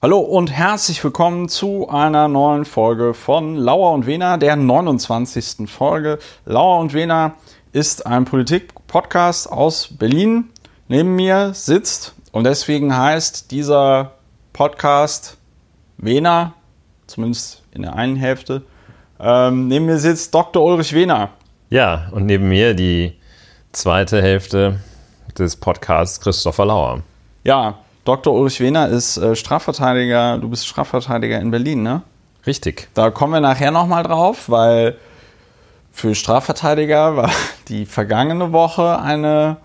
Hallo und herzlich willkommen zu einer neuen Folge von Lauer und Wena, der 29. Folge. Lauer und Wena ist ein Politik-Podcast aus Berlin. Neben mir sitzt und deswegen heißt dieser Podcast Wena, zumindest in der einen Hälfte. Ähm, neben mir sitzt Dr. Ulrich Wehner. Ja, und neben mir die zweite Hälfte des Podcasts Christopher Lauer. Ja, Dr. Ulrich Wehner ist äh, Strafverteidiger, du bist Strafverteidiger in Berlin, ne? Richtig. Da kommen wir nachher nochmal drauf, weil für Strafverteidiger war die vergangene Woche eine,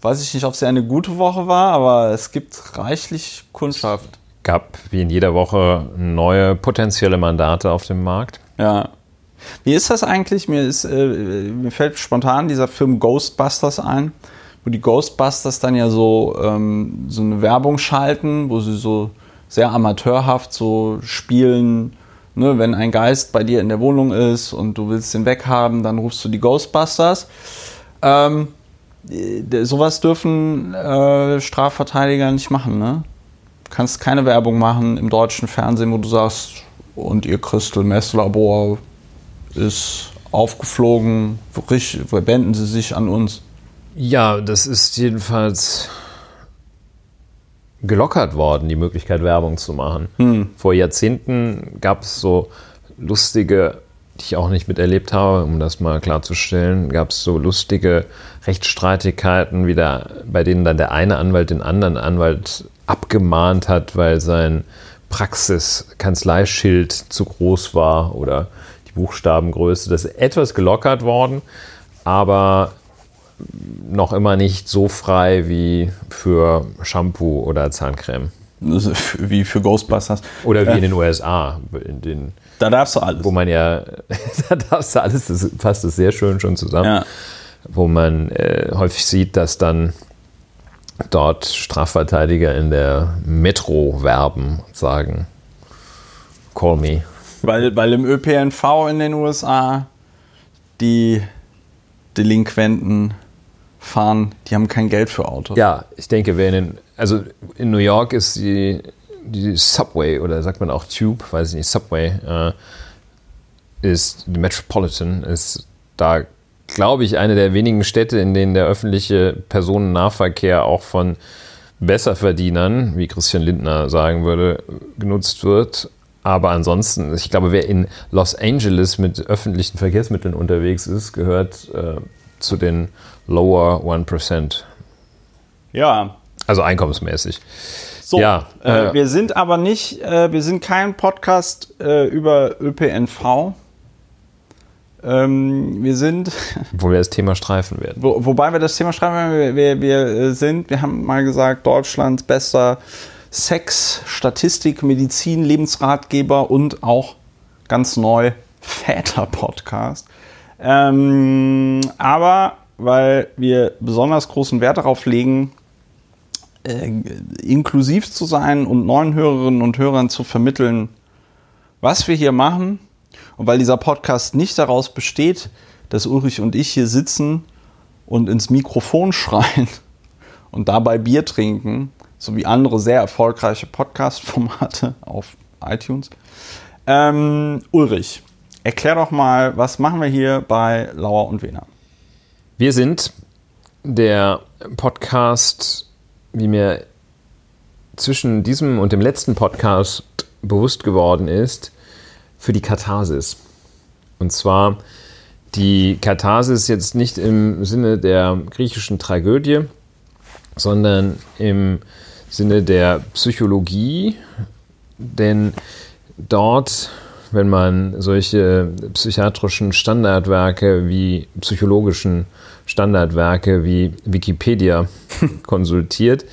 weiß ich nicht, ob sie eine gute Woche war, aber es gibt reichlich Kundschaft. Gab wie in jeder Woche neue potenzielle Mandate auf dem Markt. Ja. Wie ist das eigentlich? Mir, ist, äh, mir fällt spontan dieser Film Ghostbusters ein wo die Ghostbusters dann ja so, ähm, so eine Werbung schalten, wo sie so sehr amateurhaft so spielen, ne, wenn ein Geist bei dir in der Wohnung ist und du willst den weghaben, dann rufst du die Ghostbusters. Ähm, sowas dürfen äh, Strafverteidiger nicht machen, ne? Du kannst keine Werbung machen im deutschen Fernsehen, wo du sagst, und ihr Crystal Mess Labor ist aufgeflogen, wenden Sie sich an uns. Ja, das ist jedenfalls gelockert worden, die Möglichkeit, Werbung zu machen. Hm. Vor Jahrzehnten gab es so lustige, die ich auch nicht miterlebt habe, um das mal klarzustellen, gab es so lustige Rechtsstreitigkeiten, wieder, bei denen dann der eine Anwalt den anderen Anwalt abgemahnt hat, weil sein Praxis-Kanzleischild zu groß war oder die Buchstabengröße. Das ist etwas gelockert worden, aber noch immer nicht so frei wie für Shampoo oder Zahncreme. Wie für Ghostbusters. Oder wie ja. in den USA. In den, da darfst du alles. Wo man ja, da darfst du alles, das passt das sehr schön schon zusammen. Ja. Wo man äh, häufig sieht, dass dann dort Strafverteidiger in der Metro werben und sagen, call me. Weil, weil im ÖPNV in den USA die Delinquenten fahren, die haben kein Geld für Autos. Ja, ich denke, wer in den, also in New York ist die, die Subway oder sagt man auch Tube, weiß ich nicht, Subway, äh, ist die Metropolitan, ist da, glaube ich, eine der wenigen Städte, in denen der öffentliche Personennahverkehr auch von Besserverdienern, wie Christian Lindner sagen würde, genutzt wird. Aber ansonsten, ich glaube, wer in Los Angeles mit öffentlichen Verkehrsmitteln unterwegs ist, gehört äh, zu den lower 1%. Ja. Also einkommensmäßig. So, ja, äh, äh, wir sind aber nicht, äh, wir sind kein Podcast äh, über ÖPNV. Ähm, wir sind. Wo wir das Thema streifen werden. Wo, wobei wir das Thema streifen werden, wir, wir, wir äh, sind, wir haben mal gesagt, Deutschlands bester Sex, Statistik, Medizin, Lebensratgeber und auch ganz neu Väter-Podcast. Ähm, aber weil wir besonders großen Wert darauf legen, äh, inklusiv zu sein und neuen Hörerinnen und Hörern zu vermitteln, was wir hier machen. Und weil dieser Podcast nicht daraus besteht, dass Ulrich und ich hier sitzen und ins Mikrofon schreien und dabei Bier trinken, so wie andere sehr erfolgreiche Podcast-Formate auf iTunes. Ähm, Ulrich, erklär doch mal, was machen wir hier bei Lauer und Wehner? Wir sind der Podcast, wie mir zwischen diesem und dem letzten Podcast bewusst geworden ist, für die Katharsis. Und zwar die Katharsis jetzt nicht im Sinne der griechischen Tragödie, sondern im Sinne der Psychologie, denn dort wenn man solche psychiatrischen Standardwerke wie psychologischen Standardwerke wie Wikipedia konsultiert,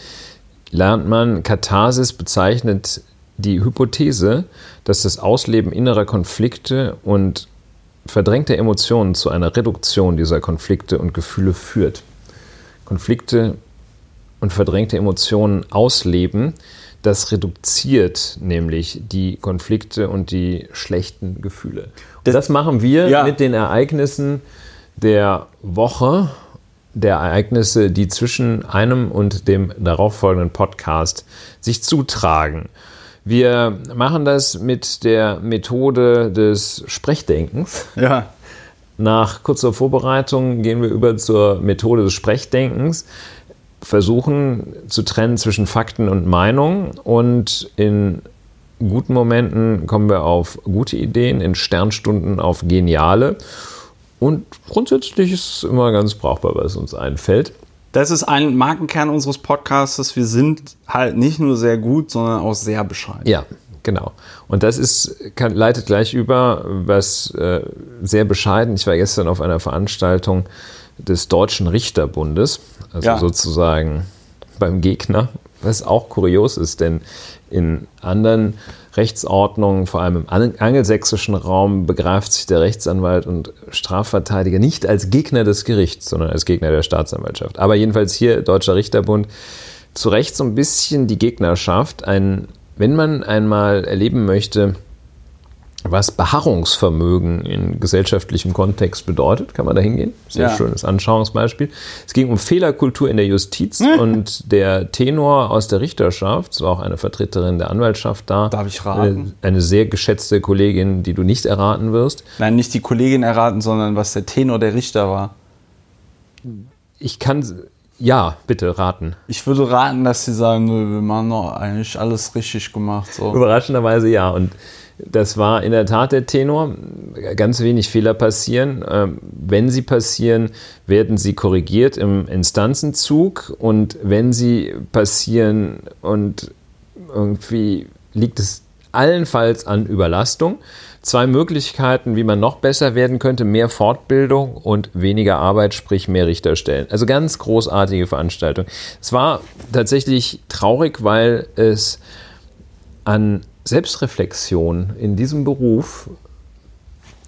lernt man, Katharsis bezeichnet die Hypothese, dass das Ausleben innerer Konflikte und verdrängter Emotionen zu einer Reduktion dieser Konflikte und Gefühle führt. Konflikte und verdrängte Emotionen ausleben das reduziert nämlich die Konflikte und die schlechten Gefühle. Das, das machen wir ja. mit den Ereignissen der Woche, der Ereignisse, die zwischen einem und dem darauffolgenden Podcast sich zutragen. Wir machen das mit der Methode des Sprechdenkens. Ja. Nach kurzer Vorbereitung gehen wir über zur Methode des Sprechdenkens, versuchen zu trennen zwischen Fakten und Meinung und in guten Momenten kommen wir auf gute Ideen, in Sternstunden auf geniale. Und grundsätzlich ist es immer ganz brauchbar, was uns einfällt. Das ist ein Markenkern unseres Podcasts. Wir sind halt nicht nur sehr gut, sondern auch sehr bescheiden. Ja, genau. Und das ist, kann, leitet gleich über, was äh, sehr bescheiden. Ich war gestern auf einer Veranstaltung des Deutschen Richterbundes, also Ja. sozusagen beim Gegner, was auch kurios ist, denn in anderen Rechtsordnungen, vor allem im an- angelsächsischen Raum, begreift sich der Rechtsanwalt und Strafverteidiger nicht als Gegner des Gerichts, sondern als Gegner der Staatsanwaltschaft. Aber jedenfalls hier, Deutscher Richterbund, zu Recht so ein bisschen die Gegnerschaft. Ein, wenn man einmal erleben möchte, was Beharrungsvermögen in gesellschaftlichem Kontext bedeutet, kann man da hingehen. Sehr Ja. schönes Anschauungsbeispiel. Es ging um Fehlerkultur in der Justiz und der Tenor aus der Richterschaft, es war auch eine Vertreterin der Anwaltschaft da. Darf ich Eine, raten? eine sehr geschätzte Kollegin, die du nicht erraten wirst. Nein, nicht die Kollegin erraten, sondern was der Tenor der Richter war. Ich kann, ja, bitte raten. Ich würde raten, dass sie sagen, wir machen doch eigentlich alles richtig gemacht. So. Überraschenderweise ja. Und das war in der Tat der Tenor. Ganz wenig Fehler passieren. Ähm, Wenn sie passieren, werden sie korrigiert im Instanzenzug. Und wenn sie passieren und irgendwie liegt es allenfalls an Überlastung. Zwei Möglichkeiten, wie man noch besser werden könnte: mehr Fortbildung und weniger Arbeit, sprich mehr Richterstellen. Also ganz großartige Veranstaltung. Es war tatsächlich traurig, weil es an Selbstreflexion in diesem Beruf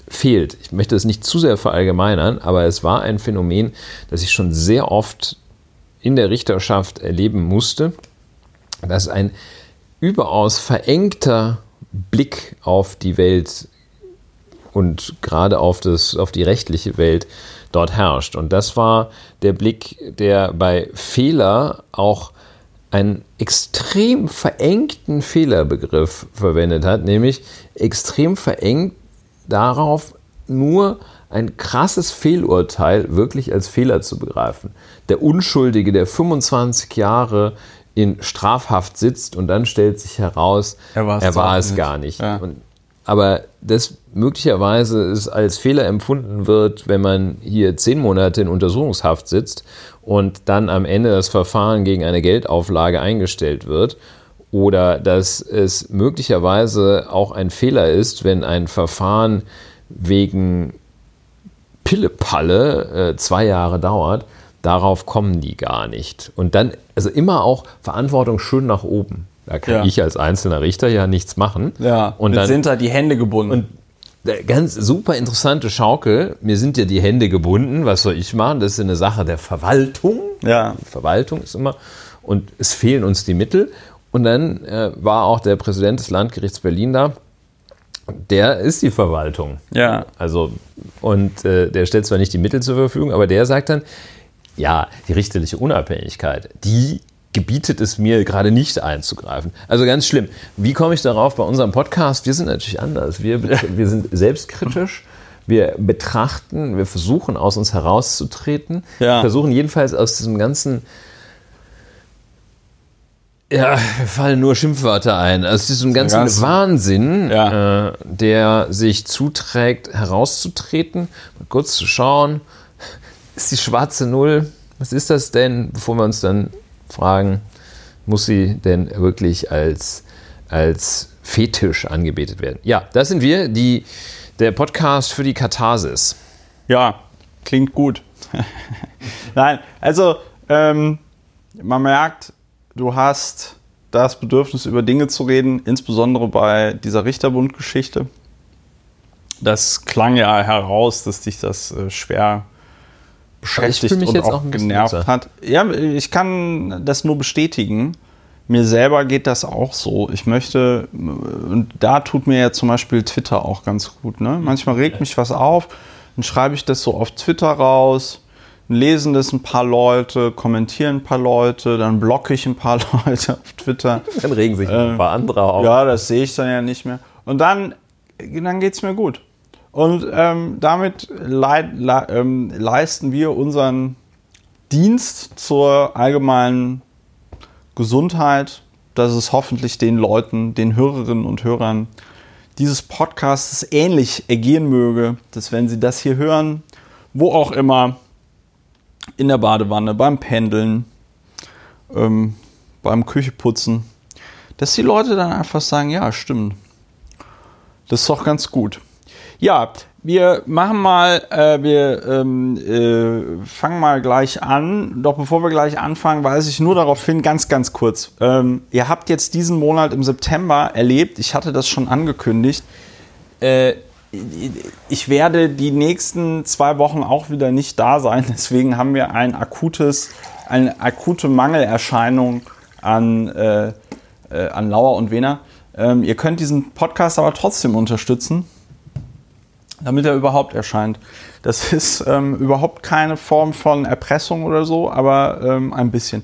fehlt. Ich möchte es nicht zu sehr verallgemeinern, aber es war ein Phänomen, das ich schon sehr oft in der Richterschaft erleben musste, dass ein überaus verengter Blick auf die Welt und gerade auf, das, auf die rechtliche Welt dort herrscht. Und das war der Blick, der bei Fehler auch einen extrem verengten Fehlerbegriff verwendet hat, nämlich extrem verengt darauf, nur ein krasses Fehlurteil wirklich als Fehler zu begreifen. Der Unschuldige, der 25 Jahre in Strafhaft sitzt und dann stellt sich heraus, Er er war es nicht. gar nicht. Ja. Und, aber das möglicherweise es als Fehler empfunden wird, wenn man hier zehn Monate in Untersuchungshaft sitzt und dann am Ende das Verfahren gegen eine Geldauflage eingestellt wird. Oder dass es möglicherweise auch ein Fehler ist, wenn ein Verfahren wegen Pillepalle äh, zwei Jahre dauert, darauf kommen die gar nicht. Und dann, also immer auch Verantwortung schön nach oben. Da kann Ja. ich als einzelner Richter ja nichts machen. Ja, und dann sind da die Hände gebunden. und ganz super interessante Schaukel. Mir sind ja die Hände gebunden. Was soll ich machen? Das ist eine Sache der Verwaltung. ja, Verwaltung ist immer. Und es fehlen uns die Mittel. Und dann äh, war auch der Präsident des Landgerichts Berlin da. Der ist die Verwaltung. ja. Also, und äh, der stellt zwar nicht die Mittel zur Verfügung, aber der sagt dann, ja, die richterliche Unabhängigkeit, die gebietet es mir gerade nicht einzugreifen. Also ganz schlimm. Wie komme ich darauf bei unserem Podcast? Wir sind natürlich anders. Wir, wir sind selbstkritisch. Wir betrachten, wir versuchen aus uns herauszutreten, Ja. versuchen jedenfalls aus diesem ganzen ja, mir fallen nur Schimpfwörter ein. Aus diesem ganzen ganz- Wahnsinn, Ja. äh, der sich zuträgt, herauszutreten, mal kurz zu schauen, ist die schwarze Null, was ist das denn, bevor wir uns dann fragen, muss sie denn wirklich als, als Fetisch angebetet werden? Ja, das sind wir, die, der Podcast für die Katharsis. Ja, klingt gut. Nein, also ähm, man merkt, du hast das Bedürfnis, über Dinge zu reden, insbesondere bei dieser Richterbund-Geschichte. Das klang ja heraus, dass dich das äh, schwer beschäftigt mich und jetzt auch, auch ein bisschen genervt besser. hat. Ja, ich kann das nur bestätigen. Mir selber geht das auch so. Ich möchte, und da tut mir ja zum Beispiel Twitter auch ganz gut. Ne? Manchmal regt mich was auf, dann schreibe ich das so auf Twitter raus, lesen das ein paar Leute, kommentieren ein paar Leute, dann blocke ich ein paar Leute auf Twitter. Dann regen sich äh, ein paar andere auf. Ja, das sehe ich dann ja nicht mehr. Und dann, dann geht es mir gut. Und ähm, damit le le ähm, leisten wir unseren Dienst zur allgemeinen Gesundheit, dass es hoffentlich den Leuten, den Hörerinnen und Hörern dieses Podcasts ähnlich ergehen möge, dass wenn sie das hier hören, wo auch immer, in der Badewanne, beim Pendeln, ähm, beim Kücheputzen, dass die Leute dann einfach sagen, ja, stimmt. Das ist doch ganz gut. Ja, wir machen mal, äh, wir ähm, äh, fangen mal gleich an. Doch bevor wir gleich anfangen, weise ich nur darauf hin, ganz, ganz kurz. Ähm, ihr habt jetzt diesen Monat im September erlebt, ich hatte das schon angekündigt, äh, ich werde die nächsten zwei Wochen auch wieder nicht da sein. Deswegen haben wir ein akutes, eine akute Mangelerscheinung an, äh, äh, an Lauer und Wiener. Ähm, ihr könnt diesen Podcast aber trotzdem unterstützen, damit er überhaupt erscheint. Das ist ähm, überhaupt keine Form von Erpressung oder so, aber ähm, ein bisschen.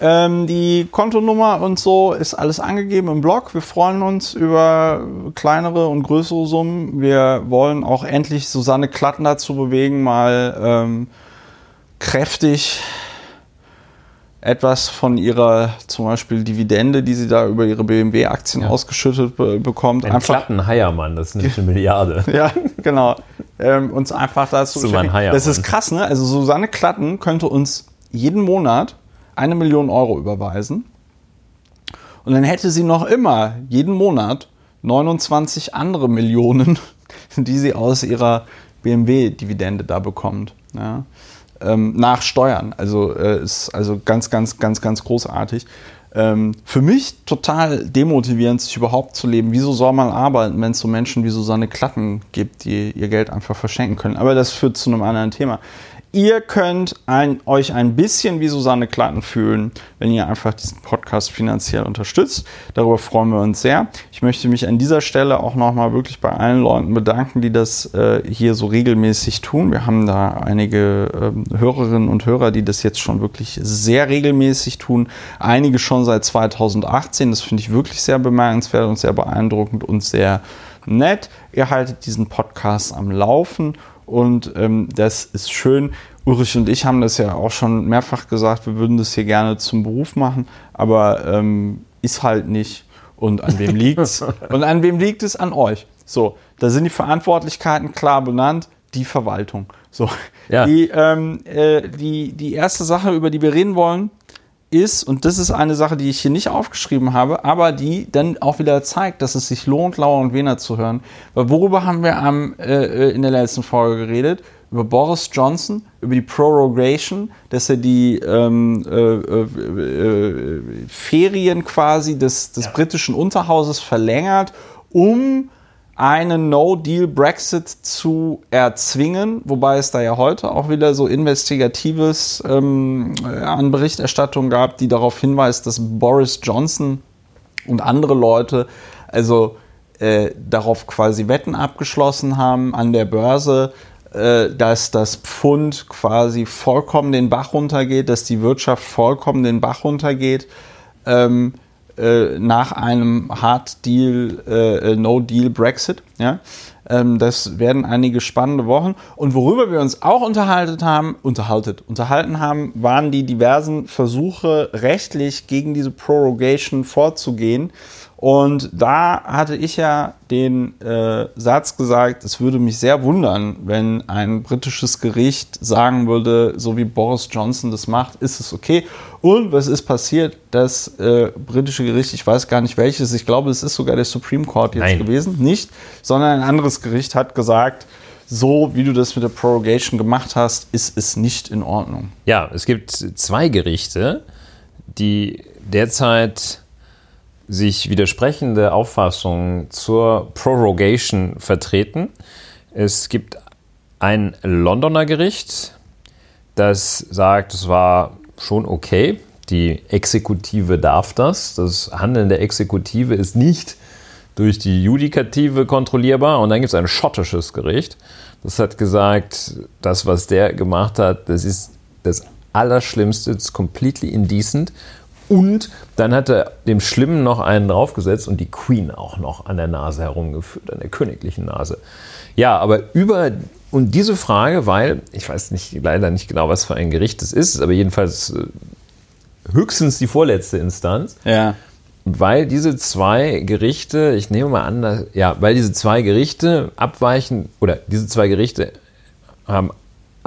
Ähm, die Kontonummer und so ist alles angegeben im Blog. Wir freuen uns über kleinere und größere Summen. Wir wollen auch endlich Susanne Klatten dazu bewegen, mal ähm, kräftig etwas von ihrer zum Beispiel Dividende, die sie da über ihre BMW-Aktien ja. ausgeschüttet be bekommt. Ein einfach Klatten-Heiermann, das ist eine Milliarde. ja, genau. Ähm, uns einfach dazu zu Das ist krass, ne? Also Susanne Klatten könnte uns jeden Monat eine Million Euro überweisen. Und dann hätte sie noch immer jeden Monat 29 andere Millionen, die sie aus ihrer BMW-Dividende da bekommt. Ja. Ähm, nach Steuern. Also äh, ist also ganz, ganz, ganz, ganz großartig. Ähm, für mich total demotivierend, sich überhaupt zu leben. Wieso soll man arbeiten, wenn es so Menschen wie Susanne Klatten gibt, die ihr Geld einfach verschenken können? Aber das führt zu einem anderen Thema. Ihr könnt ein, euch ein bisschen wie Susanne Klatten fühlen, wenn ihr einfach diesen Podcast finanziell unterstützt. Darüber freuen wir uns sehr. Ich möchte mich an dieser Stelle auch nochmal wirklich bei allen Leuten bedanken, die das äh, hier so regelmäßig tun. Wir haben da einige äh, Hörerinnen und Hörer, die das jetzt schon wirklich sehr regelmäßig tun. Einige schon seit 2018. Das finde ich wirklich sehr bemerkenswert und sehr beeindruckend und sehr nett. Ihr haltet diesen Podcast am Laufen und ähm, das ist schön. Ulrich und ich haben das ja auch schon mehrfach gesagt, wir würden das hier gerne zum Beruf machen, aber ähm, ist halt nicht. Und an wem liegt es? und an wem liegt es? An euch. So, da sind die Verantwortlichkeiten klar benannt, die Verwaltung. So, ja. die, ähm, äh, die, die erste Sache, über die wir reden wollen, ist, und das ist eine Sache, die ich hier nicht aufgeschrieben habe, aber die dann auch wieder zeigt, dass es sich lohnt, Lauer und Wiener zu hören. Weil worüber haben wir am, äh, in der letzten Folge geredet? Über Boris Johnson, über die Prorogation, dass er die ähm, äh, äh, äh Ferien quasi des, des ja. britischen Unterhauses verlängert, um einen No-Deal-Brexit zu erzwingen, wobei es da ja heute auch wieder so Investigatives ähm, an Berichterstattung gab, die darauf hinweist, dass Boris Johnson und andere Leute also äh, darauf quasi Wetten abgeschlossen haben an der Börse, äh, dass das Pfund quasi vollkommen den Bach runtergeht, dass die Wirtschaft vollkommen den Bach runtergeht. Ähm, äh, nach einem Hard Deal, äh, No Deal Brexit. Ja? Ähm, das werden einige spannende Wochen. Und worüber wir uns auch unterhalten haben, unterhaltet, unterhalten haben, waren die diversen Versuche, rechtlich gegen diese Prorogation vorzugehen. Und da hatte ich ja den äh, Satz gesagt, es würde mich sehr wundern, wenn ein britisches Gericht sagen würde, so wie Boris Johnson das macht, ist es okay. Und was ist passiert? Das äh, britische Gericht, ich weiß gar nicht welches, ich glaube, es ist sogar der Supreme Court jetzt Nein. gewesen, nicht, sondern ein anderes Gericht hat gesagt, so wie du das mit der Prorogation gemacht hast, ist es nicht in Ordnung. Ja, es gibt zwei Gerichte, die derzeit sich widersprechende Auffassungen zur Prorogation vertreten. Es gibt ein Londoner Gericht, das sagt, es war schon okay. Die Exekutive darf das. Das Handeln der Exekutive ist nicht durch die Judikative kontrollierbar und dann gibt es ein schottisches Gericht. Das hat gesagt, das, was der gemacht hat, das ist das Allerschlimmste, das ist completely indecent. Und dann hat er dem Schlimmen noch einen draufgesetzt und die Queen auch noch an der Nase herumgeführt, an der königlichen Nase. Ja, aber über und diese Frage, weil ich weiß nicht leider nicht genau, was für ein Gericht es ist, aber jedenfalls äh, höchstens die vorletzte Instanz. Ja. Weil diese zwei Gerichte, ich nehme mal an, dass, ja, weil diese zwei Gerichte abweichen oder diese zwei Gerichte haben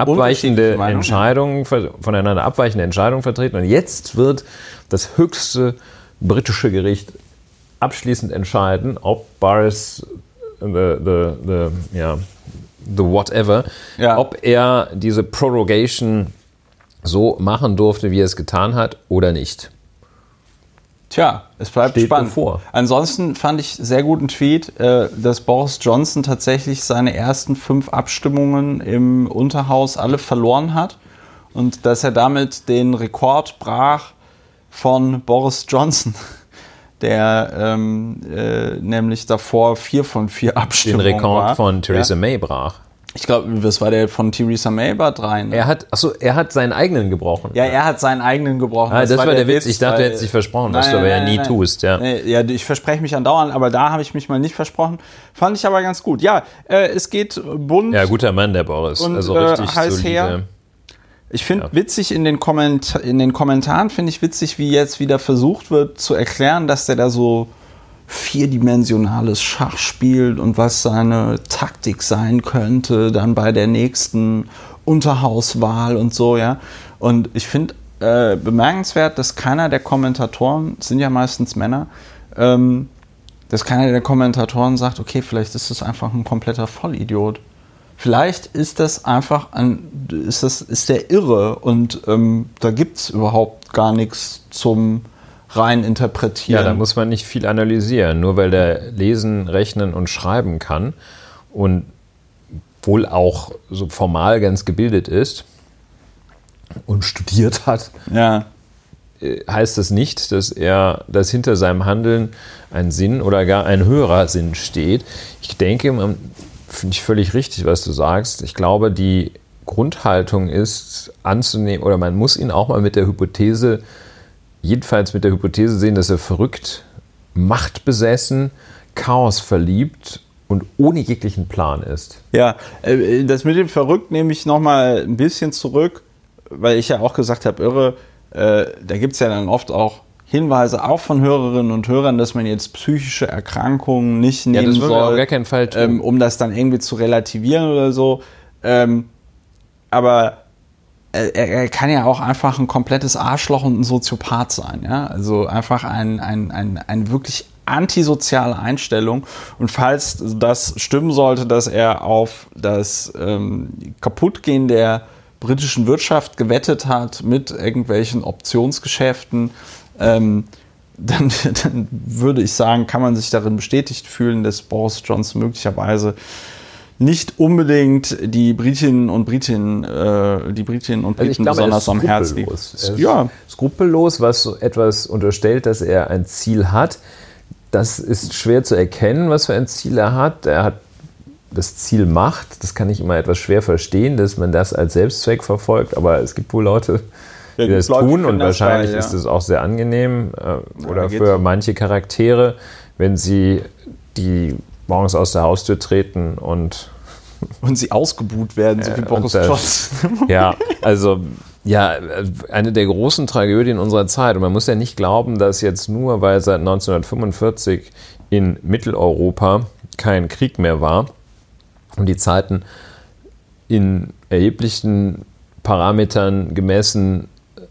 abweichende Entscheidungen, voneinander abweichende Entscheidungen vertreten. Und jetzt wird das höchste britische Gericht abschließend entscheiden, ob Boris the, the, the, ja, the whatever, Ja. ob er diese Prorogation so machen durfte, wie er es getan hat, oder nicht. Tja, es bleibt Steht spannend. bevor. Ansonsten fand ich sehr guten Tweet, äh, dass Boris Johnson tatsächlich seine ersten fünf Abstimmungen im Unterhaus alle verloren hat und dass er damit den Rekord brach von Boris Johnson, der ähm, äh, nämlich davor vier von vier Den Abstimmungen Rekord war. von Theresa Ja. May brach. Ich glaube, das war der von Theresa May bei drei. Ne? Er hat, achso, er hat seinen eigenen gebrochen. Ja, er hat seinen eigenen gebrochen. Ah, das war der Witz. Ich dachte, du weil- hättest dich versprochen, was Nein, du aber nein, ja nie nein, tust, ja. Nee, ja, ich verspreche mich andauernd, aber da habe ich mich mal nicht versprochen. Fand ich aber ganz gut. Ja, äh, es geht bunt. Ja, guter Mann, der Boris. Und, also äh, richtig heiß solide. her. Ich finde witzig in den, Komment in den Kommentaren, finde ich witzig, wie jetzt wieder versucht wird zu erklären, dass der da so vierdimensionales Schach spielt und was seine Taktik sein könnte, dann bei der nächsten Unterhauswahl und so, ja. Und ich finde äh, bemerkenswert, dass keiner der Kommentatoren, sind ja meistens Männer, ähm, dass keiner der Kommentatoren sagt, okay, vielleicht ist das einfach ein kompletter Vollidiot. Vielleicht ist das einfach ein, ist das, ist der irre und ähm, da gibt es überhaupt gar nichts zum rein interpretieren. Ja, da muss man nicht viel analysieren. Nur weil der lesen, rechnen und schreiben kann und wohl auch so formal ganz gebildet ist und studiert hat, ja. äh, heißt das nicht, dass er, dass hinter seinem Handeln ein Sinn oder gar ein höherer Sinn steht. Ich denke, finde ich völlig richtig, was du sagst. Ich glaube, die Grundhaltung ist anzunehmen, oder man muss ihn auch mal mit der Hypothese, jedenfalls mit der Hypothese sehen, dass er verrückt, machtbesessen, Chaos verliebt und ohne jeglichen Plan ist. Ja, äh, das mit dem Verrückt nehme ich nochmal ein bisschen zurück, weil ich ja auch gesagt habe, irre, äh, da gibt es ja dann oft auch Hinweise, auch von Hörerinnen und Hörern, dass man jetzt psychische Erkrankungen nicht Ja, nehmen soll, ähm, um das dann irgendwie zu relativieren oder so. Ähm, aber er, er kann ja auch einfach ein komplettes Arschloch und ein Soziopath sein, ja. Also einfach ein, ein, ein, ein wirklich antisoziale Einstellung. Und falls das stimmen sollte, dass er auf das ähm, Kaputtgehen der britischen Wirtschaft gewettet hat mit irgendwelchen Optionsgeschäften, ähm, dann, dann würde ich sagen, kann man sich darin bestätigt fühlen, dass Boris Johnson möglicherweise nicht unbedingt die Britinnen und Briten, äh, die Britinnen und Also Briten glaube, er besonders am Herz liegt. Ja, Skrupellos, was so etwas unterstellt, dass er ein Ziel hat. Das ist schwer zu erkennen, was für ein Ziel er hat. Er hat das Ziel Macht. Das kann ich immer etwas schwer verstehen, dass man das als Selbstzweck verfolgt. Aber es gibt wohl Leute, Ja, die das Leute, tun und das wahrscheinlich geil, ja. ist es auch sehr angenehm. Äh, oder geht's. für manche Charaktere, wenn sie die morgens aus der Haustür treten und und sie ausgebuht werden, so wie und Boris Johnson. ja, also ja, eine der großen Tragödien unserer Zeit. Und man muss ja nicht glauben, dass jetzt nur, weil seit 1945 in Mitteleuropa kein Krieg mehr war und die Zeiten in erheblichen Parametern gemessen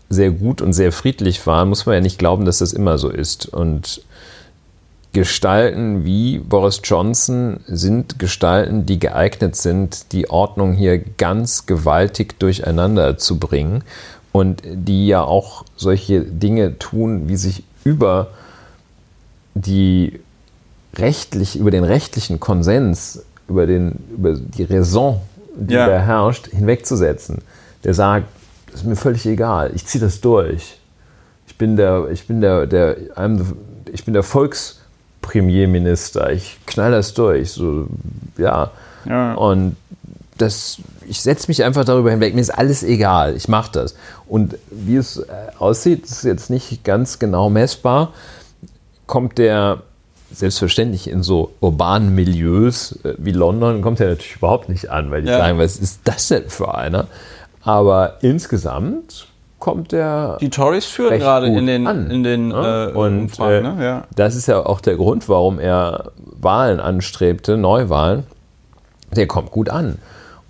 sehr gut und sehr friedlich waren, muss man ja nicht glauben, dass das immer so ist. Und Gestalten wie Boris Johnson sind Gestalten, die geeignet sind, die Ordnung hier ganz gewaltig durcheinander zu bringen und die ja auch solche Dinge tun, wie sich über die rechtlich, über den rechtlichen Konsens, über, den, über die Raison, die Ja. da herrscht, hinwegzusetzen. Der sagt, das ist mir völlig egal, ich ziehe das durch. Ich bin der, ich bin der, der, ich bin der Volks, Premierminister. Ich knall das durch. So, ja. Ja. Und das, ich setze mich einfach darüber hinweg. Mir ist alles egal. Ich mache das. Und wie es äh, aussieht, ist jetzt nicht ganz genau messbar. Kommt der selbstverständlich in so urbanen Milieus äh, wie London, kommt er natürlich überhaupt nicht an, weil die Ja. sagen, was ist das denn für einer? Aber insgesamt kommt der Die Tories führen gerade in den, an, in den ne? äh, und Umfragen, äh, ne? ja. das ist ja auch der Grund, warum er Wahlen anstrebte, Neuwahlen. Der kommt gut an.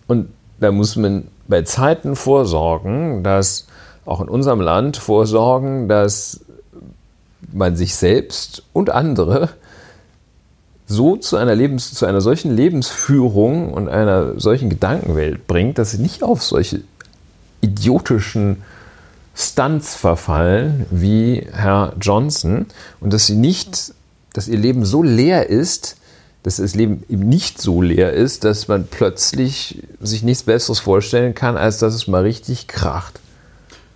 Und da muss man bei Zeiten vorsorgen, dass auch in unserem Land vorsorgen, dass man sich selbst und andere so zu einer, Lebens, zu einer solchen Lebensführung und einer solchen Gedankenwelt bringt, dass sie nicht auf solche idiotischen Stunts verfallen wie Herr Johnson und dass sie nicht, dass ihr Leben so leer ist, dass das Leben eben nicht so leer ist, dass man plötzlich sich nichts Besseres vorstellen kann, als dass es mal richtig kracht.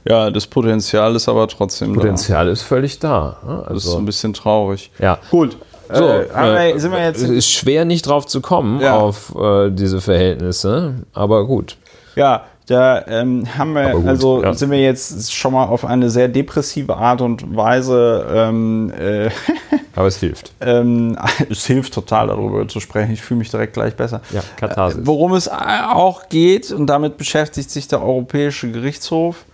ja, das Potenzial ist aber trotzdem Potenzial ist völlig da. da. Das ist Also, so ein bisschen traurig. ja. Gut. So, äh, wir- äh, sind wir jetzt es ist schwer nicht drauf zu kommen Ja. auf äh, diese Verhältnisse, aber gut. Ja, da ähm, haben wir, gut, also ja. sind wir jetzt schon mal auf eine sehr depressive Art und Weise. Ähm, äh, Aber es hilft. ähm, es hilft total, darüber zu sprechen. Ich fühle mich direkt gleich besser. Ja, Katharsis. Worum es auch geht, und damit beschäftigt sich der Europäische Gerichtshof,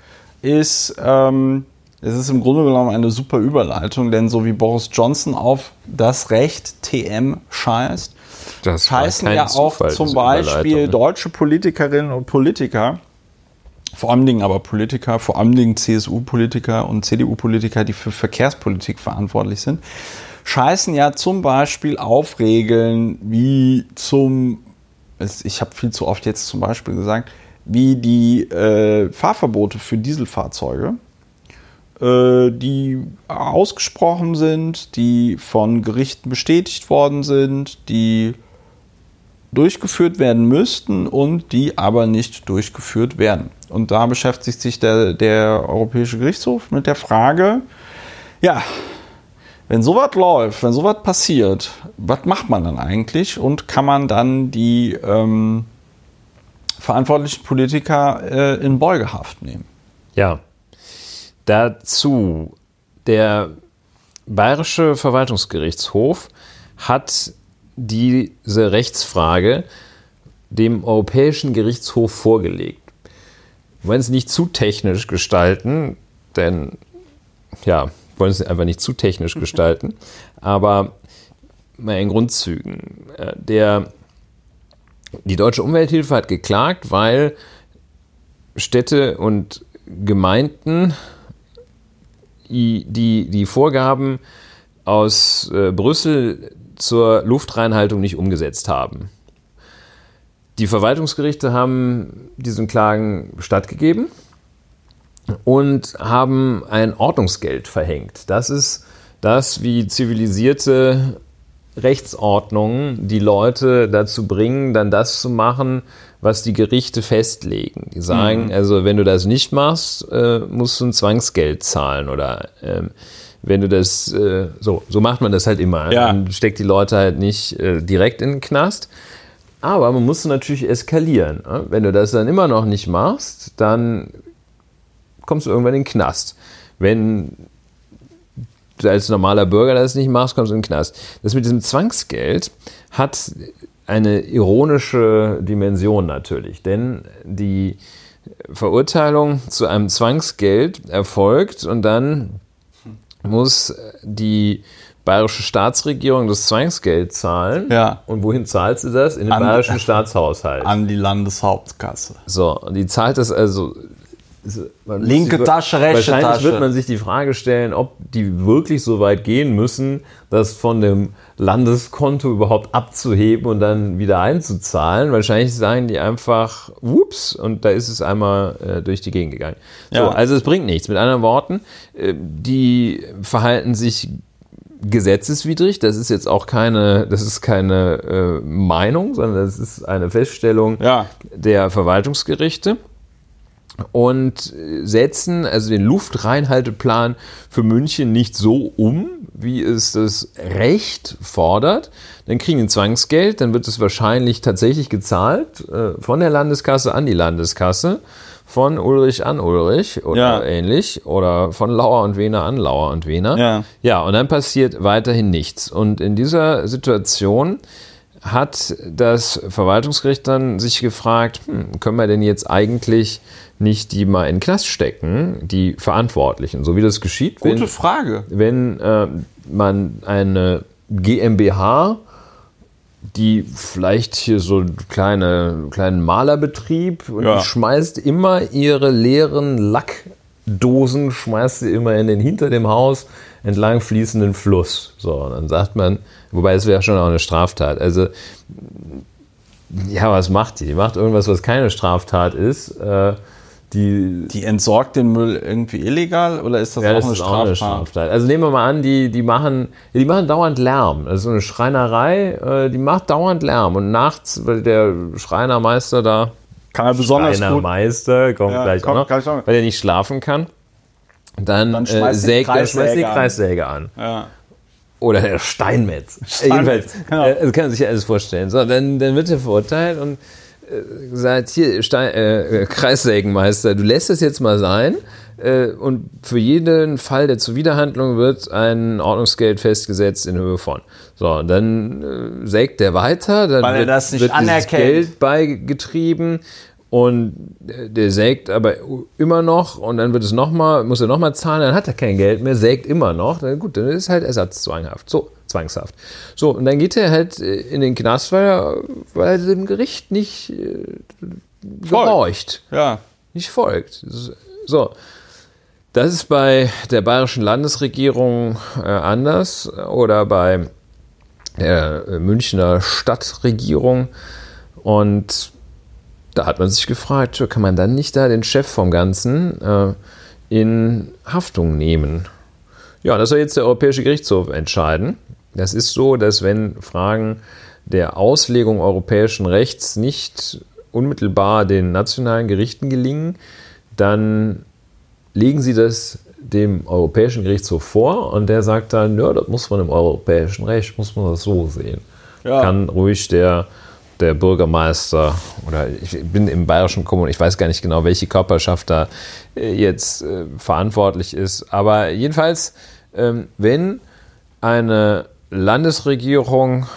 ist, ähm, es ist im Grunde genommen eine super Überleitung, denn so wie Boris Johnson auf das Recht TM scheißt, Das kein ja auch Zufall, zum Beispiel ne? deutsche Politikerinnen und Politiker, vor allem Dingen aber Politiker, vor allem Dingen CSU-Politiker und CDU-Politiker, die für Verkehrspolitik verantwortlich sind, scheißen ja zum Beispiel auf Regeln wie zum, ich habe viel zu oft jetzt zum Beispiel gesagt, wie die äh, Fahrverbote für Dieselfahrzeuge, die ausgesprochen sind, die von Gerichten bestätigt worden sind, die durchgeführt werden müssten und die aber nicht durchgeführt werden. Und da beschäftigt sich der, der Europäische Gerichtshof mit der Frage, ja, wenn sowas läuft, wenn sowas passiert, was macht man dann eigentlich und kann man dann die ähm, verantwortlichen Politiker äh, in Beugehaft nehmen? Ja. Dazu, der Bayerische Verwaltungsgerichtshof hat diese Rechtsfrage dem Europäischen Gerichtshof vorgelegt. Wir wollen es nicht zu technisch gestalten, denn ja, wir wollen es einfach nicht zu technisch gestalten, aber mal in Grundzügen. Äh, Der, die Deutsche Umwelthilfe hat geklagt, weil Städte und Gemeinden die, die, Vorgaben aus äh, Brüssel zur Luftreinhaltung nicht umgesetzt haben. Die Verwaltungsgerichte haben diesen Klagen stattgegeben und haben ein Ordnungsgeld verhängt. Das ist das, wie zivilisierte Rechtsordnungen die Leute dazu bringen, dann das zu machen, was die Gerichte festlegen. Die sagen, also wenn du das nicht machst, äh, musst du ein Zwangsgeld zahlen oder ähm, wenn du das, äh, so, so macht man das halt immer. Ja. Man steckt die Leute halt nicht äh, direkt in den Knast. Aber man muss natürlich eskalieren. ne? Wenn du das dann immer noch nicht machst, dann kommst du irgendwann in den Knast. Wenn als normaler Bürger das nicht machst, kommst du in den Knast. Das mit diesem Zwangsgeld hat eine ironische Dimension natürlich, denn die Verurteilung zu einem Zwangsgeld erfolgt und dann muss die bayerische Staatsregierung das Zwangsgeld zahlen. Ja. Und wohin zahlt sie das? In den An- bayerischen Staatshaushalt. An die Landeshauptkasse. So, und die zahlt das also. Linke sich- Tasche, rechte Wahrscheinlich Tasche. wird man sich die Frage stellen, ob die wirklich so weit gehen müssen, das von dem Landeskonto überhaupt abzuheben und dann wieder einzuzahlen. Wahrscheinlich sagen die einfach, ups, und da ist es einmal äh, durch die Gegend gegangen. So, Ja. also es bringt nichts. Mit anderen Worten, äh, die verhalten sich gesetzeswidrig. Das ist jetzt auch keine, das ist keine äh, Meinung, sondern das ist eine Feststellung Ja. der Verwaltungsgerichte. Und setzen also den Luftreinhalteplan für München nicht so um, wie es das Recht fordert. Dann kriegen die Zwangsgeld, dann wird es wahrscheinlich tatsächlich gezahlt äh, von der Landeskasse an die Landeskasse, von Ulrich an Ulrich oder Ja. ähnlich oder von Lauer und Wehner an Lauer und Wehner. Ja. ja, und dann passiert weiterhin nichts. Und in dieser Situation hat das Verwaltungsgericht dann sich gefragt, hm, können wir denn jetzt eigentlich nicht die mal in den Knast stecken, die Verantwortlichen, so wie das geschieht, Gute wenn, Frage. wenn äh, man eine GmbH, die vielleicht hier so einen kleine, kleinen Malerbetrieb und Ja. die schmeißt immer ihre leeren Lackdosen, schmeißt sie immer in den hinter dem Haus entlang fließenden Fluss. So, und dann sagt man, wobei es wäre schon auch eine Straftat. Also, ja, was macht die? Die macht irgendwas, was keine Straftat ist. Äh, die, Die entsorgt den Müll irgendwie illegal oder ist das ja, auch, das eine ist auch eine Straftat? Straftat. Also nehmen wir mal an, die, die, machen, die machen dauernd Lärm. Das ist so eine Schreinerei, äh, die macht dauernd Lärm. Und nachts, weil der Schreinermeister da, Kann er besonders gut. Schreinermeister, kommt Ja, gleich kommt auch noch, noch. weil er nicht schlafen kann, dann, Dann äh, schmeißt die sägt, dann schmeißt die Kreissäge an. Kreissäge an. Ja. Oder der Steinmetz. Steinmetz, Jedenfalls, genau. äh, das kann man sich ja alles vorstellen. So, dann, dann wird er verurteilt und äh, gesagt, hier, Stein, äh, äh, Kreissägenmeister, du lässt es jetzt mal sein. Äh, und für jeden Fall der Zuwiderhandlung wird ein Ordnungsgeld festgesetzt in Höhe von. So, dann äh, sägt der weiter, dann Weil er wird, das nicht wird anerkennt. Geld beigetrieben und der sägt aber immer noch und dann wird es noch mal, muss er nochmal zahlen, dann hat er kein Geld mehr, sägt immer noch. Dann, gut, dann ist halt ersatzzwanghaft. So, zwangshaft. So, und dann geht er halt äh, in den Knast, weil er, weil er dem Gericht nicht äh, gehorcht, ja. nicht folgt. So. Das ist bei der bayerischen Landesregierung äh, anders oder bei der äh, Münchner Stadtregierung. Und da hat man sich gefragt, kann man dann nicht da den Chef vom Ganzen äh, in Haftung nehmen? Ja, das soll jetzt der Europäische Gerichtshof entscheiden. Das ist so, dass wenn Fragen der Auslegung europäischen Rechts nicht unmittelbar den nationalen Gerichten gelingen, dann legen sie das dem Europäischen Gerichtshof vor und der sagt dann, ja, das muss man im europäischen Recht, muss man das so sehen. Ja. Kann ruhig der, der Bürgermeister oder ich bin im bayerischen Kommun, ich weiß gar nicht genau, welche Körperschaft da äh, jetzt äh, verantwortlich ist, aber jedenfalls, ähm, wenn eine Landesregierung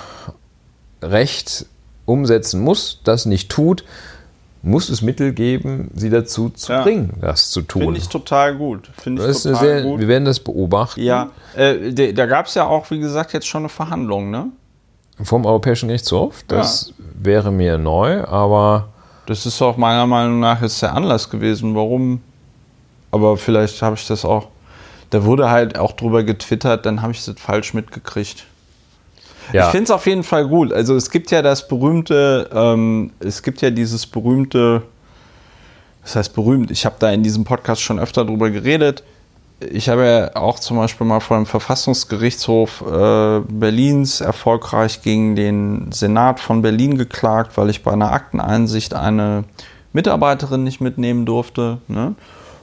Recht umsetzen muss, das nicht tut, muss es Mittel geben, sie dazu zu Ja. bringen, das zu tun. Finde ich total gut. Finde ich total sehr, gut. wir werden das beobachten. Ja, äh, da gab es ja auch, wie gesagt, jetzt schon eine Verhandlung, ne? Vom Europäischen Gerichtshof. Das wäre mir neu, aber Das ist auch meiner Meinung nach jetzt der Anlass gewesen, warum. Aber vielleicht habe ich das auch. Da wurde halt auch drüber getwittert, dann habe ich das falsch mitgekriegt. ja, Ich finde es auf jeden Fall gut. Also es gibt ja das berühmte, ähm, es gibt ja dieses berühmte, das heißt berühmt, ich habe da in diesem Podcast schon öfter drüber geredet. Ich habe ja auch zum Beispiel mal vor dem Verfassungsgerichtshof äh, Berlins erfolgreich gegen den Senat von Berlin geklagt, weil ich bei einer Akteneinsicht eine Mitarbeiterin nicht mitnehmen durfte. Ne?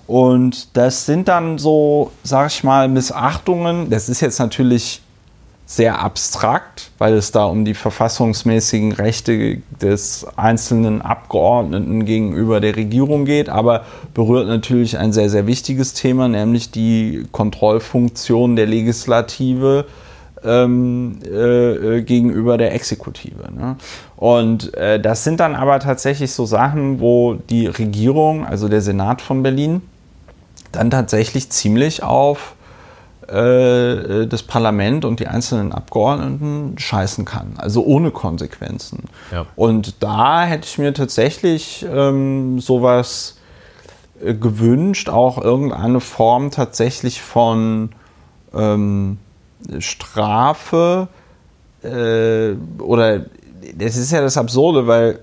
Und das sind dann so, sag ich mal, Missachtungen. Das ist jetzt natürlich sehr abstrakt, weil es da um die verfassungsmäßigen Rechte des einzelnen Abgeordneten gegenüber der Regierung geht, aber berührt natürlich ein sehr, sehr wichtiges Thema, nämlich die Kontrollfunktion der Legislative ähm, äh, äh, gegenüber der Exekutive. Ne? Und äh, das sind dann aber tatsächlich so Sachen, wo die Regierung, also der Senat von Berlin, dann tatsächlich ziemlich auf äh, das Parlament und die einzelnen Abgeordneten scheißen kann. Also ohne Konsequenzen. Ja. Und da hätte ich mir tatsächlich ähm, sowas äh, gewünscht, auch irgendeine Form tatsächlich von ähm, Strafe äh, oder das ist ja das Absurde, weil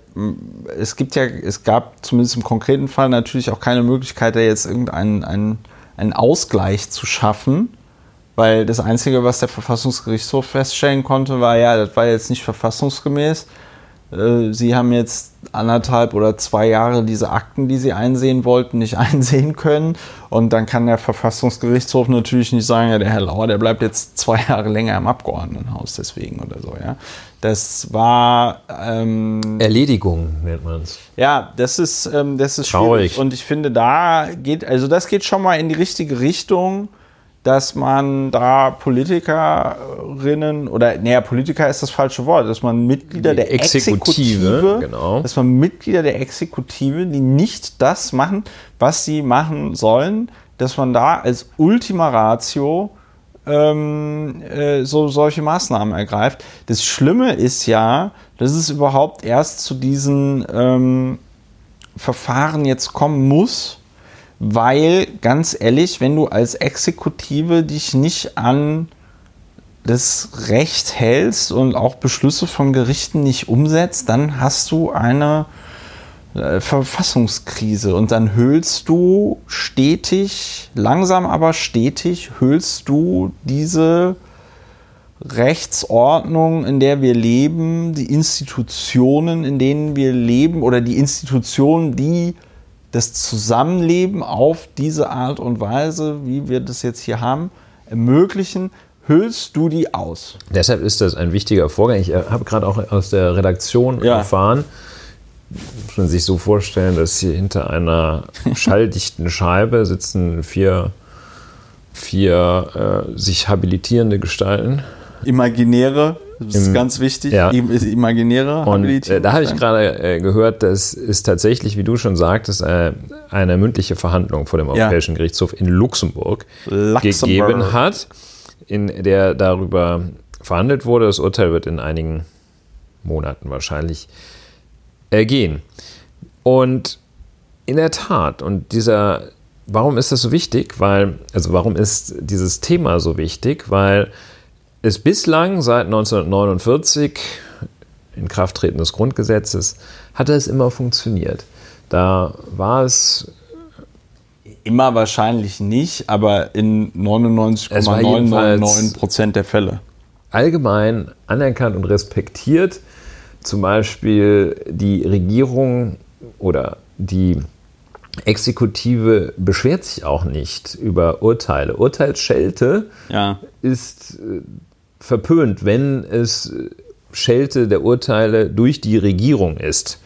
es gibt ja, es gab zumindest im konkreten Fall natürlich auch keine Möglichkeit, da jetzt irgendeinen einen, einen Ausgleich zu schaffen, weil das Einzige, was der Verfassungsgerichtshof feststellen konnte, war ja, das war jetzt nicht verfassungsgemäß. äh, Sie haben jetzt anderthalb oder zwei Jahre diese Akten, die Sie einsehen wollten, nicht einsehen können. Und dann kann der Verfassungsgerichtshof natürlich nicht sagen, ja, der Herr Lauer, der bleibt jetzt zwei Jahre länger im Abgeordnetenhaus deswegen oder so, ja. Das war ähm, Erledigung nennt man es. Ja, das ist, ähm, das ist Traurig. schwierig. Und ich finde, da geht, also das geht schon mal in die richtige Richtung, dass man da Politikerinnen oder, naja, Politiker ist das falsche Wort, dass man Mitglieder Die der Exekutive, Exekutive, genau. dass man Mitglieder der Exekutive, die nicht das machen, was sie machen sollen, dass man da als Ultima Ratio ähm, äh, so solche Maßnahmen ergreift. Das Schlimme ist ja, dass es überhaupt erst zu diesen ähm, Verfahren jetzt kommen muss, weil ganz ehrlich, wenn du als Exekutive dich nicht an das Recht hältst und auch Beschlüsse von Gerichten nicht umsetzt, dann hast du eine äh, Verfassungskrise. Und dann höhlst du stetig, langsam aber stetig, höhlst du diese Rechtsordnung, in der wir leben, die Institutionen, in denen wir leben oder die Institutionen, die das Zusammenleben auf diese Art und Weise, wie wir das jetzt hier haben, ermöglichen, hüllst du die aus. Deshalb ist das ein wichtiger Vorgang. Ich äh, habe gerade auch aus der Redaktion Ja. erfahren, muss man sich so vorstellen, dass hier hinter einer schalldichten Scheibe sitzen vier, vier äh, sich habilitierende Gestalten. Imaginäre, das ist Im- ganz wichtig, ja. im- ist imaginäre Und Habilitierung äh, da habe ich gerade äh, gehört, dass es tatsächlich, wie du schon sagtest, äh, eine mündliche Verhandlung vor dem Ja. Europäischen Gerichtshof in Luxemburg, Luxemburg. gegeben hat, in der darüber verhandelt wurde. Das Urteil wird in einigen Monaten wahrscheinlich ergehen. Und in der Tat, und dieser, warum ist das so wichtig? Weil, also warum ist dieses Thema so wichtig? Weil es bislang seit 1949, in Krafttreten des Grundgesetzes, hatte es immer funktioniert. Da war es Immer wahrscheinlich nicht, aber in Es war jedenfalls- 99,999 Prozent der Fälle. allgemein anerkannt und respektiert. Zum Beispiel die Regierung oder die Exekutive beschwert sich auch nicht über Urteile. Urteilsschelte Ja. ist äh, verpönt, wenn es äh, Schelte der Urteile durch die Regierung ist.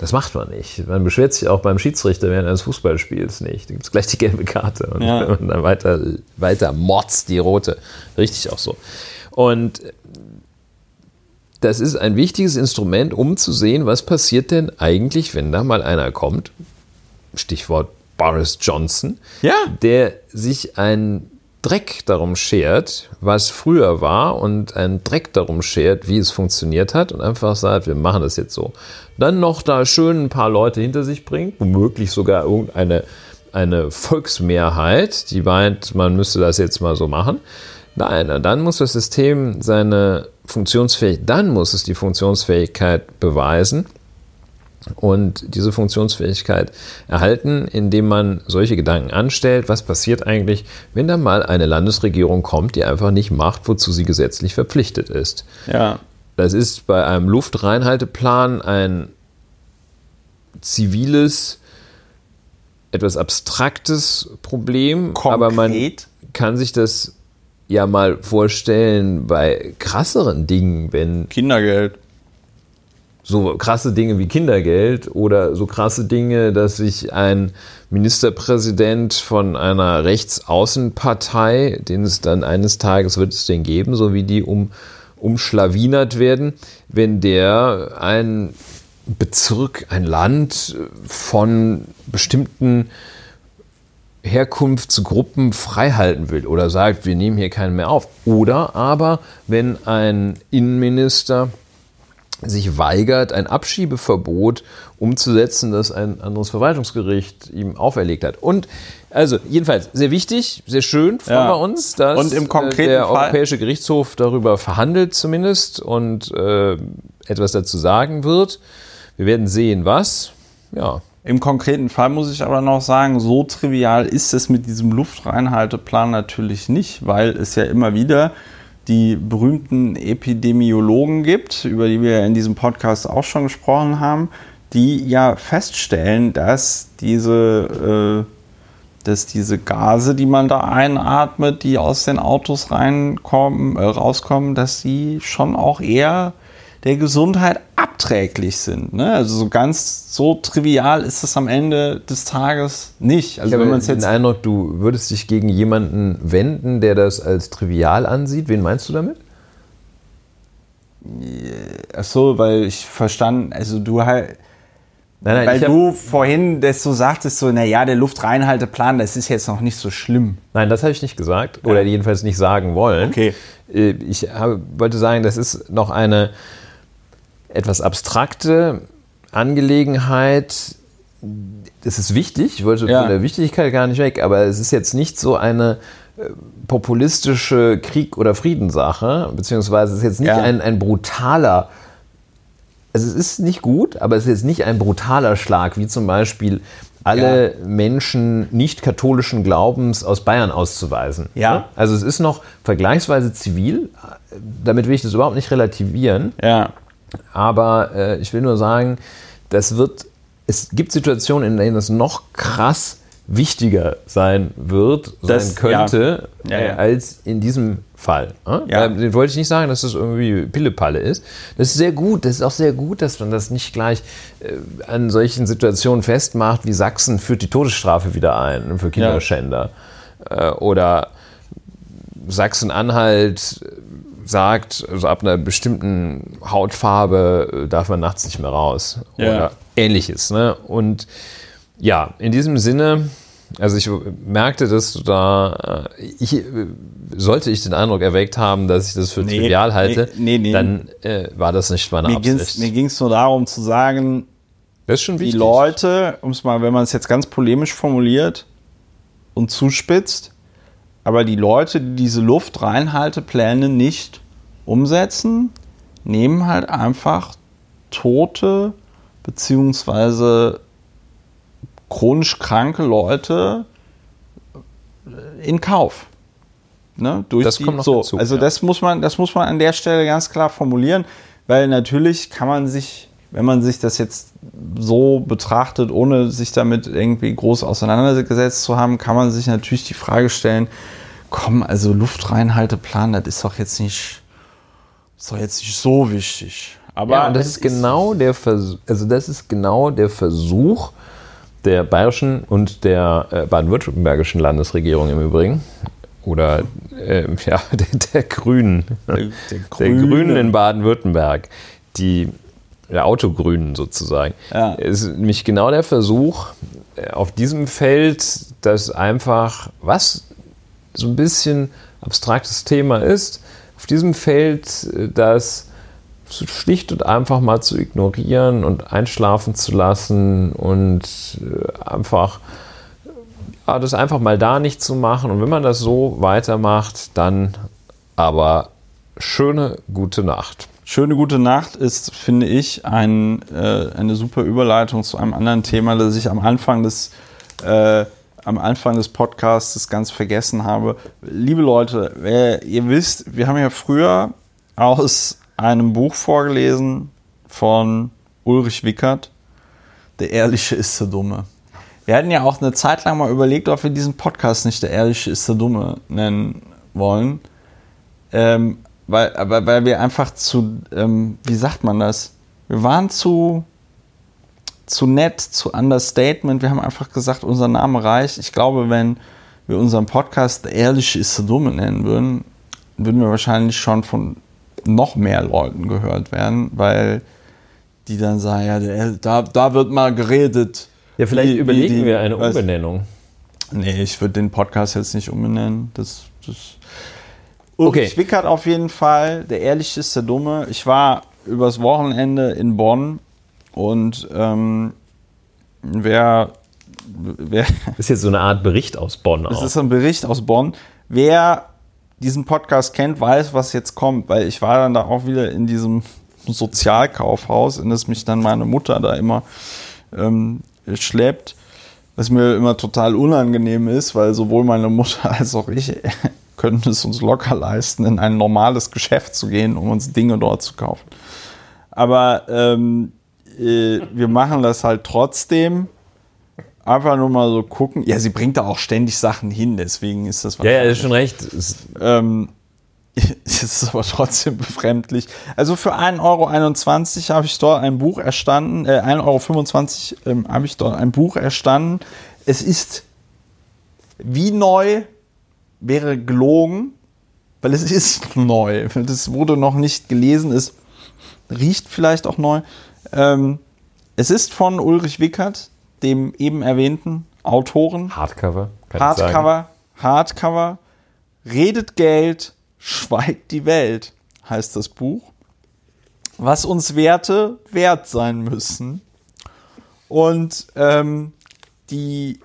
Das macht man nicht. Man beschwert sich auch beim Schiedsrichter während eines Fußballspiels nicht. Da gibt es gleich die gelbe Karte und Ja. dann weiter, weiter motzt die rote. Richtig auch so. Und das ist ein wichtiges Instrument, um zu sehen, was passiert denn eigentlich, wenn da mal einer kommt, Stichwort Boris Johnson, Ja. der sich einen Dreck darum schert, was früher war und einen Dreck darum schert, wie es funktioniert hat und einfach sagt, wir machen das jetzt so. Dann noch da schön ein paar Leute hinter sich bringt, womöglich sogar irgendeine eine Volksmehrheit, die meint, man müsste das jetzt mal so machen. Nein, dann muss das System seine Funktionsfähigkeit, dann muss es die Funktionsfähigkeit beweisen und diese Funktionsfähigkeit erhalten, indem man solche Gedanken anstellt, was passiert eigentlich, wenn da mal eine Landesregierung kommt, die einfach nicht macht, wozu sie gesetzlich verpflichtet ist. Ja. Das ist bei einem Luftreinhalteplan ein ziviles, etwas abstraktes Problem, aber man Konkret. kann sich das ja mal vorstellen bei krasseren Dingen, wenn Kindergeld. So krasse Dinge wie Kindergeld oder so krasse Dinge, dass sich ein Ministerpräsident von einer Rechtsaußenpartei, den es dann eines Tages wird es den geben, so wie die um, umschlawinert werden, wenn der ein Bezirk, ein Land von bestimmten Herkunftsgruppen freihalten will oder sagt, wir nehmen hier keinen mehr auf. Oder aber, wenn ein Innenminister sich weigert, ein Abschiebeverbot umzusetzen, das ein anderes Verwaltungsgericht ihm auferlegt hat. Und also jedenfalls sehr wichtig, sehr schön freuen Ja. wir uns, dass Und im äh, konkreten der Fall- Europäische Gerichtshof darüber verhandelt zumindest und äh, etwas dazu sagen wird. Wir werden sehen, was. Ja, Im konkreten Fall muss ich aber noch sagen, so trivial ist es mit diesem Luftreinhalteplan natürlich nicht, weil es ja immer wieder die berühmten Epidemiologen gibt, über die wir in diesem Podcast auch schon gesprochen haben, die ja feststellen, dass diese, äh, dass diese Gase, die man da einatmet, die aus den Autos reinkommen, äh, rauskommen, dass die schon auch eher der Gesundheit abträglich sind. Ne? Also so ganz so trivial ist es am Ende des Tages nicht. Also ich wenn man den Eindruck, du würdest dich gegen jemanden wenden, der das als trivial ansieht. Wen meinst du damit? Ach so, weil ich verstanden, also du halt, Nein, nein, weil du vorhin das so sagtest, so, naja, der Luftreinhalteplan, das ist jetzt noch nicht so schlimm. Nein, das habe ich nicht gesagt oder jedenfalls nicht sagen wollen. Okay. Äh, Ich habe, wollte sagen, das ist noch eine etwas abstrakte Angelegenheit. Das ist wichtig, ich wollte Ja. von der Wichtigkeit gar nicht weg, aber es ist jetzt nicht so eine äh, populistische Krieg- oder Friedenssache, beziehungsweise es ist jetzt nicht Ja. ein, ein brutaler also es ist nicht gut, aber es ist jetzt nicht ein brutaler Schlag, wie zum Beispiel alle Menschen nicht katholischen Glaubens aus Bayern auszuweisen. Ja. Ne? Also es ist noch vergleichsweise zivil, damit will ich das überhaupt nicht relativieren, Ja. Aber äh, ich will nur sagen, das wird, es gibt Situationen, in denen es noch krass wichtiger sein wird, Das- sein könnte, Ja. Ja, ja. Äh, als in diesem Fall. Ne? Ja. Den wollte ich nicht sagen, dass das irgendwie Pillepalle ist. Das ist sehr gut, das ist auch sehr gut, dass man das nicht gleich äh, an solchen Situationen festmacht, wie Sachsen führt die Todesstrafe wieder ein für Kinderschänder. Äh, oder Sachsen-Anhalt sagt, also ab einer bestimmten Hautfarbe äh, darf man nachts nicht mehr raus. Ja. Oder ähnliches. Ne? Und ja, in diesem Sinne, also ich merkte, dass du da, äh, ich, äh, sollte ich den Eindruck erweckt haben, dass ich das für Nee, trivial halte, nee, nee, dann äh, war das nicht meine Mir ging Absicht. es mir ging's nur darum zu sagen, das ist schon die. Leute, um es mal, wenn man es jetzt ganz polemisch formuliert und zuspitzt, aber die Leute, die diese Luftreinhaltepläne nicht umsetzen, nehmen halt einfach tote beziehungsweise chronisch kranke Leute in Kauf. Ne? Durch Das die, kommt noch so, dazu, Also ja. das muss man, das muss man an der Stelle ganz klar formulieren, weil natürlich kann man sich, wenn man sich das jetzt so betrachtet, ohne sich damit irgendwie groß auseinandergesetzt zu haben, kann man sich natürlich die Frage stellen, komm, also Luftreinhalteplan, das ist doch jetzt nicht, ist doch jetzt nicht so wichtig. Aber Ja, und das ist genau der Versuch, also das ist genau der Versuch der bayerischen und der äh, baden-württembergischen Landesregierung im Übrigen. Oder äh, ja, der, der Grünen. der, Der Grünen in Baden-Württemberg. Die der Autogrünen sozusagen. Ja. Es ist nämlich genau der Versuch, äh, auf diesem Feld, das einfach, was so ein bisschen abstraktes Thema ist, auf diesem Feld äh, das schlicht und einfach mal zu ignorieren und einschlafen zu lassen und äh, einfach ja, das einfach mal da nicht zu machen. Und wenn man das so weitermacht, dann aber schöne gute Nacht. Schöne gute Nacht ist, finde ich, ein, äh, eine super Überleitung zu einem anderen Thema, das ich am Anfang des, äh, am Anfang des Podcasts ganz vergessen habe. Liebe Leute, ihr wisst, wir haben ja früher aus einem Buch vorgelesen von Ulrich Wickert, Der Ehrliche ist der Dumme. Wir hatten ja auch eine Zeit lang mal überlegt, ob wir diesen Podcast nicht Der Ehrliche ist der Dumme nennen wollen. Ähm, weil, aber weil wir einfach zu, ähm, wie sagt man das? Wir waren zu, zu nett, zu Understatement. Wir haben einfach gesagt, unser Name reicht. Ich glaube, wenn wir unseren Podcast Der Ehrliche ist der Dumme nennen würden, würden wir wahrscheinlich schon von noch mehr Leuten gehört werden, weil die dann sagen, ja, da, da wird mal geredet. Ja, vielleicht wie überlegen die- wir eine Umbenennung. Nee, ich würde den Podcast jetzt nicht umbenennen. Das, das Ulrich Okay. Wickert auf jeden Fall. Der Ehrliche ist der Dumme. Ich war übers Wochenende in Bonn und ähm, wer, wer Das ist jetzt so eine Art Bericht aus Bonn das auch. ist ein Bericht aus Bonn. Wer diesen Podcast kennt, weiß, was jetzt kommt, weil ich war dann da auch wieder in diesem Sozialkaufhaus, in das mich dann meine Mutter da immer ähm, schleppt, was mir immer total unangenehm ist, weil sowohl meine Mutter als auch ich können es uns locker leisten, in ein normales Geschäft zu gehen, um uns Dinge dort zu kaufen. Aber ähm, äh, wir machen das halt trotzdem. Einfach nur mal so gucken. Ja, sie bringt da auch ständig Sachen hin, deswegen ist das Ja, ja, ist schon recht. Es- ähm, es ist aber trotzdem befremdlich. Also für 1,21 Euro habe ich dort ein Buch erstanden, äh, 1,25 Euro ähm, habe ich dort ein Buch erstanden. Es ist wie neu, wäre gelogen, weil es ist neu. Das wurde noch nicht gelesen, es riecht vielleicht auch neu. Ähm, es ist von Ulrich Wickert, dem eben erwähnten Autoren. Hardcover. Hardcover, Hardcover, redet Geld, schweigt die Welt, heißt das Buch. Was uns Werte wert sein müssen. Und ähm, die,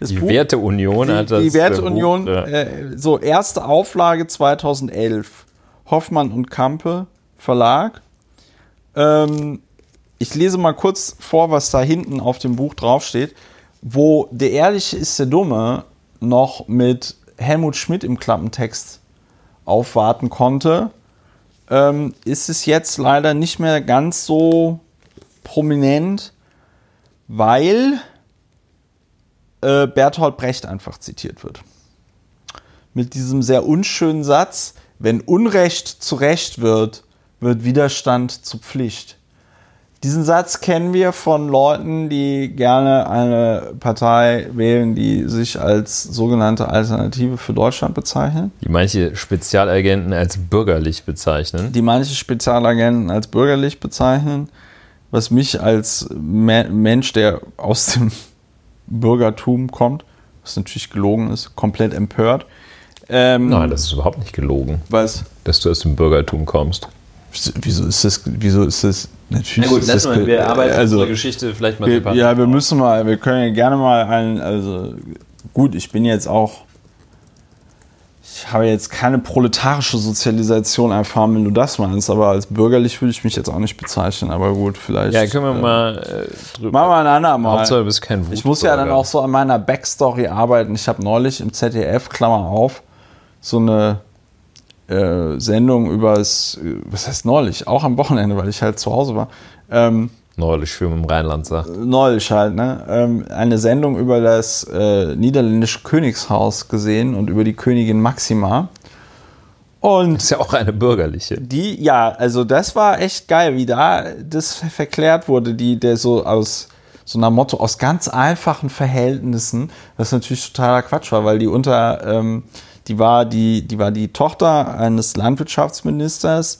Die Werteunion hat das die, die Werteunion, Buch, ja. äh, so erste Auflage 2011, Hoffmann und Kampe Verlag. Ähm, ich lese mal kurz vor, was da hinten auf dem Buch draufsteht. Wo der Ehrliche ist der Dumme noch mit Helmut Schmidt im Klappentext aufwarten konnte, ähm, ist es jetzt leider nicht mehr ganz so prominent, weil äh, Bertolt Brecht einfach zitiert wird. Mit diesem sehr unschönen Satz, wenn Unrecht zu Recht wird, wird Widerstand zu Pflicht. Diesen Satz kennen wir von Leuten, die gerne eine Partei wählen, die sich als sogenannte Alternative für Deutschland bezeichnen, Die manche Spezialagenten als bürgerlich bezeichnen. die manche Spezialagenten als bürgerlich bezeichnen, was mich als Me Mensch, der aus dem Bürgertum kommt, was natürlich gelogen ist, komplett empört. Ähm, Nein, das ist überhaupt nicht gelogen, Was? dass du aus dem Bürgertum kommst. Wieso ist das? Wieso ist das? Natürlich ist das ge- also, Geschichte vielleicht mal wir, ja, wir müssen mal, wir können ja gerne mal einen, also gut, ich bin jetzt auch, ich habe jetzt keine proletarische Sozialisation erfahren, wenn du das meinst, aber als bürgerlich würde ich mich jetzt auch nicht bezeichnen, aber gut, vielleicht. Ja, können wir äh, mal äh, drüber. Machen wir ein andermal. Hauptsache, du bist kein Ich muss ja dann Wutbürger. auch so an meiner Backstory arbeiten. Ich habe neulich im ZDF, Klammer auf, so eine äh, Sendung über das, was heißt neulich, auch am Wochenende, weil ich halt zu Hause war. Ähm, Neulich schwimmen im Rheinland sagt. neulich halt, ne? Ähm, eine Sendung über das äh, niederländische Königshaus gesehen und über die Königin Maxima. Und Ist ja auch eine bürgerliche. die, ja, also das war echt geil, wie da das verklärt wurde, die, der so aus so einer Motto, aus ganz einfachen Verhältnissen, was natürlich totaler Quatsch war, weil die unter, ähm, die war die, die war die Tochter eines Landwirtschaftsministers,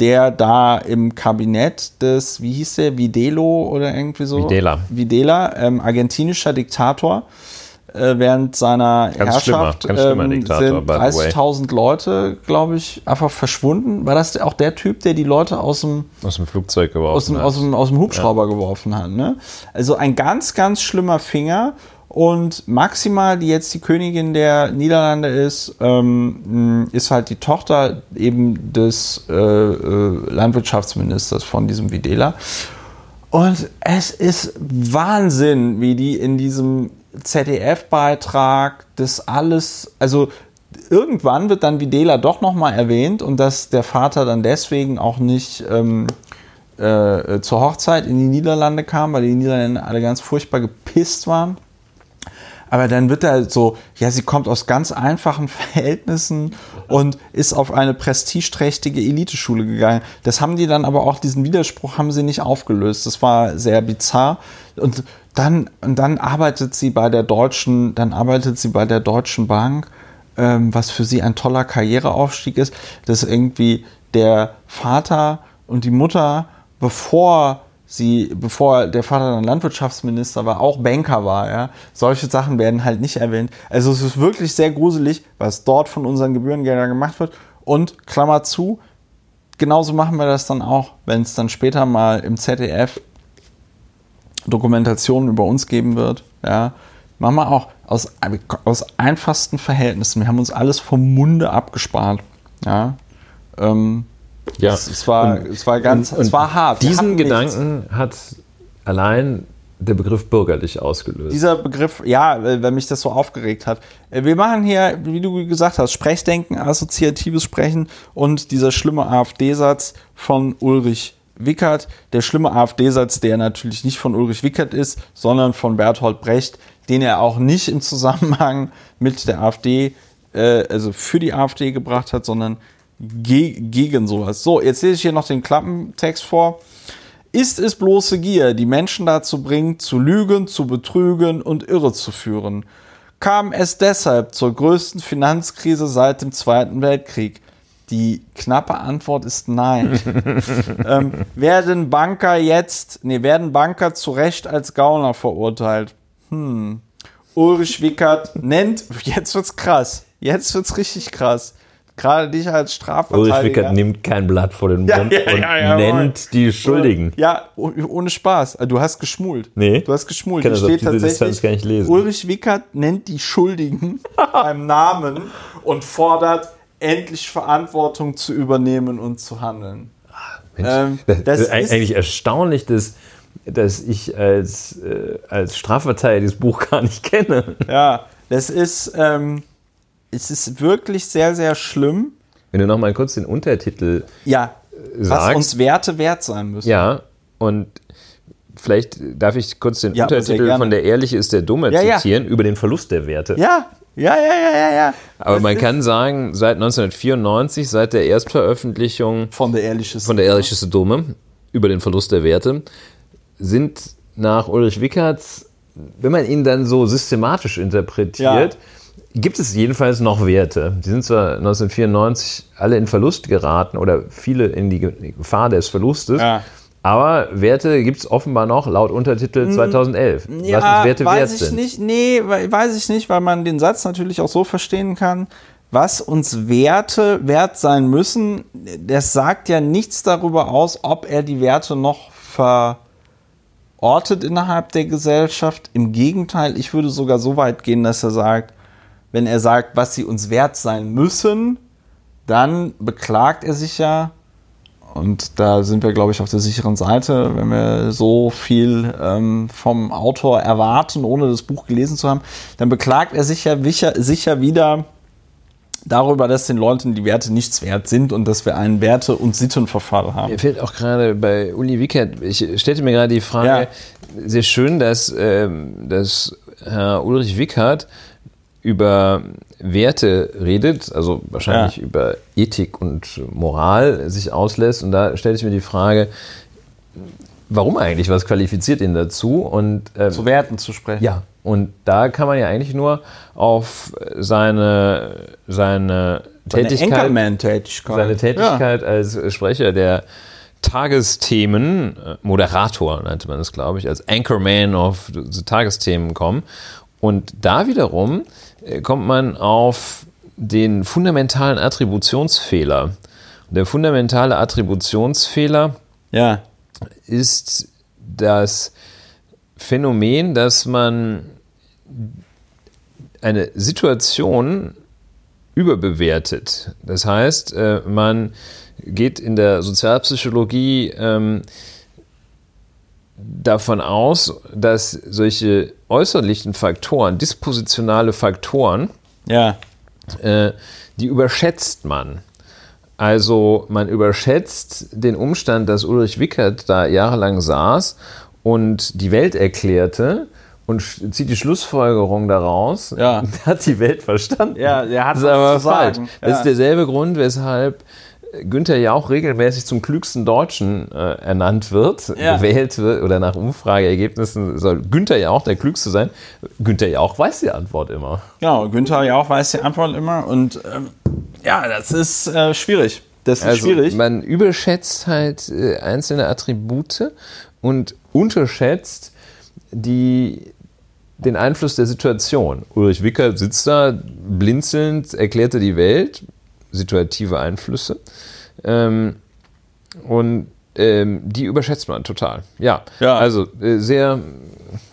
der da im Kabinett des, wie hieß der, Videlo oder irgendwie so? Videla. Videla, ähm, argentinischer Diktator. Äh, während seiner Ganz schlimmer, Herrschaft ganz schlimmer ähm, sind by the way. 30.000 Leute, glaube ich, einfach verschwunden. War das auch der Typ, der die Leute aus dem, Aus dem Flugzeug geworfen. aus dem, hat. aus dem, aus dem Hubschrauber geworfen hat? Ne? Also ein ganz, ganz schlimmer Finger. Und Maxima, die jetzt die Königin der Niederlande ist, ähm, ist halt die Tochter eben des äh, äh, Landwirtschaftsministers von diesem Videla. Und es ist Wahnsinn, wie die in diesem ZDF-Beitrag das alles, also irgendwann wird dann Videla doch nochmal erwähnt und dass der Vater dann deswegen auch nicht ähm, äh, zur Hochzeit in die Niederlande kam, weil die Niederländer alle ganz furchtbar gepisst waren. Aber dann wird er so, ja, sie kommt aus ganz einfachen Verhältnissen und ist auf eine prestigeträchtige Eliteschule gegangen. Das haben die dann aber auch, diesen Widerspruch haben sie nicht aufgelöst. Das war sehr bizarr. Und dann, und dann arbeitet sie bei der Deutschen, dann arbeitet sie bei der Deutschen Bank, ähm, was für sie ein toller Karriereaufstieg ist, dass irgendwie der Vater und die Mutter, bevor sie, bevor der Vater dann Landwirtschaftsminister war, auch Banker war, ja. Solche Sachen werden halt nicht erwähnt. Also es ist wirklich sehr gruselig, was dort von unseren Gebührengeldern gemacht wird. Und Klammer zu, genauso machen wir das dann auch, wenn es dann später mal im ZDF Dokumentationen über uns geben wird, ja. Machen wir auch aus, aus einfachsten Verhältnissen. Wir haben uns alles vom Munde abgespart, ja. Ähm, Ja. es, es, war, Und- es war ganz, und es war hart. Diesen hatten nichts. Gedanken hat allein der Begriff bürgerlich ausgelöst. Dieser Begriff, ja, weil mich das so aufgeregt hat. Äh, wir machen hier, wie du gesagt hast, Sprechdenken, assoziatives Sprechen und dieser schlimme AfD-Satz von Ulrich Wickert. Der schlimme AfD-Satz, der natürlich nicht von Ulrich Wickert ist, sondern von Berthold Brecht, den er auch nicht im Zusammenhang mit der AfD, äh, also für die AfD gebracht hat, sondern ge gegen sowas. So, jetzt lese ich hier noch den Klappentext vor. Ist es bloße Gier, die Menschen dazu bringt, zu lügen, zu betrügen und irre zu führen? Kam es deshalb zur größten Finanzkrise seit dem Zweiten Weltkrieg? Die knappe Antwort ist nein. ähm, werden Banker jetzt, nee, werden Banker zu Recht als Gauner verurteilt? Hm. Ulrich Wickert nennt, jetzt wird's krass, jetzt wird's richtig krass gerade dich als Strafverteidiger. Ulrich Wickert nimmt kein Blatt vor den Mund ja, ja, und ja, nennt die Schuldigen. Ja, ohne Spaß. Du hast geschmult. Nee. Du hast geschmult. Ich kann das steht tatsächlich, gar nicht lesen. Ulrich Wickert nennt die Schuldigen beim Namen und fordert, endlich Verantwortung zu übernehmen und zu handeln. Mensch, ähm, das, das, ist eigentlich erstaunlich, dass, dass ich als, äh, als Strafverteidiger dieses Buch gar nicht kenne. Ja, das ist... Ähm, es ist wirklich sehr, sehr schlimm. Wenn du noch mal kurz den Untertitel ja, sagst. Was uns Werte wert sein müssen. Ja, und vielleicht darf ich kurz den ja, Untertitel von Der Ehrliche ist der Dumme ja, zitieren, ja. über den Verlust der Werte. Ja, ja, ja, ja, ja. ja. Aber das man kann sagen, seit 1994, seit der Erstveröffentlichung von Der Ehrliche ist, von der Ehrliche ist Dumme über den Verlust der Werte, sind nach Ulrich Wickerts, wenn man ihn dann so systematisch interpretiert, gibt es jedenfalls noch Werte. Die sind zwar 1994 alle in Verlust geraten oder viele in die Gefahr des Verlustes. Ja. Aber Werte gibt es offenbar noch laut Untertitel 2011. Hm, ja, was Werte weiß wert ich sind. nicht. Nee, weiß ich nicht, weil man den Satz natürlich auch so verstehen kann. Was uns Werte wert sein müssen, das sagt ja nichts darüber aus, ob er die Werte noch verortet innerhalb der Gesellschaft. Im Gegenteil, ich würde sogar so weit gehen, dass er sagt, wenn er sagt, was sie uns wert sein müssen, dann beklagt er sich ja, und da sind wir, glaube ich, auf der sicheren Seite, wenn wir so viel ähm, vom Autor erwarten, ohne das Buch gelesen zu haben, dann beklagt er sich ja sicher, wieder darüber, dass den Leuten die Werte nichts wert sind und dass wir einen Werte- und Sittenverfall haben. Mir fällt auch gerade bei Uli Wickert, ich stellte mir gerade die Frage, ja. sehr schön, dass, ähm, dass Herr Ulrich Wickert über Werte redet, also wahrscheinlich ja. über Ethik und Moral sich auslässt. Und da stelle ich mir die Frage, warum eigentlich? Was qualifiziert ihn dazu? Und, ähm, zu Werten zu sprechen. Ja, und da kann man ja eigentlich nur auf seine, seine, seine Tätigkeit, Tätigkeit, seine Tätigkeit ja. als Sprecher der Tagesthemen, äh, Moderator nannte man es, glaube ich, als Anchorman of the Tagesthemen kommen. Und da wiederum kommt man auf den fundamentalen Attributionsfehler. Der fundamentale Attributionsfehler ja. ist das Phänomen, dass man eine Situation überbewertet. Das heißt, äh, man geht in der Sozialpsychologie ähm, davon aus, dass solche äußerlichen Faktoren, dispositionale Faktoren, ja. äh, die überschätzt man. Also man überschätzt den Umstand, dass Ulrich Wickert da jahrelang saß und die Welt erklärte und zieht die Schlussfolgerung daraus, ja. hat die Welt verstanden. Ja, er hat das ist aber falsch. Ja. Das ist derselbe Grund, weshalb Günther ja auch regelmäßig zum klügsten Deutschen äh, ernannt wird, ja. gewählt wird oder nach Umfrageergebnissen soll Günther ja auch der Klügste sein. Günther ja auch weiß die Antwort immer. Genau, Günther ja auch weiß die Antwort immer und ähm, ja, das ist äh, schwierig. Das ist also schwierig. Man überschätzt halt äh, einzelne Attribute und unterschätzt die, den Einfluss der Situation. Ulrich Wicker sitzt da blinzelnd, erklärte die Welt, situative Einflüsse. Ähm, und ähm, die überschätzt man total. Ja, ja. also äh, sehr,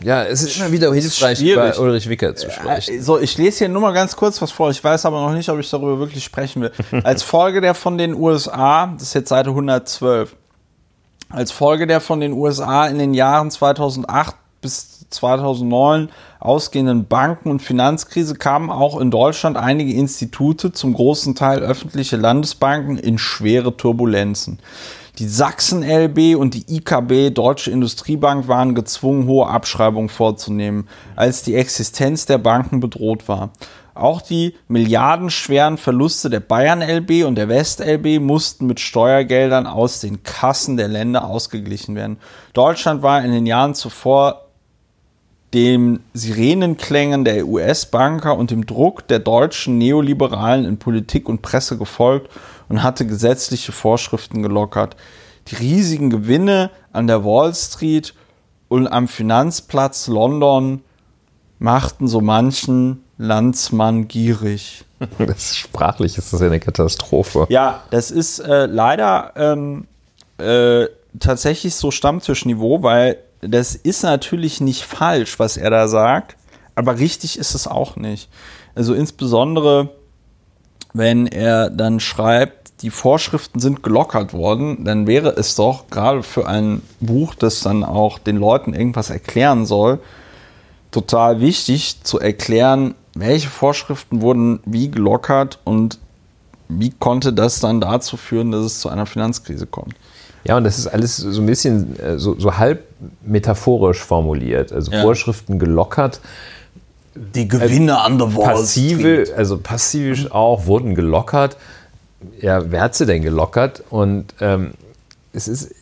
ja, es ist immer wieder hilfreich, bei Ulrich Wicker zu sprechen. Äh, so, ich lese hier nur mal ganz kurz was vor. Ich weiß aber noch nicht, ob ich darüber wirklich sprechen will. Als Folge der von den USA, das ist jetzt Seite 112, als Folge der von den USA in den Jahren 2008 bis 2009 ausgehenden Banken- und Finanzkrise kamen auch in Deutschland einige Institute, zum großen Teil öffentliche Landesbanken, in schwere Turbulenzen. Die Sachsen LB und die IKB, Deutsche Industriebank, waren gezwungen, hohe Abschreibungen vorzunehmen, als die Existenz der Banken bedroht war. Auch die milliardenschweren Verluste der Bayern LB und der West LB mussten mit Steuergeldern aus den Kassen der Länder ausgeglichen werden. Deutschland war in den Jahren zuvor dem Sirenenklängen der US-Banker und dem Druck der deutschen Neoliberalen in Politik und Presse gefolgt und hatte gesetzliche Vorschriften gelockert. Die riesigen Gewinne an der Wall Street und am Finanzplatz London machten so manchen Landsmann gierig. Das sprachlich ist das ja eine Katastrophe. Ja, das ist äh, leider ähm, äh, tatsächlich so Stammtischniveau, weil das ist natürlich nicht falsch, was er da sagt, aber richtig ist es auch nicht. Also insbesondere, wenn er dann schreibt, die Vorschriften sind gelockert worden, dann wäre es doch gerade für ein Buch, das dann auch den Leuten irgendwas erklären soll, total wichtig zu erklären, welche Vorschriften wurden wie gelockert und wie konnte das dann dazu führen, dass es zu einer Finanzkrise kommt. Ja, und das ist alles so ein bisschen äh, so, so halb metaphorisch formuliert. Also Ja. Vorschriften gelockert. Die Gewinne an der Wall Passive, also passivisch auch, wurden gelockert. Ja, wer hat sie denn gelockert? Und ähm, es ist,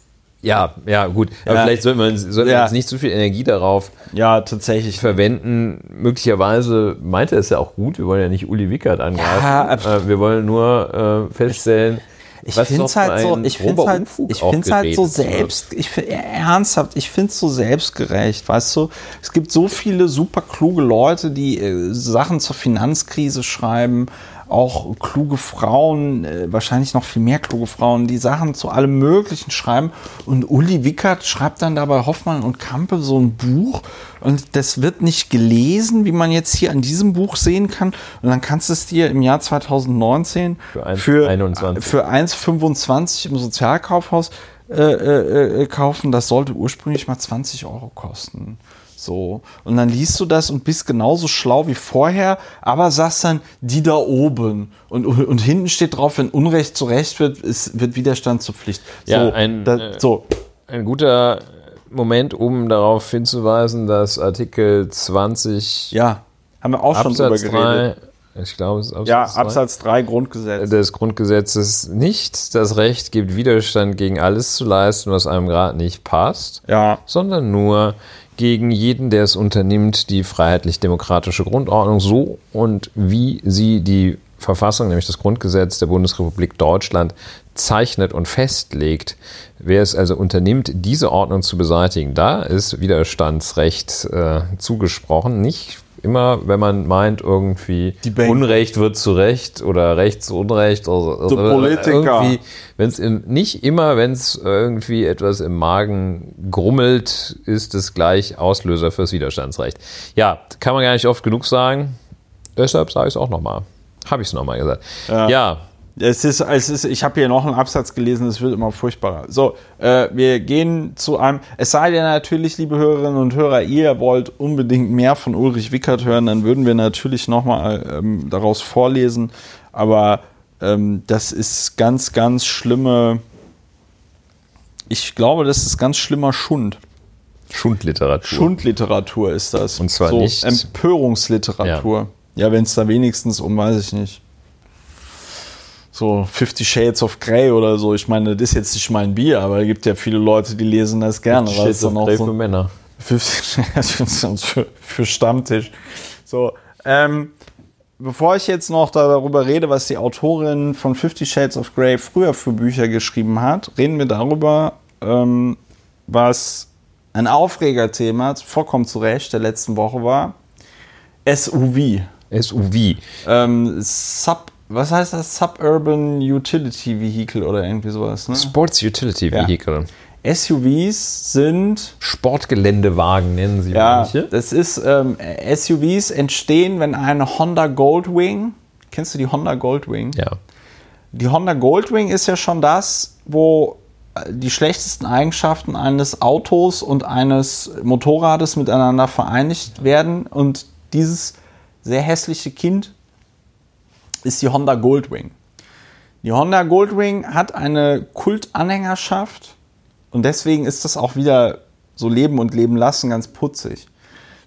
ja, ja, gut. Aber Ja. vielleicht sollten wir, uns, sollten wir Ja. uns nicht zu viel Energie darauf Ja, tatsächlich. verwenden. Möglicherweise meinte er es ja auch gut. Wir wollen ja nicht Uli Wickert angreifen. Ja, äh, wir wollen nur äh, feststellen, Ich finde es halt so, ich finde halt, ich find's halt so selbst, ich find, ernsthaft, ich finde es so selbstgerecht, weißt du? Es gibt so viele super kluge Leute, die äh, Sachen zur Finanzkrise schreiben, auch kluge Frauen, äh, wahrscheinlich noch viel mehr kluge Frauen, die Sachen zu allem Möglichen schreiben. Und Uli Wickert schreibt dann dabei Hoffmann und Kampe so ein Buch und das wird nicht gelesen, wie man jetzt hier an diesem Buch sehen kann. Und dann kannst du es dir im Jahr 2019 Für für, 1,21. für 1,25 im Sozialkaufhaus äh, äh, äh, kaufen. Das sollte ursprünglich mal 20 Euro kosten. So. Und dann liest du das und bist genauso schlau wie vorher, aber sagst dann, die da oben. Und, und hinten steht drauf, wenn Unrecht zu Recht wird, ist, wird Widerstand zur Pflicht. So, Ja, ein, da, äh, so. ein guter Moment, um darauf hinzuweisen, dass Artikel 20 ja, haben wir auch schon Absatz drüber geredet. 3, ich glaube, es ist Absatz Ja, 3, Absatz 3 Grundgesetz. des Grundgesetzes nicht das Recht gibt, Widerstand gegen alles zu leisten, was einem gerade nicht passt, Ja, sondern nur gegen jeden, der es unternimmt, die freiheitlich-demokratische Grundordnung so und wie sie die Verfassung, nämlich das Grundgesetz der Bundesrepublik Deutschland, zeichnet und festlegt. Wer es also unternimmt, diese Ordnung zu beseitigen, da ist Widerstandsrecht äh, zugesprochen. Nicht immer, wenn man meint, irgendwie. Unrecht wird zu Recht oder Recht zu Unrecht. Oder, Die oder Politiker. Irgendwie, wenn es nicht immer, wenn es irgendwie etwas im Magen grummelt, ist es gleich Auslöser fürs Widerstandsrecht. Ja, kann man gar nicht oft genug sagen. Deshalb sage ich es auch nochmal. Habe ich es nochmal gesagt. ja. Es ist, es ist, ich habe hier noch einen Absatz gelesen, es wird immer furchtbarer. So, äh, wir gehen zu einem, es sei denn natürlich, liebe Hörerinnen und Hörer, ihr wollt unbedingt mehr von Ulrich Wickert hören, dann würden wir natürlich nochmal ähm, daraus vorlesen. Aber ähm, das ist ganz, ganz schlimme, ich glaube, das ist ganz schlimmer Schund. Schundliteratur. Schundliteratur ist das. Und zwar so nicht- Empörungsliteratur. Ja, wenn es da wenigstens um, weiß ich nicht, so Fifty Shades of Grey oder so. Ich meine, das ist jetzt nicht mein Bier, aber es gibt ja viele Leute, die lesen das gerne. es Shades of Grey so für Männer. für, für Stammtisch. So, ähm, bevor ich jetzt noch darüber rede, was die Autorin von Fifty Shades of Grey früher für Bücher geschrieben hat, reden wir darüber, ähm, was ein Aufregerthema, vollkommen zu Recht, der letzten Woche war. SUV. SUV. Ähm, Sub, was heißt das? Suburban Utility Vehicle oder irgendwie sowas. Ne? Sports Utility Ja. Vehicle. SUVs sind Sportgeländewagen nennen sie Ja, manche. das ist, ähm, SUVs entstehen, wenn eine Honda Goldwing, kennst du die Honda Goldwing? Ja. Die Honda Goldwing ist ja schon das, wo die schlechtesten Eigenschaften eines Autos und eines Motorrades miteinander vereinigt werden. Und dieses sehr hässliche Kind ist die Honda Goldwing. Die Honda Goldwing hat eine Kultanhängerschaft und deswegen ist das auch wieder so Leben und Leben lassen ganz putzig.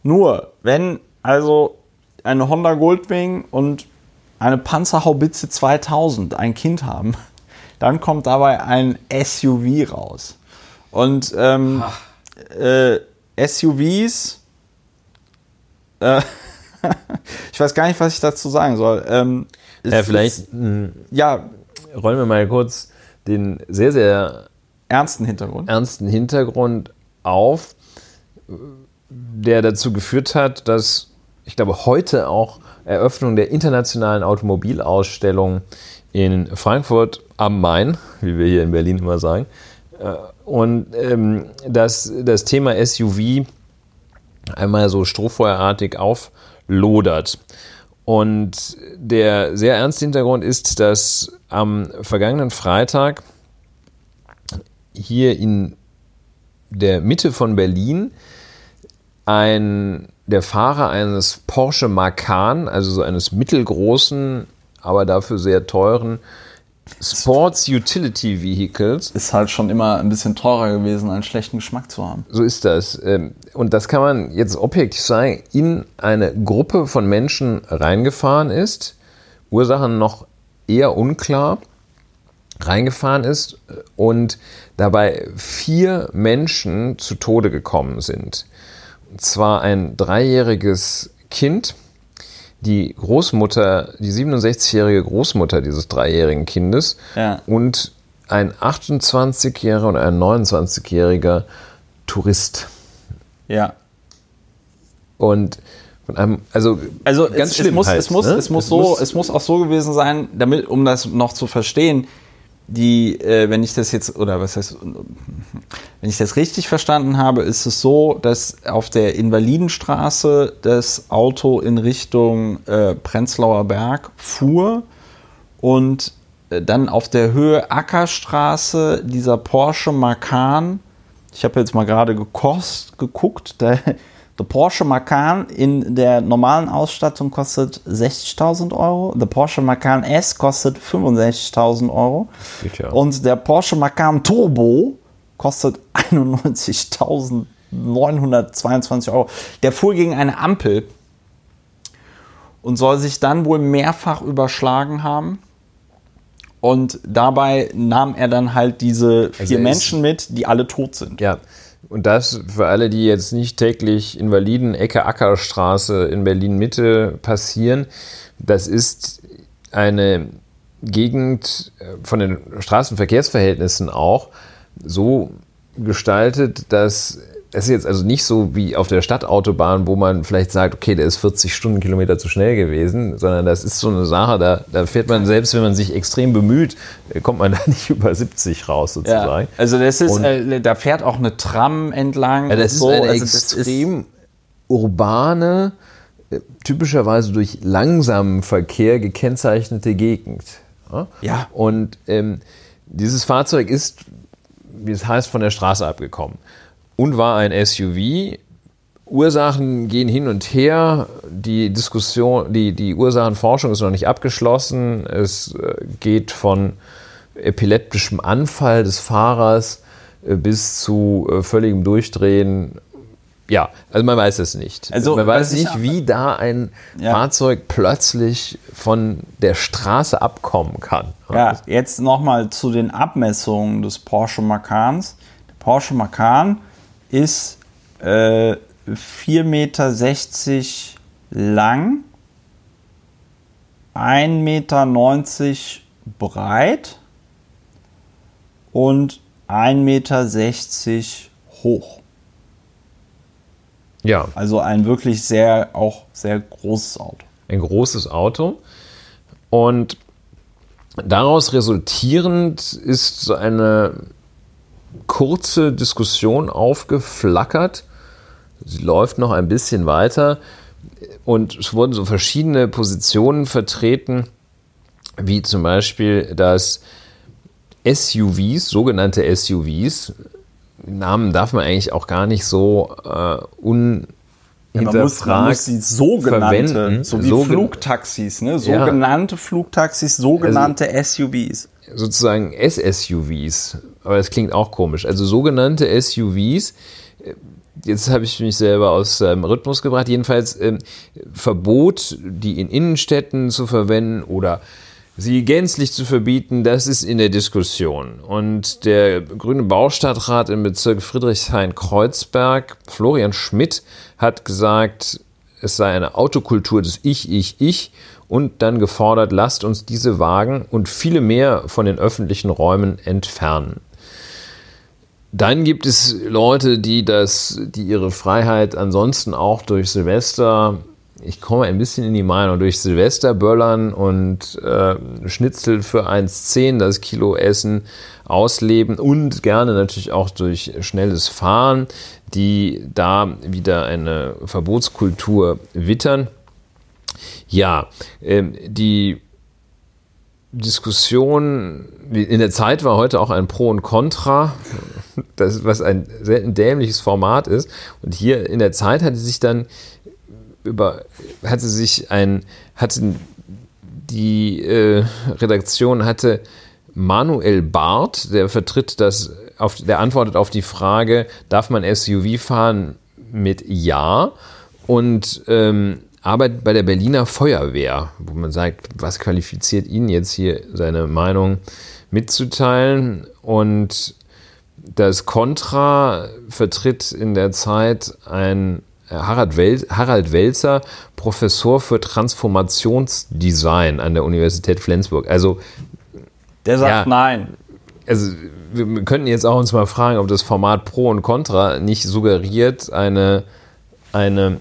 Nur, wenn also eine Honda Goldwing und eine Panzerhaubitze 2000 ein Kind haben, dann kommt dabei ein SUV raus. Und ähm, äh, SUVs, äh, ich weiß gar nicht, was ich dazu sagen soll. Ähm, ja, vielleicht ist, ja, rollen wir mal kurz den sehr, sehr ernsten Hintergrund. ernsten Hintergrund auf, der dazu geführt hat, dass ich glaube heute auch Eröffnung der internationalen Automobilausstellung in Frankfurt am Main, wie wir hier in Berlin immer sagen. Äh, und ähm, dass das Thema SUV einmal so strohfeuerartig auflodert. Und der sehr ernste Hintergrund ist, dass am vergangenen Freitag hier in der Mitte von Berlin ein, der Fahrer eines Porsche Macan, also so eines mittelgroßen, aber dafür sehr teuren Sports Utility Vehicles. Ist halt schon immer ein bisschen teurer gewesen, einen schlechten Geschmack zu haben. So ist das. Ähm, und das kann man jetzt objektiv sagen, in eine Gruppe von Menschen reingefahren ist. Ursachen noch eher unklar. Reingefahren ist und dabei vier Menschen zu Tode gekommen sind. Und zwar ein dreijähriges Kind, die Großmutter, die 67-jährige Großmutter dieses dreijährigen Kindes ja. und ein 28-jähriger und ein 29-jähriger Tourist. Ja. Und von einem, also, also ganz es, schlimm es muss, halt, es muss, ne? es muss so, es muss auch so gewesen sein, damit, um das noch zu verstehen, die, äh, wenn ich das jetzt, oder was heißt, wenn ich das richtig verstanden habe, ist es so, dass auf der Invalidenstraße das Auto in Richtung äh, Prenzlauer Berg fuhr und äh, dann auf der Höhe Ackerstraße dieser Porsche Macan, ich habe jetzt mal gerade geguckt, der, der Porsche Macan in der normalen Ausstattung kostet 60.000 Euro. Der Porsche Macan S kostet 65.000 Euro. Ja. Und der Porsche Macan Turbo kostet 91.922 Euro. Der fuhr gegen eine Ampel und soll sich dann wohl mehrfach überschlagen haben. Und dabei nahm er dann halt diese vier also Menschen mit, die alle tot sind. Ja, und das für alle, die jetzt nicht täglich Invaliden Ecke Ackerstraße in Berlin Mitte passieren, das ist eine Gegend äh, von den Straßenverkehrsverhältnissen auch so gestaltet, dass es ist jetzt also nicht so wie auf der Stadtautobahn, wo man vielleicht sagt, okay, der ist 40 Stundenkilometer zu schnell gewesen, sondern das ist so eine Sache, da, da fährt man selbst, wenn man sich extrem bemüht, kommt man da nicht über 70 raus sozusagen. Ja, also das ist, äh, da fährt auch eine Tram entlang. Ja, das ist so. eine also extrem urbane, äh, typischerweise durch langsamen Verkehr gekennzeichnete Gegend. Ja. ja. Und ähm, dieses Fahrzeug ist, wie es heißt, von der Straße abgekommen und war ein SUV. Ursachen gehen hin und her. Die Diskussion, die, die Ursachenforschung ist noch nicht abgeschlossen. Es äh, geht von epileptischem Anfall des Fahrers äh, bis zu äh, völligem Durchdrehen. Ja, also man weiß es nicht. Also, man weiß nicht, wie da ein ja. Fahrzeug plötzlich von der Straße abkommen kann. Ja, jetzt nochmal zu den Abmessungen des Porsche Macans. Der Porsche Macan ist äh, 4,60 Meter lang, 1,90 Meter breit und 1,60 Meter hoch. Ja. Also ein wirklich sehr, auch sehr großes Auto. Ein großes Auto. Und daraus resultierend ist so eine kurze Diskussion aufgeflackert. Sie läuft noch ein bisschen weiter und es wurden so verschiedene Positionen vertreten, wie zum Beispiel, dass SUVs, sogenannte SUVs, Namen darf man eigentlich auch gar nicht so äh, un man muss, man muss die sogenannte, verwenden. so wie Sogen Flugtaxis, ne? sogenannte ja. Flugtaxis, sogenannte also, SUVs. Sozusagen S-SUVs, aber das klingt auch komisch. Also sogenannte SUVs, jetzt habe ich mich selber aus dem Rhythmus gebracht, jedenfalls ähm, Verbot, die in Innenstädten zu verwenden oder sie gänzlich zu verbieten, das ist in der Diskussion. Und der grüne Baustadtrat im Bezirk Friedrichshain-Kreuzberg, Florian Schmidt, hat gesagt, es sei eine Autokultur des Ich, Ich, Ich und dann gefordert, lasst uns diese Wagen und viele mehr von den öffentlichen Räumen entfernen. Dann gibt es Leute, die das, die ihre Freiheit ansonsten auch durch Silvester ich komme ein bisschen in die Meinung, durch Silvester böllern und äh, Schnitzel für 1,10 das Kilo essen, ausleben und gerne natürlich auch durch schnelles Fahren, die da wieder eine Verbotskultur wittern. Ja, äh, die Diskussion in der Zeit war heute auch ein Pro und Contra, das, was ein sehr dämliches Format ist. Und hier in der Zeit hatte sich dann über, hatte sich ein, hatte die äh, Redaktion hatte Manuel Barth, der vertritt das, auf, der antwortet auf die Frage, darf man SUV fahren mit Ja und ähm, arbeitet bei der Berliner Feuerwehr, wo man sagt, was qualifiziert ihn jetzt hier seine Meinung mitzuteilen und das Contra vertritt in der Zeit ein Harald, Wel Harald Welzer, Professor für Transformationsdesign an der Universität Flensburg. Also der sagt ja, nein. Also wir könnten jetzt auch uns mal fragen, ob das Format Pro und Contra nicht suggeriert eine, eine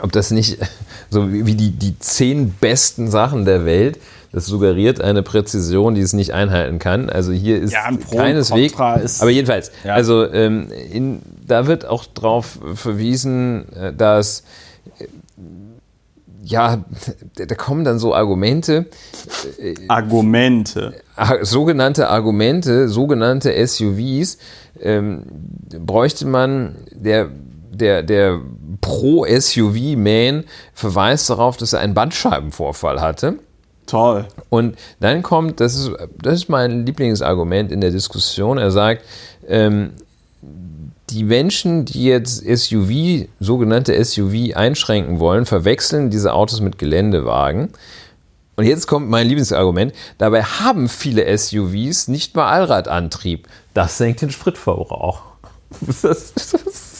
ob das nicht so wie die, die zehn besten Sachen der Welt, das suggeriert eine Präzision, die es nicht einhalten kann. Also hier ist ja, keineswegs. Aber jedenfalls, ja. also ähm, in, da wird auch darauf verwiesen, äh, dass äh, ja, da kommen dann so Argumente. Äh, Argumente. Sogenannte Argumente, sogenannte SUVs, ähm, bräuchte man, der, der, der Pro-SUV-Man verweist darauf, dass er einen Bandscheibenvorfall hatte. Toll. Und dann kommt, das ist, das ist mein Lieblingsargument in der Diskussion, er sagt, ähm, die Menschen, die jetzt SUV, sogenannte SUV einschränken wollen, verwechseln diese Autos mit Geländewagen. Und jetzt kommt mein Lieblingsargument. Dabei haben viele SUVs nicht mal Allradantrieb. Das senkt den Spritverbrauch. Das, das,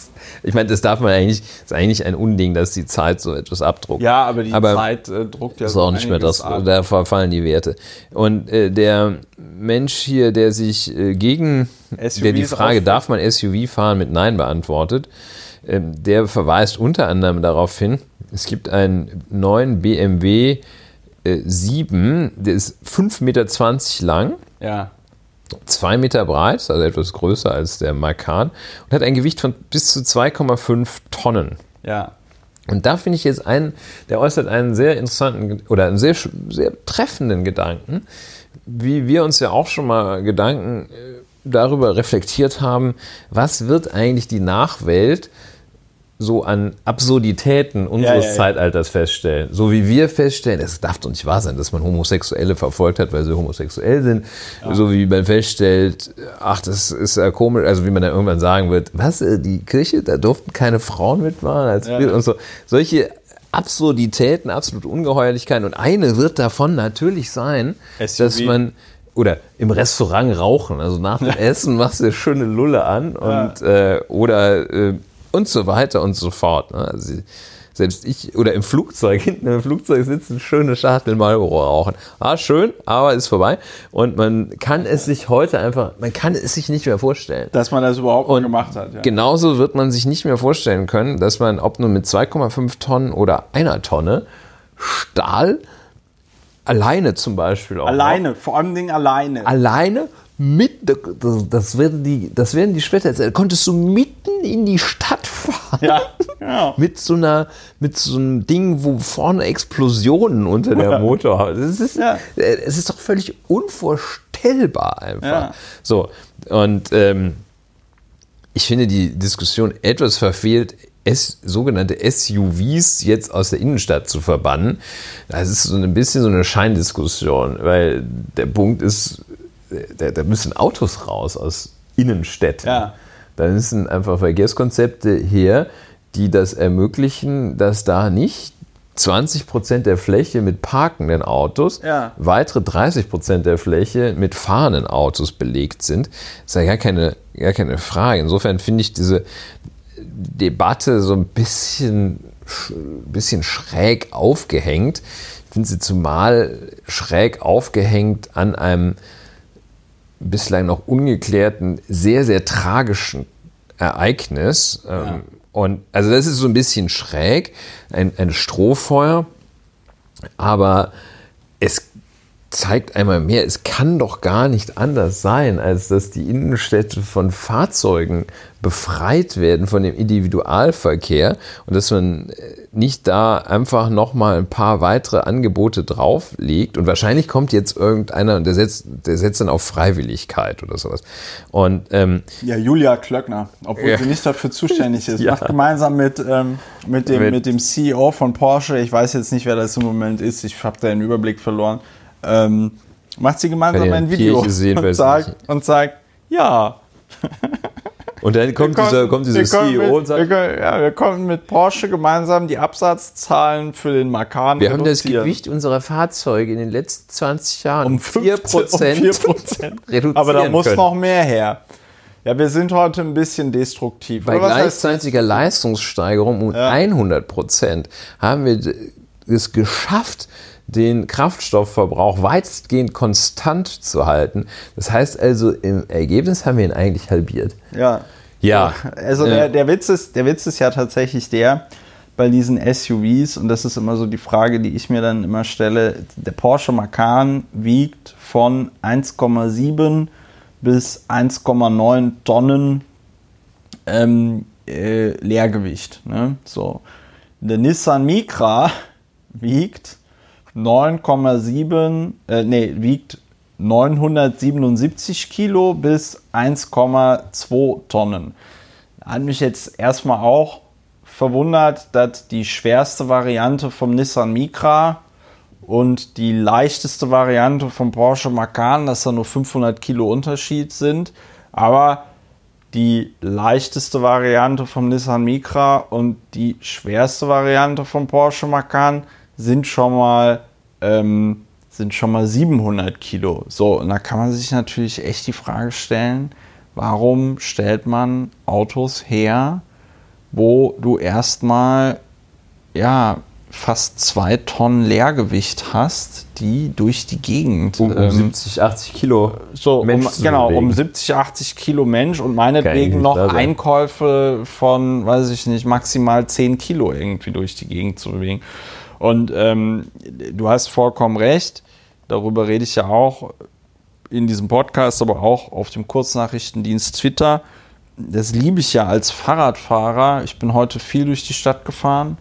ich meine, das darf man eigentlich, ist eigentlich ein Unding, dass die Zeit so etwas abdruckt. Ja, aber die aber Zeit äh, druckt ja ist auch nicht mehr das, ab. da verfallen die Werte. Und äh, der Mensch hier, der sich äh, gegen, SUVs der die Frage, darf man SUV fahren, mit Nein beantwortet, äh, der verweist unter anderem darauf hin, es gibt einen neuen BMW 7, äh, der ist 5,20 Meter lang. Ja zwei Meter breit, also etwas größer als der Macan und hat ein Gewicht von bis zu 2,5 Tonnen. Ja. Und da finde ich jetzt einen, der äußert einen sehr interessanten oder einen sehr, sehr treffenden Gedanken, wie wir uns ja auch schon mal Gedanken äh, darüber reflektiert haben, was wird eigentlich die Nachwelt so an Absurditäten unseres ja, ja, ja. Zeitalters feststellen. So wie wir feststellen, es darf doch nicht wahr sein, dass man Homosexuelle verfolgt hat, weil sie homosexuell sind. So wie man feststellt, ach, das ist ja komisch, also wie man dann irgendwann sagen wird, was, äh, die Kirche, da durften keine Frauen mitmachen als und so. Solche Absurditäten, absolute Ungeheuerlichkeiten. Und eine wird davon natürlich sein, SUV. dass man oder im Restaurant rauchen. Also nach dem Essen machst du eine schöne Lulle an und äh, oder äh, und so weiter und so fort. Ne? Also selbst ich, oder im Flugzeug, hinten im Flugzeug sitzen, schöne Schachtel Marlboro rauchen. Ah, schön, aber ist vorbei. Und man kann es sich heute einfach, man kann es sich nicht mehr vorstellen. Dass man das überhaupt und gemacht hat. Ja. Genauso wird man sich nicht mehr vorstellen können, dass man, ob nur mit 2,5 Tonnen oder einer Tonne Stahl alleine zum Beispiel auch. Alleine, noch, vor allem Dingen alleine. Alleine mit, das werden die, das werden die später erzählen, konntest du mitten in die Stadt fahren. Ja, genau. mit so einer, mit so einem Ding, wo vorne Explosionen unter der Motor haben. Das ist, ja. Äh, es ist doch völlig unvorstellbar unvorstellbar einfach. Ja. So, und ähm, ich finde die Diskussion etwas verfehlt, S, sogenannte SUVs jetzt aus der Innenstadt zu verbannen. Das ist so ein bisschen so eine Scheindiskussion, weil der Punkt ist, da, da müssen Autos raus aus Innenstädten. Ja. Da müssen einfach Verkehrskonzepte her, die das ermöglichen, dass da nicht 20 Prozent der Fläche mit parkenden Autos, Ja. weitere 30 Prozent der Fläche mit fahrenden Autos belegt sind. Das ist ja gar keine, gar keine Frage. Insofern finde ich diese Debatte so ein bisschen, sch- bisschen schräg aufgehängt. Ich finde sie zumal schräg aufgehängt an einem bislang noch ungeklärten, sehr, sehr tragischen Ereignis. Ähm, Und also das ist so ein bisschen schräg, ein, ein Strohfeuer, aber es zeigt einmal mehr, es kann doch gar nicht anders sein, als dass die Innenstädte von Fahrzeugen befreit werden von dem Individualverkehr und dass man äh, nicht da einfach nochmal ein paar weitere Angebote drauflegt und wahrscheinlich kommt jetzt irgendeiner und der setzt, der setzt dann auf Freiwilligkeit oder sowas. Und ähm, Ja, Julia Klöckner, obwohl Ja. sie nicht dafür zuständig ist, Ja. macht gemeinsam mit, ähm, mit, dem, Mit- mit dem CEO von Porsche, ich weiß jetzt nicht, wer das im Moment ist, ich habe da den Überblick verloren, ähm, macht sie gemeinsam ein in Video sehen, und, sagt, und sagt, ja, Und dann kommt wir dieser, kommt dieser CEO mit, und sagt, wir, können- ja, wir konnten mit Porsche gemeinsam die Absatzzahlen für den Makan wir haben das. Gewicht unserer Fahrzeuge in den letzten 20 Jahren um 15, um 4% reduzieren Aber da muss können. noch mehr her. Ja, wir sind heute ein bisschen destruktiv. Bei was heißt- gleichzeitiger Leistungssteigerung um Ja. 100 Prozent haben wir es geschafft, den Kraftstoffverbrauch weitestgehend konstant zu halten. Das heißt also, im Ergebnis haben wir ihn eigentlich halbiert. Ja. Ja. Also der, der, Witz ist, der Witz ist ja tatsächlich der, bei diesen SUVs, und das ist immer so die Frage, die ich mir dann immer stelle, der Porsche Macan wiegt von 1,7 bis 1,9 Tonnen ähm, äh, Leergewicht. Ne? So. Der Nissan Micra wiegt 9,7, äh, nee, wiegt 977 Kilo bis 1,2 Tonnen. Hat mich jetzt erstmal auch verwundert, dass die schwerste Variante vom Nissan Micra und die leichteste Variante vom Porsche Macan, dass da nur 500 Kilo Unterschied sind. Aber die leichteste Variante vom Nissan Micra und die schwerste Variante vom Porsche Macan sind schon mal ähm, sind schon mal 700 Kilo. So, und da kann man sich natürlich echt die Frage stellen, warum stellt man Autos her, wo du erstmal ja fast zwei Tonnen Leergewicht hast, die durch die Gegend um, um ähm, 70, 80 Kilo so, um, Mensch zu genau, bewegen. um 70, 80 Kilo Mensch und meinetwegen noch. Einkäufe von, weiß ich nicht, maximal 10 Kilo irgendwie durch die Gegend zu bewegen. Und ähm, du hast vollkommen recht, darüber rede ich ja auch in diesem Podcast, aber auch auf dem Kurznachrichtendienst Twitter. Das liebe ich ja als Fahrradfahrer. Ich bin heute viel durch die Stadt gefahren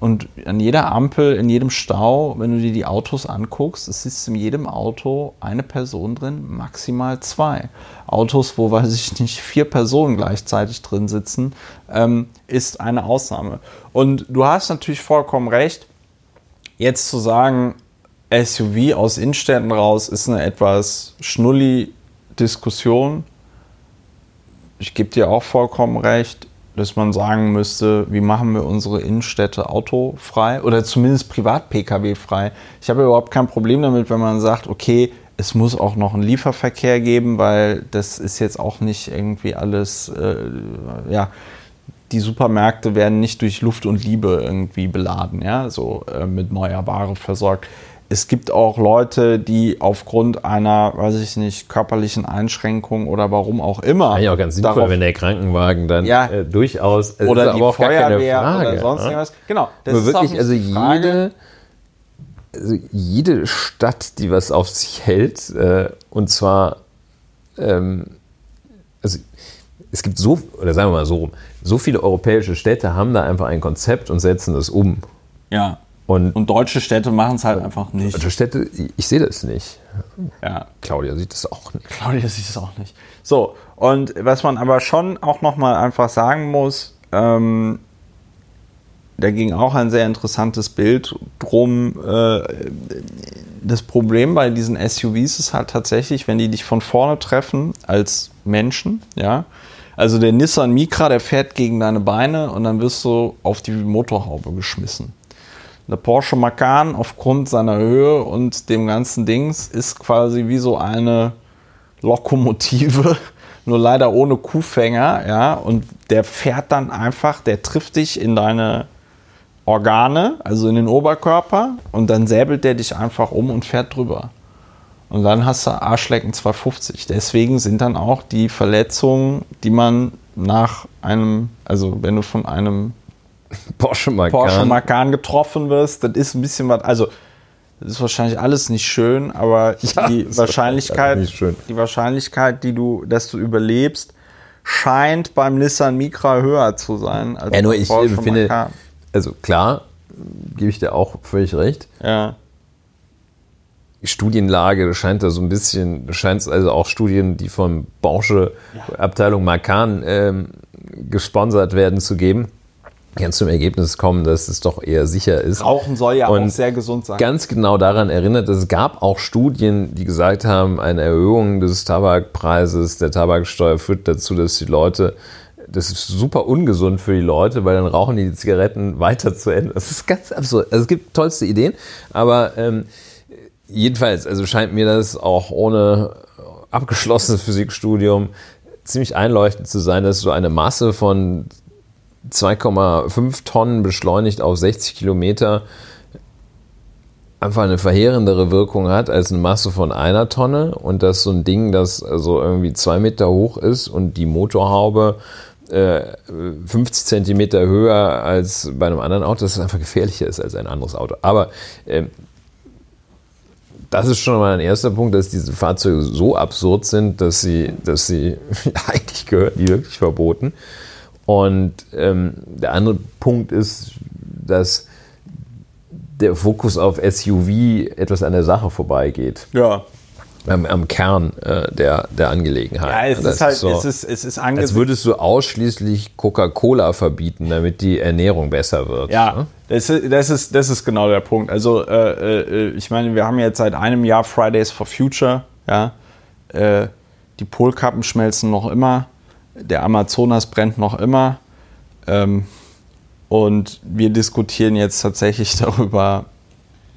und an jeder Ampel, in jedem Stau, wenn du dir die Autos anguckst, es sitzt in jedem Auto eine Person drin, maximal zwei. Autos, wo, weiß ich nicht, vier Personen gleichzeitig drin sitzen, ähm, ist eine Ausnahme. Und du hast natürlich vollkommen recht, jetzt zu sagen, SUV aus Innenstädten raus ist eine etwas schnulli Diskussion. Ich gebe dir auch vollkommen recht, dass man sagen müsste, wie machen wir unsere Innenstädte autofrei oder zumindest Privat-Pkw frei. Ich habe überhaupt kein Problem damit, wenn man sagt, okay, es muss auch noch einen Lieferverkehr geben, weil das ist jetzt auch nicht irgendwie alles, äh, ja, die Supermärkte werden nicht durch Luft und Liebe irgendwie beladen, ja, so äh, mit neuer Ware versorgt. Es gibt auch Leute, die aufgrund einer, weiß ich nicht, körperlichen Einschränkung oder warum auch immer. Eigentlich auch ganz sinnvoll, darauf- wenn der Krankenwagen dann Ja. äh, durchaus oder die Feuerwehr Frage, oder sonst ne? irgendwas. Genau. Das Aber ist wirklich, also jede, also jede Stadt, die was auf sich hält, äh, und zwar, ähm, also es gibt so, oder sagen wir mal so rum, so viele europäische Städte haben da einfach ein Konzept und setzen es um. Ja. Und, Und deutsche Städte machen es halt einfach nicht. deutsche Städte, ich, sehe das nicht. Ja, Claudia sieht das auch nicht. Claudia sieht es auch nicht. So, und was man aber schon auch nochmal einfach sagen muss, ähm, da ging auch ein sehr interessantes Bild drum. Äh, das Problem bei diesen SUVs ist halt tatsächlich, wenn die dich von vorne treffen als Menschen, ja. Also der Nissan Micra, der fährt gegen deine Beine und dann wirst du auf die Motorhaube geschmissen. Der Porsche Macan aufgrund seiner Höhe und dem ganzen Dings ist quasi wie so eine Lokomotive, nur leider ohne Kuhfänger, ja, und der fährt dann einfach, der trifft dich in deine Organe, also in den Oberkörper, und dann säbelt der dich einfach um und fährt drüber. Und dann hast du Arschlecken 250. Deswegen sind dann auch die Verletzungen, die man nach einem, also wenn du von einem Porsche Macan. Porsche Macan getroffen wirst, das ist ein bisschen was, also das ist wahrscheinlich alles nicht schön, aber Ja, die Wahrscheinlichkeit, schön. die Wahrscheinlichkeit, die du, dass du überlebst, scheint beim Nissan Micra höher zu sein als Ja, nur ich Porsche finde, Macan. also klar, gebe ich dir auch völlig recht. Ja. Die Studienlage scheint da so ein bisschen, scheint es also auch Studien, die von Porsche Abteilung Macan ähm, gesponsert werden, zu geben, ganz zum Ergebnis kommen, dass es doch eher sicher ist. Rauchen soll ja Und auch sehr gesund sein. ganz genau daran erinnert, dass es gab auch Studien, die gesagt haben, eine Erhöhung des Tabakpreises, der Tabaksteuer führt dazu, dass die Leute, das ist super ungesund für die Leute, weil dann rauchen die, die Zigaretten weiter zu Ende. Das ist ganz absurd. Also es gibt tollste Ideen, aber ähm, jedenfalls, also scheint mir das auch ohne abgeschlossenes Physikstudium ziemlich einleuchtend zu sein, dass so eine Masse von 2,5 Tonnen beschleunigt auf 60 Kilometer einfach eine verheerendere Wirkung hat als eine Masse von einer Tonne und dass so ein Ding, das also irgendwie zwei Meter hoch ist und die Motorhaube äh, 50 Zentimeter höher als bei einem anderen Auto, dass es einfach gefährlicher ist als ein anderes Auto. Aber ähm, das ist schon mal ein erster Punkt, dass diese Fahrzeuge so absurd sind, dass sie, dass sie eigentlich gehören die wirklich verboten. Und ähm, der andere Punkt ist, dass der Fokus auf SUV etwas an der Sache vorbeigeht, Ja. Am, am Kern äh, der, der Angelegenheit. Ja, es Das ist halt, so, es ist, es ist als würdest du ausschließlich Coca-Cola verbieten, damit die Ernährung besser wird. Ja, ne? das ist, das, ist, das ist genau der Punkt. Also, äh, äh, ich meine, wir haben jetzt seit einem Jahr Fridays for Future. Ja? Äh, die Polkappen schmelzen noch immer. Der Amazonas brennt noch immer. Ähm, und wir diskutieren jetzt tatsächlich darüber,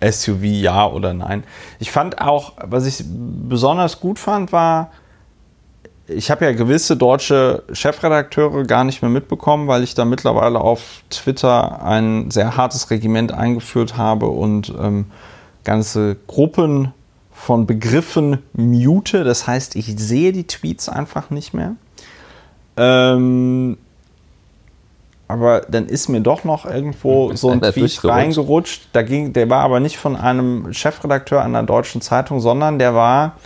SUV ja oder nein. Ich fand auch, was ich besonders gut fand, war, ich habe ja gewisse deutsche Chefredakteure gar nicht mehr mitbekommen, weil ich da mittlerweile auf Twitter ein sehr hartes Regiment eingeführt habe und ähm, ganze Gruppen von Begriffen mute. Das heißt, ich sehe die Tweets einfach nicht mehr. Ähm, aber dann ist mir doch noch irgendwo so ein Tweet reingerutscht. Da ging, der war aber nicht von einem Chefredakteur einer deutschen Zeitung, sondern der war,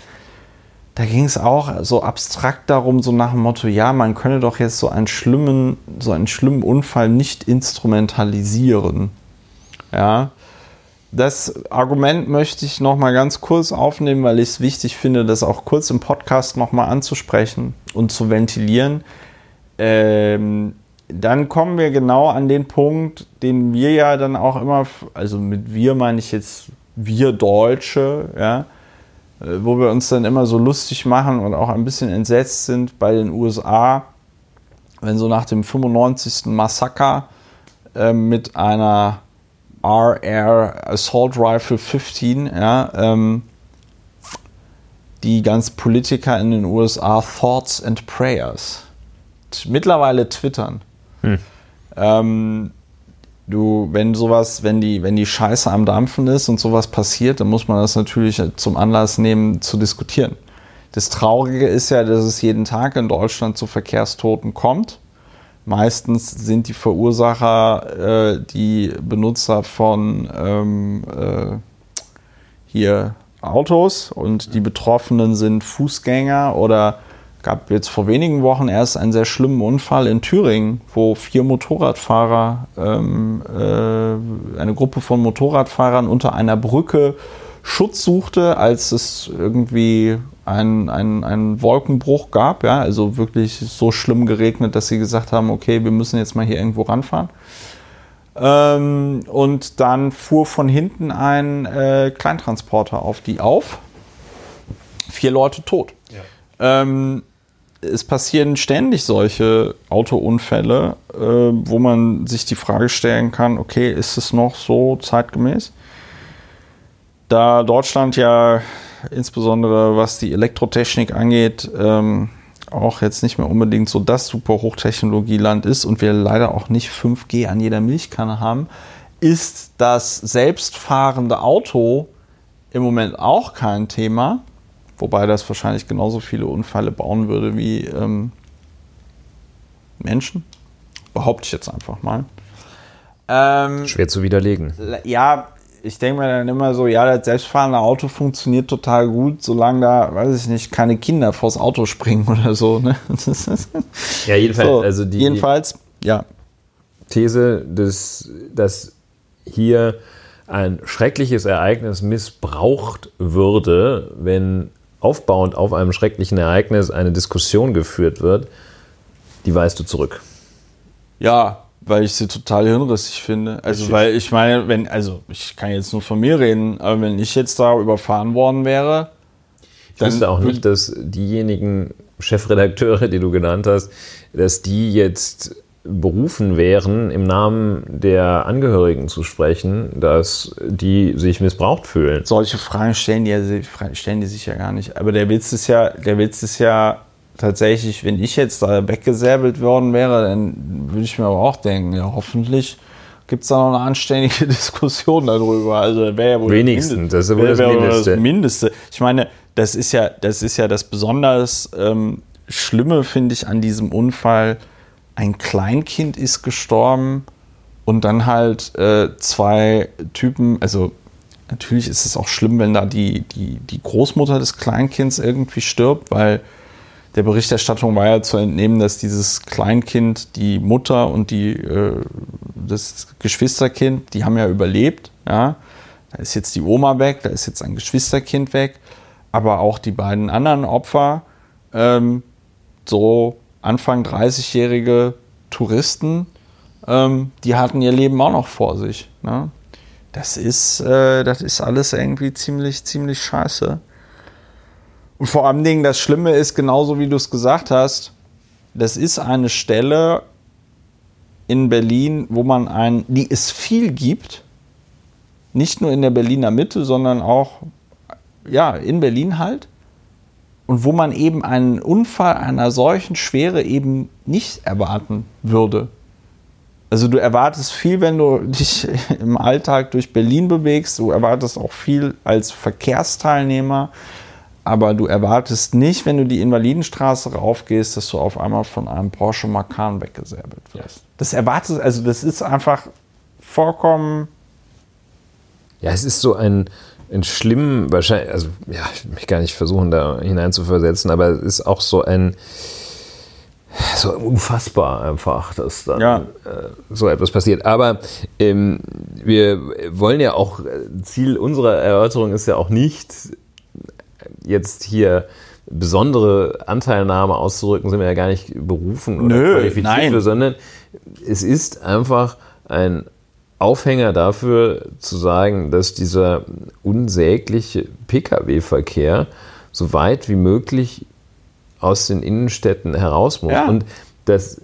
da ging es auch so abstrakt darum, so nach dem Motto, ja, man könne doch jetzt so einen schlimmen, so einen schlimmen Unfall nicht instrumentalisieren. Ja. Das Argument möchte ich noch mal ganz kurz aufnehmen, weil ich es wichtig finde, das auch kurz im Podcast noch mal anzusprechen und zu ventilieren. Ähm, dann kommen wir genau an den Punkt, den wir ja dann auch immer, also mit wir meine ich jetzt wir Deutsche, ja, äh, wo wir uns dann immer so lustig machen und auch ein bisschen entsetzt sind bei den USA, wenn so nach dem 95. Massaker äh, mit einer RR Assault Rifle 15, ja, ähm, die ganz Politiker in den USA Thoughts and Prayers mittlerweile twittern. Ähm, du, wenn sowas, wenn die, wenn die Scheiße am Dampfen ist und sowas passiert, dann muss man das natürlich zum Anlass nehmen, zu diskutieren. Das Traurige ist ja, dass es jeden Tag in Deutschland zu Verkehrstoten kommt. Meistens sind die Verursacher äh, die Benutzer von ähm, äh, hier Autos und die Betroffenen sind Fußgänger oder gab jetzt vor wenigen Wochen erst einen sehr schlimmen Unfall in Thüringen, wo vier Motorradfahrer, ähm, äh, eine Gruppe von Motorradfahrern unter einer Brücke Schutz suchte, als es irgendwie einen ein Wolkenbruch gab. Ja? Also wirklich so schlimm geregnet, dass sie gesagt haben, okay, wir müssen jetzt mal hier irgendwo ranfahren. Ähm, und dann fuhr von hinten ein äh, Kleintransporter auf die auf. Vier Leute tot. Ja. Ähm, es passieren ständig solche Autounfälle, äh, wo man sich die Frage stellen kann, okay, ist es noch so zeitgemäß? Da Deutschland ja insbesondere was die Elektrotechnik angeht, ähm, auch jetzt nicht mehr unbedingt so das super Hochtechnologieland ist und wir leider auch nicht 5G an jeder Milchkanne haben, ist das selbstfahrende Auto im Moment auch kein Thema. Wobei das wahrscheinlich genauso viele Unfälle bauen würde wie ähm, Menschen. Behaupte ich jetzt einfach mal. Ähm, Schwer zu widerlegen. Ja, ich denke mir dann immer so, ja, das selbstfahrende Auto funktioniert total gut, solange da, weiß ich nicht, keine Kinder vors Auto springen oder so. Ne? ja, jedenfalls, so, also die, jedenfalls, ja. These, des, dass hier ein schreckliches Ereignis missbraucht würde, wenn aufbauend auf einem schrecklichen Ereignis eine Diskussion geführt wird, die weist du zurück. Ja, weil ich sie total hirnrissig finde. Also, weil ich meine, wenn, also ich kann jetzt nur von mir reden, aber wenn ich jetzt da überfahren worden wäre. Ich wüsste auch nicht, dass diejenigen Chefredakteure, die du genannt hast, dass die jetzt berufen wären, im Namen der Angehörigen zu sprechen, dass die sich missbraucht fühlen. Solche Fragen stellen die, stellen die sich ja gar nicht. Aber der Witz ist ja, der Witz ist ja, tatsächlich, wenn ich jetzt da weggesäbelt worden wäre, dann würde ich mir aber auch denken, ja, hoffentlich gibt es da noch eine anständige Diskussion darüber. Also wäre ja wohl Wenigstens, das, ist ja wohl das, Mindeste. das Mindeste. Ich meine, das ist ja das, ist ja das besonders ähm, Schlimme, finde ich, an diesem Unfall. Ein Kleinkind ist gestorben und dann halt äh, zwei Typen, also natürlich ist es auch schlimm, wenn da die, die, die Großmutter des Kleinkinds irgendwie stirbt, weil der Berichterstattung war ja zu entnehmen, dass dieses Kleinkind, die Mutter und die, äh, das Geschwisterkind, die haben ja überlebt. Ja? Da ist jetzt die Oma weg, da ist jetzt ein Geschwisterkind weg, aber auch die beiden anderen Opfer, ähm, so Anfang 30-jährige Touristen, ähm, die hatten ihr Leben auch noch vor sich. Ne? Das ist, äh, das ist alles irgendwie ziemlich, ziemlich scheiße. Und vor allem Dingen, das Schlimme ist, genauso wie du es gesagt hast, das ist eine Stelle in Berlin, wo man ein, die es viel gibt, nicht nur in der Berliner Mitte, sondern auch ja, in Berlin halt. Und wo man eben einen Unfall einer solchen Schwere eben nicht erwarten würde. Also du erwartest viel, wenn du dich im Alltag durch Berlin bewegst. Du erwartest auch viel als Verkehrsteilnehmer aber du erwartest nicht, wenn du die Invalidenstraße raufgehst, dass du auf einmal von einem Porsche Macan weggesäbelt wirst. Das erwartest, also das ist einfach vollkommen. Ja, es ist so ein, ein schlimm, wahrscheinlich, also ja, ich möchte gar nicht versuchen, da hineinzuversetzen, aber es ist auch so ein so unfassbar einfach, dass dann ja. äh, so etwas passiert. Aber ähm, wir wollen ja auch, Ziel unserer Erörterung ist ja auch nicht, jetzt hier besondere Anteilnahme auszurücken, sind wir ja gar nicht berufen oder Nö, qualifiziert nein. für, sondern es ist einfach ein Aufhänger dafür zu sagen, dass dieser unsägliche Pkw-Verkehr so weit wie möglich aus den Innenstädten heraus muss. Ja. Und das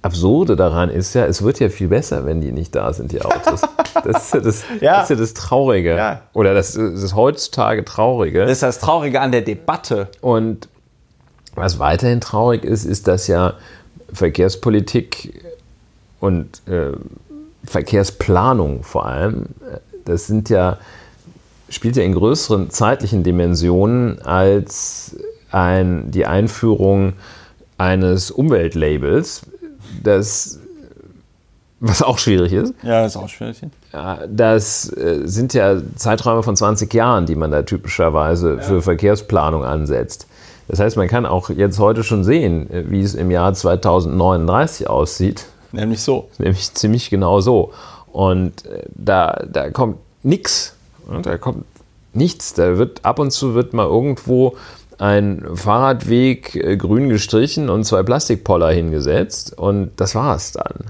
Absurde daran ist ja, es wird ja viel besser, wenn die nicht da sind, die Autos. Das ist ja das, ja. Das, ist ja das Traurige. Ja. Oder das, das ist heutzutage Traurige. Das ist das Traurige an der Debatte. Und was weiterhin traurig ist, ist, dass ja Verkehrspolitik und äh, Verkehrsplanung vor allem, das sind ja, spielt ja in größeren zeitlichen Dimensionen als ein, die Einführung eines Umweltlabels, das was auch schwierig ist. Ja, ist auch schwierig. Das äh, sind ja Zeiträume von 20 Jahren, die man da typischerweise ja. für Verkehrsplanung ansetzt. Das heißt, man kann auch jetzt heute schon sehen, äh, wie es im Jahr 2039 aussieht. Nämlich so. Nämlich ziemlich genau so. Und äh, da, da kommt nichts. Da kommt nichts. Da wird ab und zu wird mal irgendwo ein Fahrradweg äh, grün gestrichen und zwei Plastikpoller hingesetzt und das war's dann.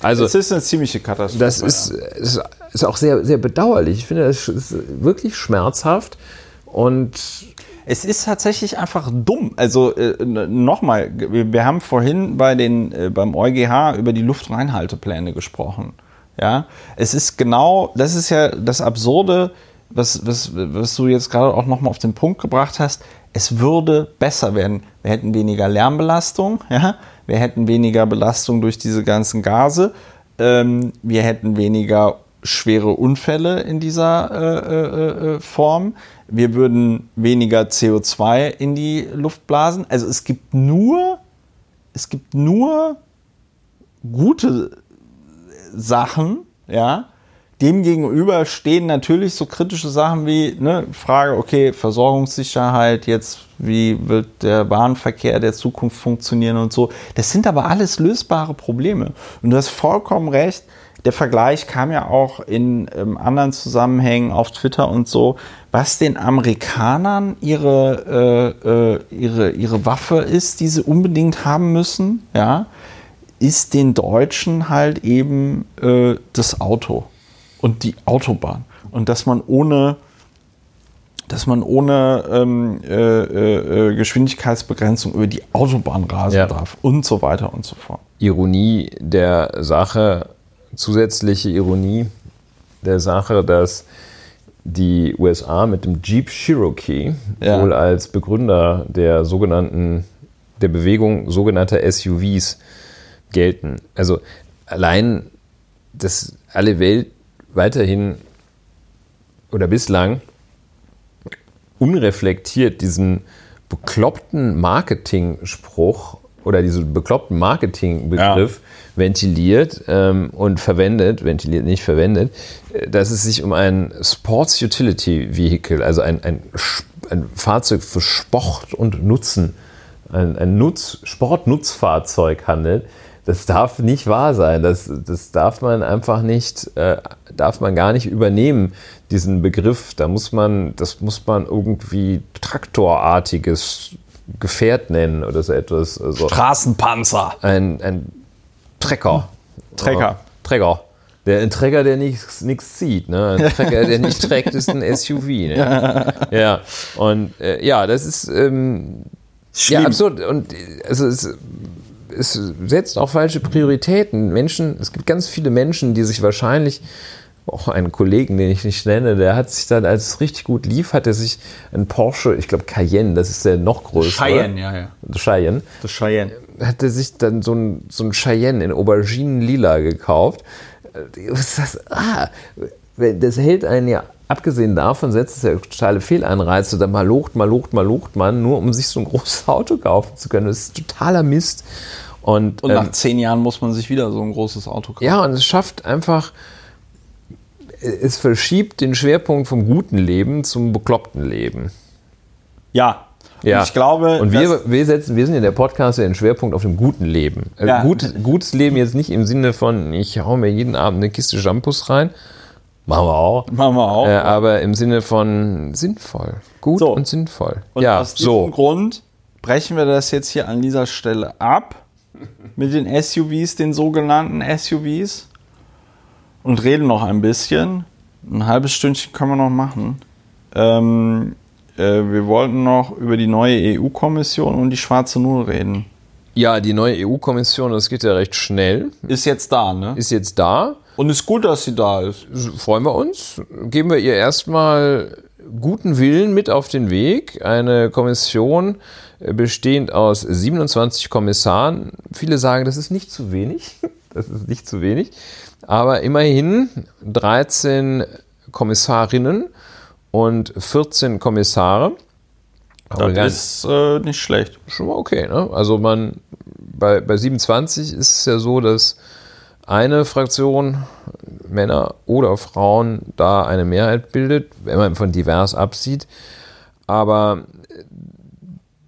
Also, das ist eine ziemliche Katastrophe. Das ist, ist, ist auch sehr, sehr bedauerlich. Ich finde, das ist wirklich schmerzhaft und es ist tatsächlich einfach dumm. Also äh, nochmal, wir, haben vorhin bei den, äh, beim EuGH über die Luftreinhaltepläne gesprochen. Ja, es ist genau, das ist ja das Absurde, was, was, was du jetzt gerade auch nochmal auf den Punkt gebracht hast. Es würde besser werden. Wir hätten weniger Lärmbelastung, ja, wir hätten weniger Belastung durch diese ganzen Gase, ähm, wir hätten weniger schwere Unfälle in dieser äh, äh, äh, Form. Wir würden weniger CO2 in die Luft blasen. Also es gibt nur, es gibt nur gute Sachen, ja. Demgegenüber stehen natürlich so kritische Sachen wie ne, Frage, okay, Versorgungssicherheit, jetzt wie wird der Bahnverkehr der Zukunft funktionieren und so. Das sind aber alles lösbare Probleme. Und du hast vollkommen recht, der Vergleich kam ja auch in ähm, anderen Zusammenhängen auf Twitter und so, was den Amerikanern ihre, äh, äh, ihre, ihre Waffe ist, die sie unbedingt haben müssen, ja, ist den Deutschen halt eben äh, das Auto und die Autobahn. Und dass man ohne dass man ohne ähm, äh, äh, äh Geschwindigkeitsbegrenzung über die Autobahn rasen ja. darf und so weiter und so fort. Ironie der Sache, zusätzliche Ironie der Sache, dass die USA mit dem Jeep Cherokee ja. wohl als Begründer der sogenannten der Bewegung sogenannter SUVs gelten. Also allein, dass alle Welt weiterhin oder bislang unreflektiert diesen bekloppten Marketing-Spruch oder diesen bekloppten Marketing-Begriff ja ventiliert ähm, und verwendet, ventiliert nicht verwendet, äh, dass es sich um ein Sports Utility Vehicle, also ein, ein, ein Fahrzeug für Sport und Nutzen, ein, ein Nutz, Sportnutzfahrzeug handelt. Das darf nicht wahr sein. Das, das darf man einfach nicht, äh, darf man gar nicht übernehmen, diesen Begriff. Da muss man, das muss man irgendwie traktorartiges Gefährt nennen oder so etwas. Also Straßenpanzer. Ein, ein Trecker. Trecker. Trecker. Der, ein Trecker, der nichts zieht. Ne? Ein Trecker, der nicht trägt, ist ein SUV. Ne? Ja. Und äh, ja, das ist ähm, ja absurd. Und also es, es setzt auch falsche Prioritäten. Menschen, es gibt ganz viele Menschen, die sich wahrscheinlich auch einen Kollegen, den ich nicht nenne, der hat sich dann, als es richtig gut lief, hat er sich ein Porsche, ich glaube Cayenne, das ist der noch größere. Cheyenne, ja, ja. Cheyenne. Das Cheyenne. Hat er sich dann so ein, so ein Cheyenne in Auberginen-Lila gekauft. Das, ah, das hält einen ja, abgesehen davon, setzt es ja totale Fehlanreize, dann mal locht, mal locht, mal locht man, nur um sich so ein großes Auto kaufen zu können. Das ist totaler Mist. Und, und nach ähm, zehn Jahren muss man sich wieder so ein großes Auto kaufen. Ja, und es schafft einfach es verschiebt den Schwerpunkt vom guten Leben zum bekloppten Leben. Ja. Ja. Und ich glaube. Und wir, wir, setzen, wir sind in der Podcast den Schwerpunkt auf dem guten Leben. Äh, ja. Gut, gutes Leben jetzt nicht im Sinne von, ich hau mir jeden Abend eine Kiste Shampoos rein. Machen wir auch. Machen wir auch. Äh, aber im Sinne von sinnvoll. Gut so. und sinnvoll. Und ja, aus diesem so. Grund brechen wir das jetzt hier an dieser Stelle ab. Mit den SUVs, den sogenannten SUVs und reden noch ein bisschen. Ein halbes Stündchen können wir noch machen. Ähm, äh, wir wollten noch über die neue EU-Kommission und die schwarze Null reden. Ja, die neue EU-Kommission, das geht ja recht schnell. Ist jetzt da, ne? Ist jetzt da. Und ist gut, dass sie da ist. Freuen wir uns. Geben wir ihr erstmal guten Willen mit auf den Weg. Eine Kommission äh, bestehend aus 27 Kommissaren. Viele sagen, das ist nicht zu wenig. Das ist nicht zu wenig. Aber immerhin 13 Kommissarinnen und 14 Kommissare. das ist äh, nicht schlecht. Schon mal okay, ne? Also man bei, bei 27 ist es ja so, dass eine Fraktion, Männer oder Frauen, da eine Mehrheit bildet, wenn man von divers absieht. Aber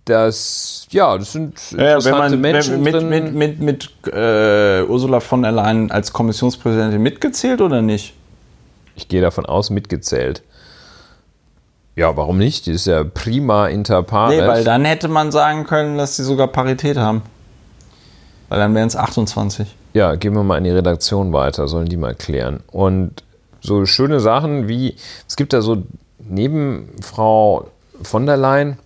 das, ja, das sind Ja, interessante wenn man Menschen mit, drin. mit, mit, mit äh, Ursula von der Leyen als Kommissionspräsidentin mitgezählt oder nicht? ich gehe davon aus, mitgezählt. Ja, warum nicht? Die ist ja prima inter pares. Nee, weil dann hätte man sagen können, dass sie sogar Parität haben. Weil dann wären es 28. Ja, gehen wir mal in die Redaktion weiter, sollen die mal klären. Und so schöne Sachen wie, es gibt da so neben Frau von der Leyen,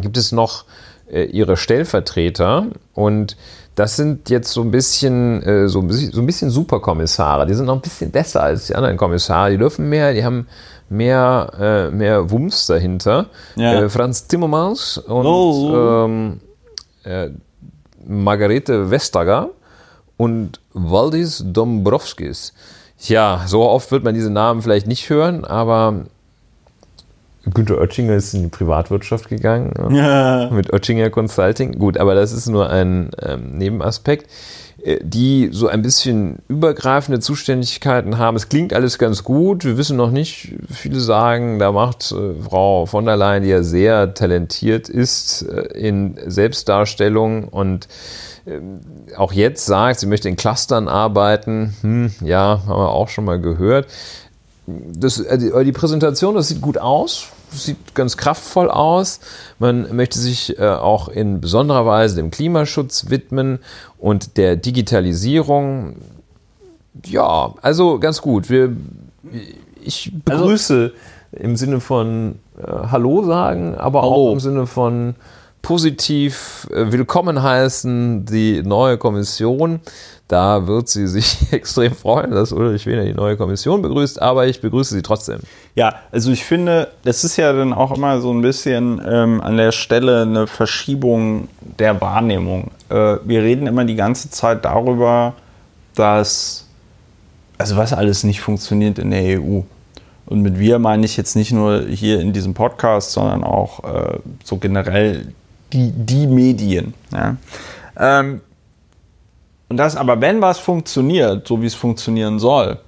gibt es noch äh, ihre Stellvertreter und das sind jetzt so ein bisschen äh, so, ein bisschen- so ein bisschen Superkommissare. Die sind noch ein bisschen besser als die anderen Kommissare. Die dürfen mehr, die haben mehr, äh, mehr Wumms dahinter. Ja. Äh, Franz Timmermans und Oh. ähm, äh, Margarete Vestager und Valdis Dombrovskis. Ja, so oft wird man diese Namen vielleicht nicht hören, aber Günter Oettinger ist in die Privatwirtschaft gegangen? Ja. mit Oettinger Consulting. Gut, aber das ist nur ein ähm, Nebenaspekt, die so ein bisschen übergreifende Zuständigkeiten haben. Es klingt alles ganz gut. Wir wissen noch nicht, viele sagen, da macht äh, Frau von der Leyen, die ja sehr talentiert ist äh, in Selbstdarstellung und ähm, auch jetzt sagt, sie möchte in Clustern arbeiten. Hm, ja, haben wir auch schon mal gehört. Das, äh, die, die Präsentation, das sieht gut aus, sieht ganz kraftvoll aus. Man möchte sich äh, auch in besonderer Weise dem Klimaschutz widmen und der Digitalisierung. Ja, also ganz gut. Wir, ich begrüße im Sinne von äh, Hallo sagen, aber auch Hallo. im Sinne von positiv äh, willkommen heißen die neue Kommission. Da wird sie sich extrem freuen, dass Ulrich Wehner die neue Kommission begrüßt, aber ich begrüße sie trotzdem. Ja, also ich finde, das ist ja dann auch immer so ein bisschen ähm, an der Stelle eine Verschiebung der Wahrnehmung. Äh, wir reden immer die ganze Zeit darüber, dass, also was alles nicht funktioniert in der EU. Und mit wir meine ich jetzt nicht nur hier in diesem Podcast, sondern auch äh, so generell die, die Medien. Ja? Ähm, und das aber, wenn was funktioniert, so wie es funktionieren soll,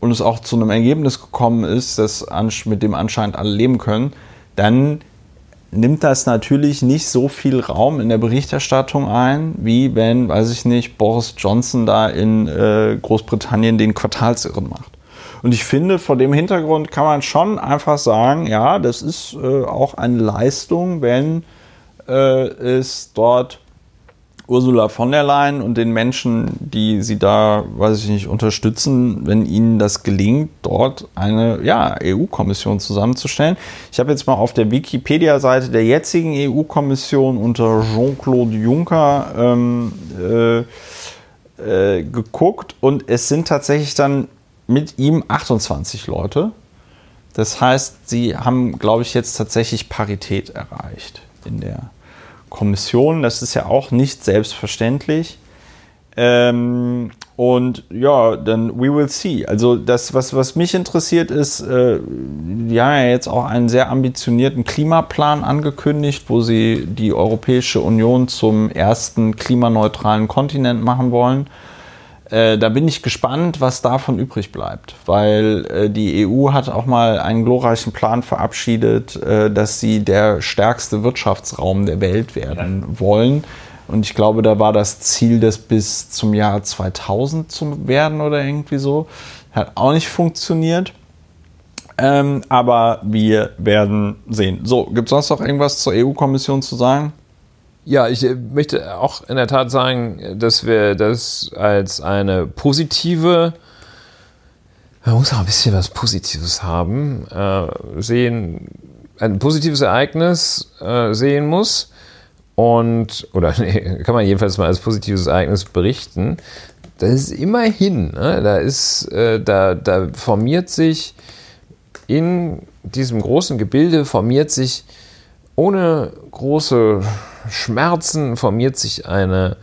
und es auch zu einem Ergebnis gekommen ist, das mit dem anscheinend alle leben können, dann nimmt das natürlich nicht so viel Raum in der Berichterstattung ein, wie wenn, weiß ich nicht, Boris Johnson da in äh, Großbritannien den Quartalsirren macht. Und ich finde, vor dem Hintergrund kann man schon einfach sagen, ja, das ist äh, auch eine Leistung, wenn äh, es dort Ursula von der Leyen und den Menschen, die sie da, weiß ich nicht, unterstützen, wenn ihnen das gelingt, dort eine ja, EU-Kommission zusammenzustellen. Ich habe jetzt mal auf der Wikipedia-Seite der jetzigen EU-Kommission unter Jean-Claude Juncker ähm, äh, äh, geguckt und es sind tatsächlich dann mit ihm 28 Leute. Das heißt, sie haben, glaube ich, jetzt tatsächlich Parität erreicht in der Kommission. Das ist ja auch nicht selbstverständlich. Ähm, und ja, dann we will see. Also das, was, was mich interessiert ist, äh, ja jetzt auch einen sehr ambitionierten Klimaplan angekündigt, wo sie die Europäische Union zum ersten klimaneutralen Kontinent machen wollen. Äh, da bin ich gespannt, was davon übrig bleibt, weil äh, die EU hat auch mal einen glorreichen Plan verabschiedet, äh, dass sie der stärkste Wirtschaftsraum der Welt werden wollen. Und ich glaube, da war das Ziel, das bis zum Jahr 2000 zu werden oder irgendwie so. Hat auch nicht funktioniert. Ähm, aber wir werden sehen. So, gibt es sonst noch irgendwas zur EU-Kommission zu sagen? Ja, ich äh, möchte auch in der Tat sagen, dass wir das als eine positive, man muss auch ein bisschen was Positives haben, äh, sehen, ein positives Ereignis äh, sehen muss. Und, oder nee, kann man jedenfalls mal als positives Ereignis berichten. Das ist immerhin, ne, da ist, äh, da, da formiert sich in diesem großen Gebilde formiert sich ohne große Schmerzen formiert sich eine,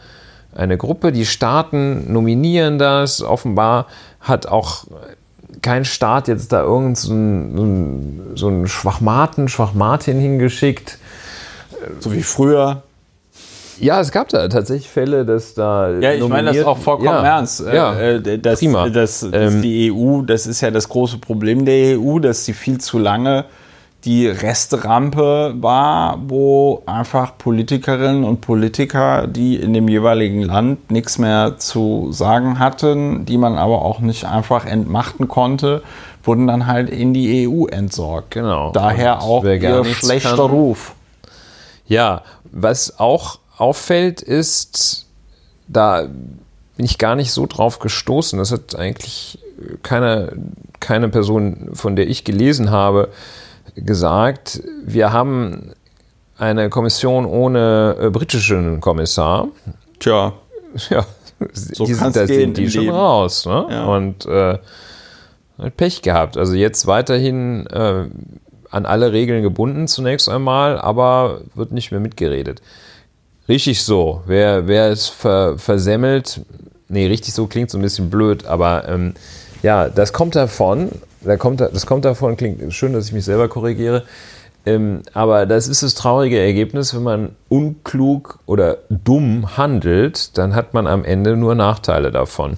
eine Gruppe. Die Staaten nominieren das. Offenbar hat auch kein Staat jetzt da irgend so ein, so ein, so ein Schwachmaten, Schwachmartin hingeschickt. So wie früher. Ja, es gab da tatsächlich Fälle, dass da. Ja, ich meine das auch vollkommen ja, ernst. Äh, Ja, äh, das, prima. Das, das Ähm, die EU, das ist ja das große Problem der EU, dass sie viel zu lange die Resterampe war, wo einfach Politikerinnen und Politiker, die in dem jeweiligen Land nichts mehr zu sagen hatten, die man aber auch nicht einfach entmachten konnte, wurden dann halt in die EU entsorgt. Genau. Daher auch ihr schlechter kann- Ruf. Ja, was auch auffällt, ist, da bin ich gar nicht so drauf gestoßen. Das hat eigentlich keine, keine Person, von der ich gelesen habe, gesagt. Wir haben eine Kommission ohne äh, britischen Kommissar. Tja, Ja, So die sind, da sind die schon Leben. raus. Ne? Ja. Und äh, hat Pech gehabt. Also jetzt weiterhin äh, an alle Regeln gebunden zunächst einmal, aber wird nicht mehr mitgeredet. Richtig so. Wer, wer es ver, versemmelt, nee, richtig so klingt so ein bisschen blöd, aber ähm, ja, das kommt davon, da kommt, das kommt davon, klingt schön, dass ich mich selber korrigiere, ähm, aber das ist das traurige Ergebnis, wenn man unklug oder dumm handelt, dann hat man am Ende nur Nachteile davon.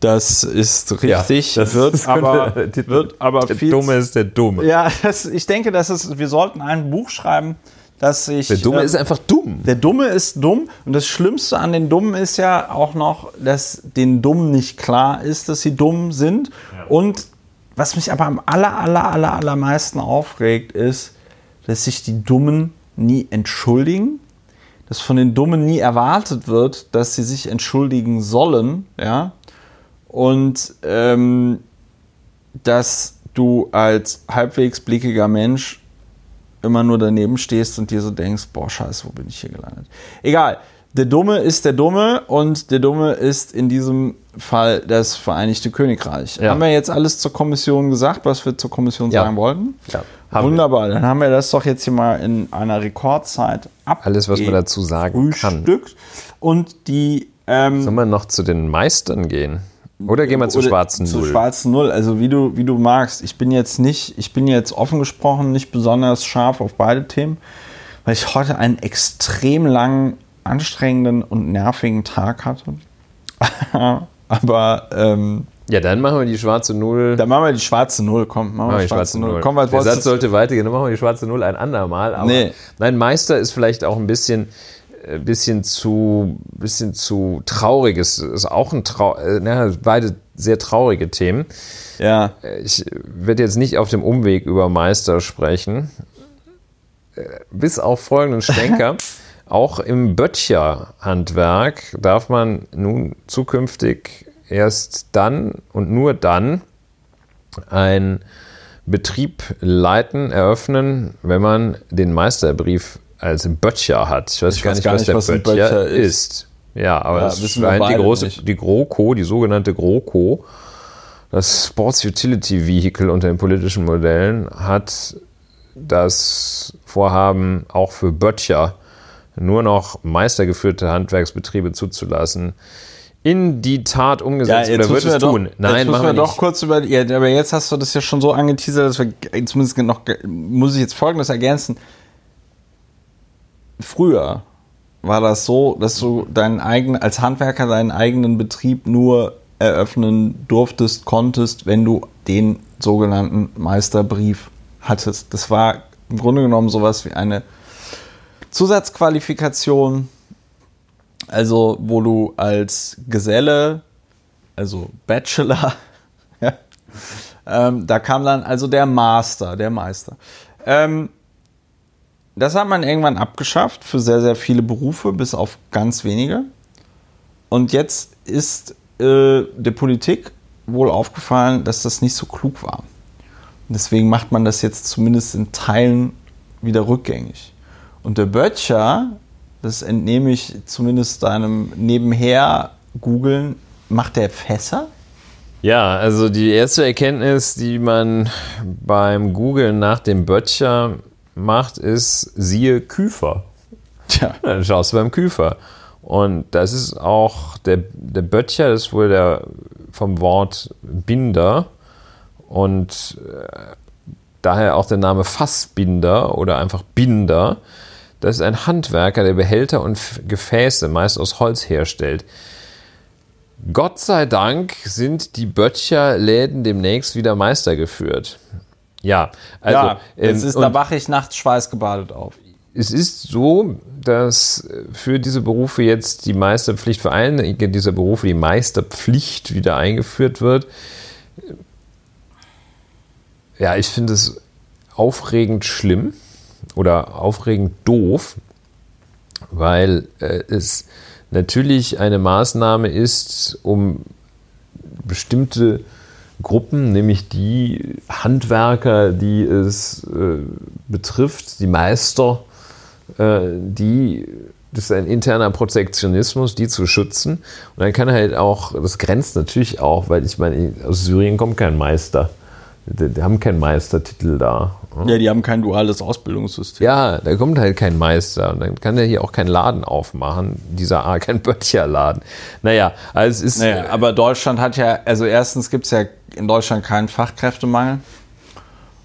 das ist richtig. das wird, aber, der- wird aber der viel Dumme ist der Dumme. Ja, das, ich denke, dass es, wir sollten ein Buch schreiben, das sich. Der Dumme äh, ist einfach dumm. der Dumme ist dumm und das Schlimmste an den Dummen ist ja auch noch, dass den Dummen nicht klar ist, dass sie dumm sind. Und was mich aber am aller, aller, aller, allermeisten aufregt, ist, dass sich die Dummen nie entschuldigen, dass von den Dummen nie erwartet wird, dass sie sich entschuldigen sollen, ja, und ähm, dass du als halbwegs blickiger Mensch immer nur daneben stehst und dir so denkst, boah, scheiße, wo bin ich hier gelandet? Egal, der Dumme ist der Dumme und der Dumme ist in diesem Fall das Vereinigte Königreich. Ja. Haben wir jetzt alles zur Kommission gesagt, was wir zur Kommission Ja. sagen wollten? Ja, haben wir. Wunderbar, dann haben wir das doch jetzt hier mal in einer Rekordzeit ab. Alles, was man dazu sagen kann. Und die ähm, Sollen wir noch zu den Meistern gehen? Oder gehen wir oder schwarzen Null? schwarzen Null, also wie du, wie du magst. Ich bin jetzt nicht, ich bin jetzt offen gesprochen nicht besonders scharf auf beide Themen, weil ich heute einen extrem langen, anstrengenden und nervigen Tag hatte. Aber ähm, ja, dann machen wir die schwarze Null. dann machen wir die schwarze Null, komm, machen wir die die schwarze Null. Komm, was Der Satz sollte weitergehen, dann machen wir die schwarze Null ein andermal. Aber Nee. Nein, Meister ist vielleicht auch ein bisschen, äh, bisschen, zu, bisschen zu trauriges. Ist auch ein Trau äh, na, beide sehr traurige Themen. Ja, Ich werde jetzt nicht auf dem Umweg über Meister sprechen. Äh, Bis auf folgenden Schwenker. Auch im Böttcher-Handwerk darf man nun zukünftig erst dann und nur dann einen Betrieb leiten, eröffnen, wenn man den Meisterbrief als Böttcher hat. Ich weiß, Ich gar, weiß nicht, gar was nicht, der was ein Böttcher, Böttcher ist. ist. Ja, aber Ja, das wissen wir scheint die beide große, nicht. die GroKo, die sogenannte GroKo, das Sports Utility Vehicle unter den politischen Modellen, hat das Vorhaben, auch für Böttcher nur noch meistergeführte Handwerksbetriebe zuzulassen, in die Tat umgesetzt oder wird es wir doch- tun? jetzt Nein, müssen machen wir wir doch kurz über. Ja, aber jetzt hast du das ja schon so angeteasert, dass wir zumindest noch muss ich jetzt Folgendes ergänzen. Früher war das so, dass du deinen eigenen als Handwerker deinen eigenen Betrieb nur eröffnen durftest, konntest, wenn du den sogenannten Meisterbrief hattest. Das war im Grunde genommen sowas wie eine Zusatzqualifikation, also wo du als Geselle, also Bachelor, ja, ähm, da kam dann also der Master, der Meister. Ähm, das hat man irgendwann abgeschafft für sehr, sehr viele Berufe, bis auf ganz wenige. Und jetzt ist äh, der Politik wohl aufgefallen, dass das nicht so klug war. Und deswegen macht man das jetzt zumindest in Teilen wieder rückgängig. Und der Böttcher, das entnehme ich zumindest deinem nebenher googeln, macht der Fässer? Ja, also die erste Erkenntnis, die man beim Googlen nach dem Böttcher macht, ist, siehe Küfer. Tja. Dann schaust du beim Küfer. Und das ist auch, der, der Böttcher ist wohl der vom Wort Binder und äh, daher auch der Name Fassbinder oder einfach Binder. Das ist ein Handwerker, der Behälter und Gefäße meist aus Holz herstellt. Gott sei Dank sind die Böttcher-Läden demnächst wieder meistergeführt. Ja, also ja, es ähm, ist, da und wache ich nachts schweißgebadet auf. es ist so, dass für diese Berufe jetzt die Meisterpflicht, für einige dieser Berufe die Meisterpflicht wieder eingeführt wird. Ja, ich finde es aufregend schlimm oder aufregend doof, weil äh, es natürlich eine Maßnahme ist, um bestimmte Gruppen, nämlich die Handwerker, die es äh, betrifft, die Meister, äh, die, das ist ein interner Protektionismus, die zu schützen. Und dann kann halt auch, das grenzt natürlich auch, weil ich meine, aus Syrien kommt kein Meister. Die, die haben keinen Meistertitel da. Ja, die haben kein duales Ausbildungssystem. Ja, da kommt halt kein Meister und dann kann der hier auch keinen Laden aufmachen, dieser A, kein Böttcherladen. Naja, also es ist. Naja, aber Deutschland hat ja, also erstens gibt es ja in Deutschland keinen Fachkräftemangel.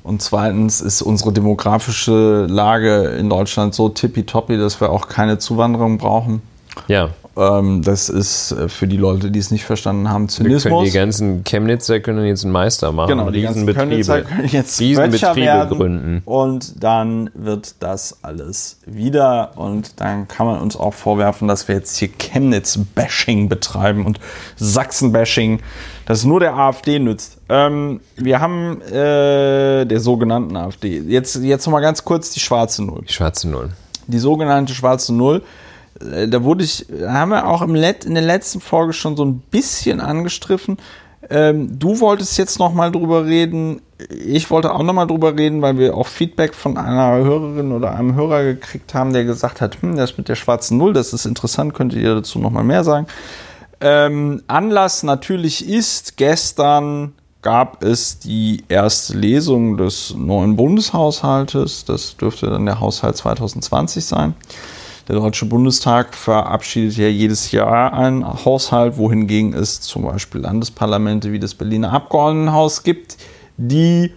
Und zweitens ist unsere demografische Lage in Deutschland so tippitoppi, dass wir auch keine Zuwanderung brauchen. ja, das ist äh, für die Leute, die es nicht verstanden haben, Zynismus. die ganzen Chemnitzer können jetzt einen Meister machen. Genau, die ganzen Chemnitzer können jetzt Riesenbetriebe gründen. und dann wird das alles wieder und dann kann man uns auch vorwerfen, dass wir jetzt hier Chemnitz-Bashing betreiben und Sachsen-Bashing, das nur der AfD nützt. Ähm, wir haben äh, der sogenannten AfD. Jetzt, jetzt noch mal ganz kurz die schwarze Null Die schwarze Null. die sogenannte schwarze Null. Äh, Da wurde ich, haben wir auch im Let, in der letzten Folge schon so ein bisschen angestriffen. Ähm, du wolltest jetzt noch mal drüber reden. Ich wollte auch noch mal drüber reden, weil wir auch Feedback von einer Hörerin oder einem Hörer gekriegt haben, der gesagt hat, hm, das mit der schwarzen Null, das ist interessant, könntet ihr dazu noch mal mehr sagen. Ähm, Anlass natürlich ist, gestern gab es die erste Lesung des neuen Bundeshaushaltes. Das dürfte dann der Haushalt 2020 sein. Der Deutsche Bundestag verabschiedet ja jedes Jahr einen Haushalt, wohingegen es zum Beispiel Landesparlamente wie das Berliner Abgeordnetenhaus gibt, die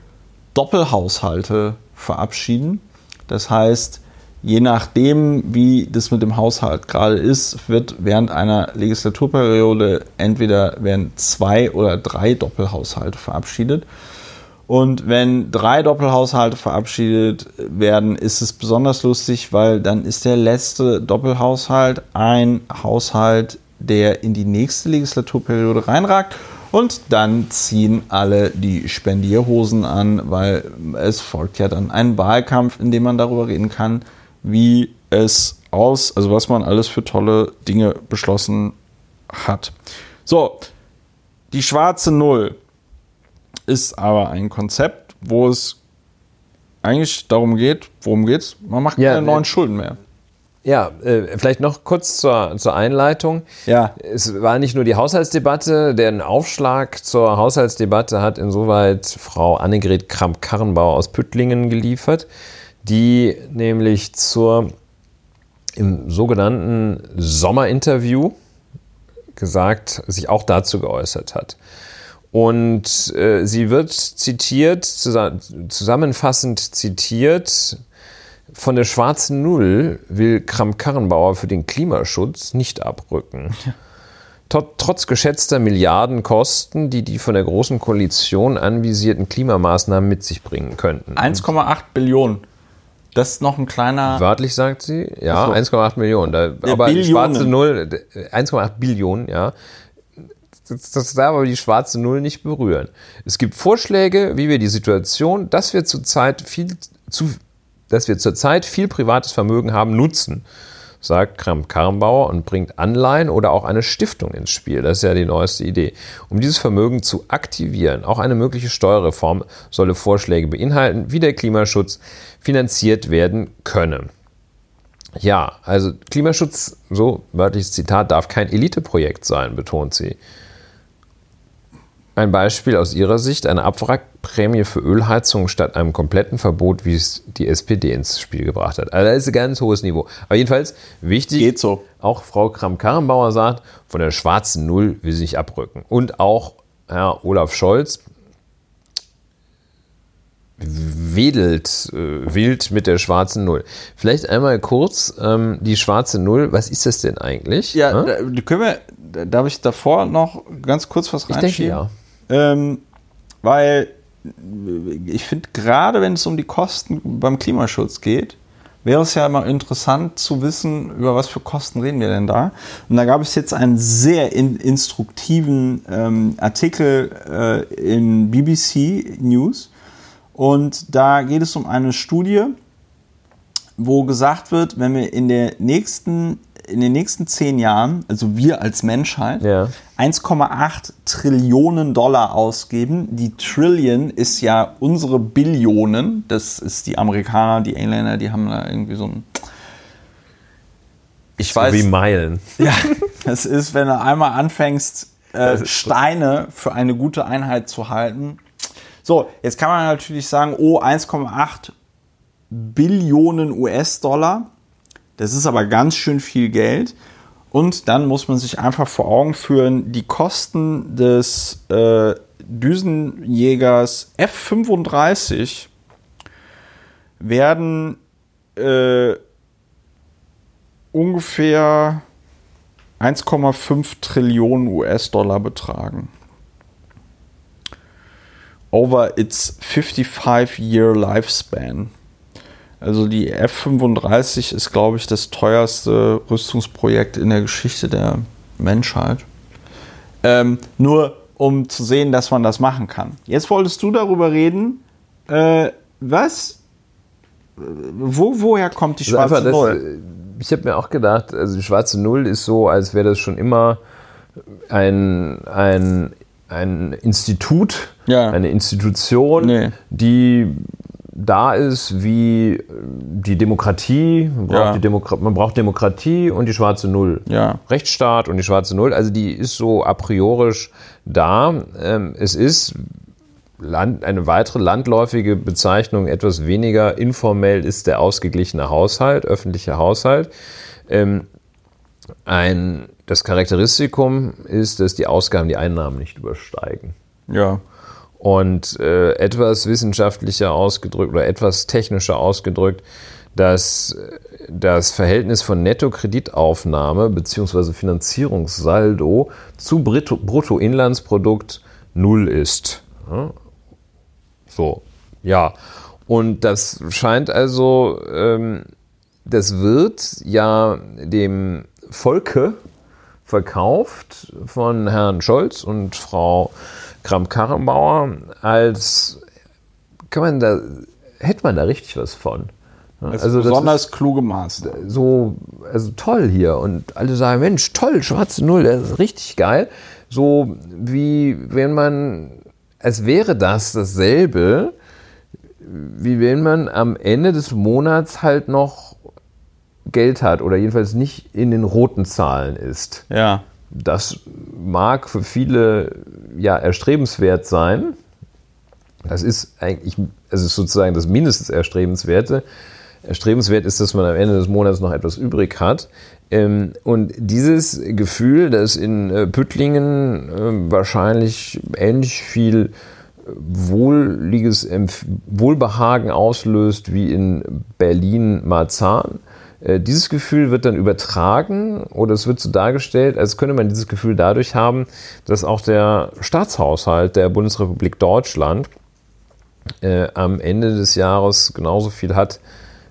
Doppelhaushalte verabschieden. Das heißt, je nachdem, wie das mit dem Haushalt gerade ist, wird während einer Legislaturperiode entweder werden zwei oder drei Doppelhaushalte verabschiedet. Und wenn drei Doppelhaushalte verabschiedet werden, ist es besonders lustig, weil dann ist der letzte Doppelhaushalt ein Haushalt, der in die nächste Legislaturperiode reinragt. Und dann ziehen alle die Spendierhosen an, weil es folgt ja dann ein Wahlkampf, in dem man darüber reden kann, wie es aus, also was man alles für tolle Dinge beschlossen hat. So, die schwarze Null ist aber ein Konzept, wo es eigentlich darum geht, worum geht's? Man macht Ja, keine äh, neuen Schulden mehr. Ja, äh, vielleicht noch kurz zur, zur Einleitung. Ja. Es war nicht nur die Haushaltsdebatte, den Aufschlag zur Haushaltsdebatte hat insoweit Frau Annegret Kramp-Karrenbauer aus Püttlingen geliefert, die nämlich zur im sogenannten Sommerinterview gesagt, sich auch dazu geäußert hat. Und äh, sie wird zitiert, zusa- zusammenfassend zitiert, von der schwarzen Null will Kramp-Karrenbauer für den Klimaschutz nicht abrücken. Tot- Trotz geschätzter Milliardenkosten, die die von der Großen Koalition anvisierten Klimamaßnahmen mit sich bringen könnten. 1,8 Billionen. Das ist noch ein kleiner. Wörtlich sagt sie, ja, Ach 1,8 Millionen. Da, aber die Billionen. schwarze Null, äh, 1,8 Billionen, ja. Das, darf aber die schwarze Null nicht berühren. Es gibt Vorschläge, wie wir die Situation, dass wir zurzeit viel zu, dass wir zurzeit viel privates Vermögen haben, nutzen, sagt Kramp-Karrenbauer und bringt Anleihen oder auch eine Stiftung ins Spiel. Das ist ja die neueste Idee. Um dieses Vermögen zu aktivieren, auch eine mögliche Steuerreform solle Vorschläge beinhalten, wie der Klimaschutz finanziert werden könne. Ja, also Klimaschutz, so wörtliches Zitat, darf kein Eliteprojekt sein, betont sie. Ein Beispiel aus ihrer Sicht, eine Abwrackprämie für Ölheizung statt einem kompletten Verbot, wie es die SPD ins Spiel gebracht hat. Also das ist ein ganz hohes Niveau. Aber jedenfalls wichtig, Geht so. auch Frau Kramp-Karrenbauer sagt, von der schwarzen Null will sie nicht abrücken. Und auch Herr Olaf Scholz wedelt äh, wild mit der schwarzen Null. Vielleicht einmal kurz ähm, die schwarze Null. Was ist das denn eigentlich? Ja, Hm? da, können wir, da- darf ich davor noch ganz kurz was ich reinschieben? denke ja. Ähm, weil ich finde, gerade wenn es um die Kosten beim Klimaschutz geht, wäre es ja immer interessant zu wissen, über was für Kosten reden wir denn da. Und da gab es jetzt einen sehr in, instruktiven ähm, Artikel äh, in BBC News. Und da geht es um eine Studie, wo gesagt wird, wenn wir in der nächsten in den nächsten zehn Jahren, also wir als Menschheit, ja. 1,8 Trillionen Dollar ausgeben. Die Trillion ist ja unsere Billionen. Das ist die Amerikaner, die Engländer, die haben da irgendwie so ein. Ich so weiß. Wie Meilen. Ja, das ist, wenn du einmal anfängst, äh, Steine für eine gute Einheit zu halten. So, jetzt kann man natürlich sagen, oh, 1,8 Billionen US-Dollar das ist aber ganz schön viel Geld. Und dann muss man sich einfach vor Augen führen, die Kosten des äh, Düsenjägers F-35 werden äh, ungefähr 1,5 Trillionen US-Dollar betragen. Over its 55-year lifespan. Also die F-35 ist, glaube ich, das teuerste Rüstungsprojekt in der Geschichte der Menschheit. Ähm, nur um zu sehen, dass man das machen kann. Jetzt wolltest du darüber reden, äh, was? Wo, woher kommt die also schwarze das, Null? Ich habe mir auch gedacht, also die schwarze Null ist so, als wäre das schon immer ein, ein, ein Institut, ja. eine Institution, nee. die da ist wie äh, die Demokratie, man braucht, ja. die Demokrat man braucht Demokratie und die schwarze Null. Ja. Rechtsstaat und die schwarze Null, also die ist so a priorisch da. Ähm, es ist Land, eine weitere landläufige Bezeichnung, etwas weniger informell, ist der ausgeglichene Haushalt, öffentliche Haushalt. Ähm, ein, das Charakteristikum ist, dass die Ausgaben die Einnahmen nicht übersteigen. Ja. Und äh, etwas wissenschaftlicher ausgedrückt oder etwas technischer ausgedrückt, dass das Verhältnis von Nettokreditaufnahme bzw. Finanzierungssaldo zu Bruttoinlandsprodukt null ist. So, ja. Und das scheint also, ähm, das wird ja dem Volke verkauft von Herrn Scholz und Frau Kramp-Karrenbauer als, kann man da, hätte man da richtig was von. Also besonders kluge Maßnahmen. So, also toll hier. Und alle sagen, Mensch, toll, schwarze Null, das ist richtig geil. So wie wenn man, als wäre das dasselbe, wie wenn man am Ende des Monats halt noch Geld hat oder jedenfalls nicht in den roten Zahlen ist. Ja. Das mag für viele ja erstrebenswert sein. Das ist eigentlich, es ist sozusagen das mindestens Erstrebenswerte. Erstrebenswert ist, dass man am Ende des Monats noch etwas übrig hat. Ähm, und dieses Gefühl, das in äh, Püttlingen äh, wahrscheinlich ähnlich viel wohliges Wohlbehagen auslöst wie in Berlin-Marzahn, äh, dieses Gefühl wird dann übertragen oder es wird so dargestellt, als könnte man dieses Gefühl dadurch haben, dass auch der Staatshaushalt der Bundesrepublik Deutschland äh, am Ende des Jahres genauso viel hat,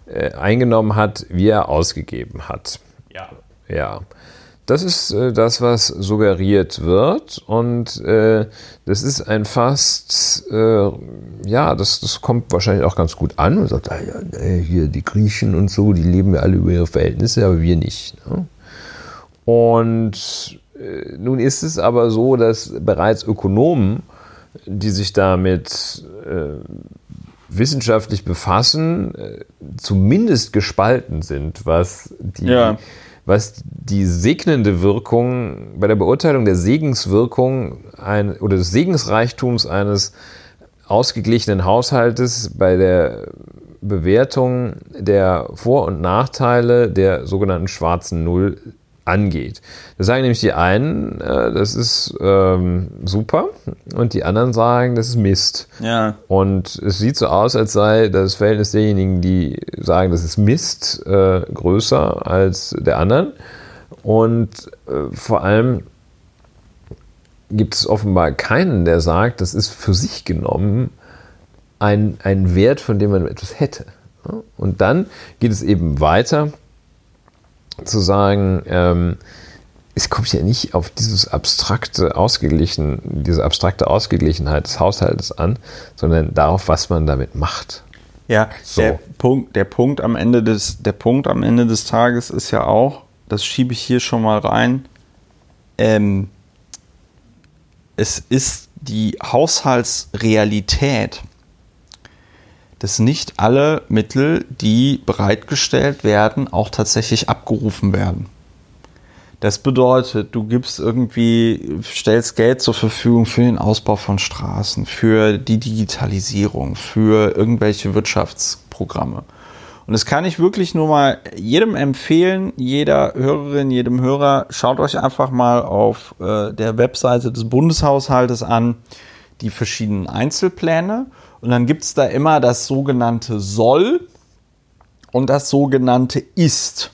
äh, eingenommen hat, wie er ausgegeben hat. Ja. Ja. Das ist äh, das, was suggeriert wird und äh, das ist ein fast, äh, ja, das, das kommt wahrscheinlich auch ganz gut an. Man sagt, ah, ja, hier die Griechen und so, die leben ja alle über ihre Verhältnisse, aber wir nicht. Ne? Und äh, nun ist es aber so, dass bereits Ökonomen, die sich damit äh, wissenschaftlich befassen, äh, zumindest gespalten sind, was die ja was die segnende Wirkung bei der Beurteilung der Segenswirkung ein, oder des Segensreichtums eines ausgeglichenen Haushaltes bei der Bewertung der Vor- und Nachteile der sogenannten schwarzen Null angeht. Das sagen nämlich die einen, äh, das ist ähm, super und die anderen sagen, das ist Mist. Ja. Und es sieht so aus, als sei das Verhältnis derjenigen, die sagen, das ist Mist, äh, größer als der anderen. Und äh, vor allem gibt es offenbar keinen, der sagt, das ist für sich genommen ein, ein Wert, von dem man etwas hätte. Und dann geht es eben weiter zu sagen, ähm, es kommt ja nicht auf dieses abstrakte Ausgeglichen, diese abstrakte Ausgeglichenheit des Haushaltes an, sondern darauf, was man damit macht. Ja, so. der, Punkt, der, Punkt am Ende des, der Punkt am Ende des Tages ist ja auch, das schiebe ich hier schon mal rein, ähm, es ist die Haushaltsrealität, dass nicht alle Mittel, die bereitgestellt werden, auch tatsächlich abgerufen werden. Das bedeutet, du gibst irgendwie, stellst Geld zur Verfügung für den Ausbau von Straßen, für die Digitalisierung, für irgendwelche Wirtschaftsprogramme. Und das kann ich wirklich nur mal jedem empfehlen, jeder Hörerin, jedem Hörer, schaut euch einfach mal auf äh, der Webseite des Bundeshaushaltes an, die verschiedenen Einzelpläne. Und dann gibt es da immer das sogenannte Soll und das sogenannte Ist.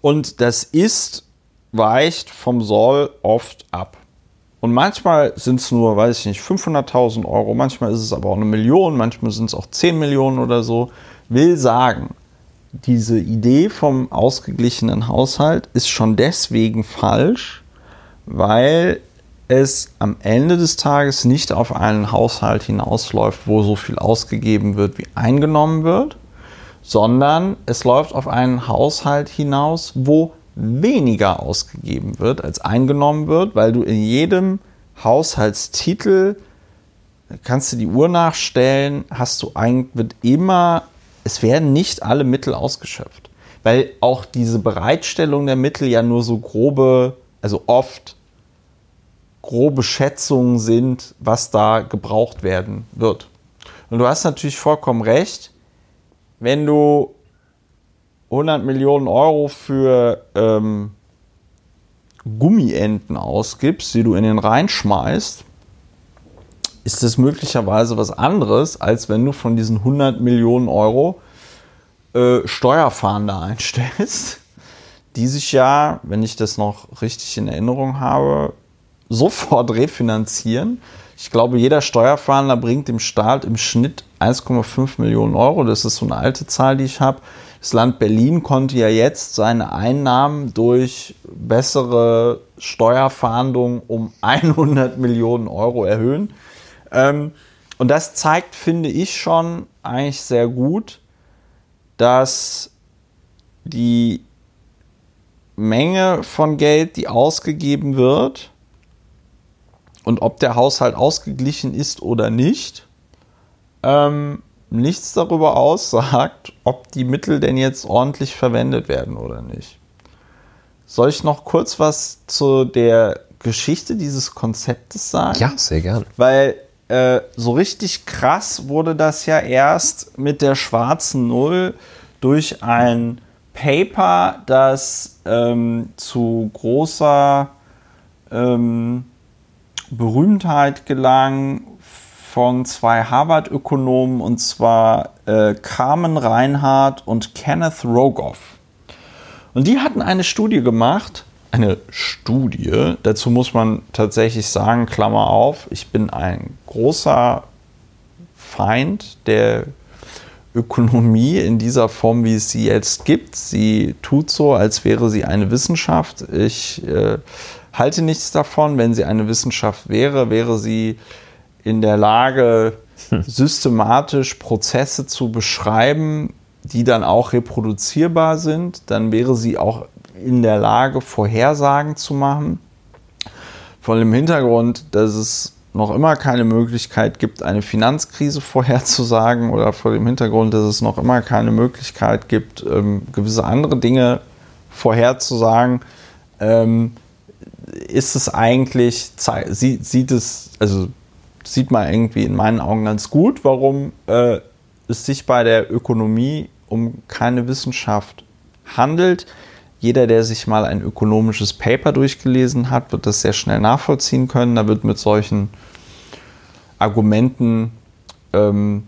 Und das Ist weicht vom Soll oft ab. Und manchmal sind es nur, weiß ich nicht, 500.000 Euro, manchmal ist es aber auch eine Million, manchmal sind es auch 10 Millionen oder so will sagen, diese Idee vom ausgeglichenen Haushalt ist schon deswegen falsch, weil es am Ende des Tages nicht auf einen Haushalt hinausläuft, wo so viel ausgegeben wird, wie eingenommen wird, sondern es läuft auf einen Haushalt hinaus, wo weniger ausgegeben wird, als eingenommen wird, weil du in jedem Haushaltstitel kannst du die Uhr nachstellen, hast du eigentlich wird immer es werden nicht alle Mittel ausgeschöpft. Weil auch diese Bereitstellung der Mittel ja nur so grobe, also oft grobe Schätzungen sind, was da gebraucht werden wird. Und du hast natürlich vollkommen recht, wenn du 100 Millionen Euro für ähm, Gummienten ausgibst, die du in den Rhein schmeißt, ist das möglicherweise was anderes, als wenn du von diesen 100 Millionen Euro äh, Steuerfahnder einstellst, die sich ja, wenn ich das noch richtig in Erinnerung habe, sofort refinanzieren. Ich glaube, jeder Steuerfahnder bringt dem Staat im Schnitt 1,5 Millionen Euro. Das ist so eine alte Zahl, die ich habe. Das Land Berlin konnte ja jetzt seine Einnahmen durch bessere Steuerfahndung um 100 Millionen Euro erhöhen. Ähm, und das zeigt, finde ich, schon eigentlich sehr gut, dass die Menge von Geld, die ausgegeben wird, und ob der Haushalt ausgeglichen ist oder nicht, ähm, nichts darüber aussagt, ob die Mittel denn jetzt ordentlich verwendet werden oder nicht. Soll ich noch kurz was zu der Geschichte dieses Konzeptes sagen? Ja, sehr gern. Weil äh, so richtig krass wurde das ja erst mit der schwarzen Null durch ein Paper, das ähm, zu großer ähm, Berühmtheit gelang von zwei Harvard-Ökonomen und zwar äh, Carmen Reinhardt und Kenneth Rogoff. Und die hatten eine Studie gemacht eine Studie. Dazu muss man tatsächlich sagen, Klammer auf, ich bin ein großer Feind der Ökonomie in dieser Form, wie es sie jetzt gibt. Sie tut so, als wäre sie eine Wissenschaft. Ich äh, halte nichts davon. Wenn sie eine Wissenschaft wäre, wäre sie in der Lage, hm. systematisch Prozesse zu beschreiben, die dann auch reproduzierbar sind. Dann wäre sie auch in der Lage, Vorhersagen zu machen. Vor dem Hintergrund, dass es noch immer keine Möglichkeit gibt, eine Finanzkrise vorherzusagen oder vor dem Hintergrund, dass es noch immer keine Möglichkeit gibt, ähm, gewisse andere Dinge vorherzusagen, ähm, ist es eigentlich, sieht, sieht es, also sieht man irgendwie in meinen Augen ganz gut, warum äh, es sich bei der Ökonomie um keine Wissenschaft handelt. Jeder, der sich mal ein ökonomisches Paper durchgelesen hat, wird das sehr schnell nachvollziehen können. Da wird mit solchen Argumenten ähm,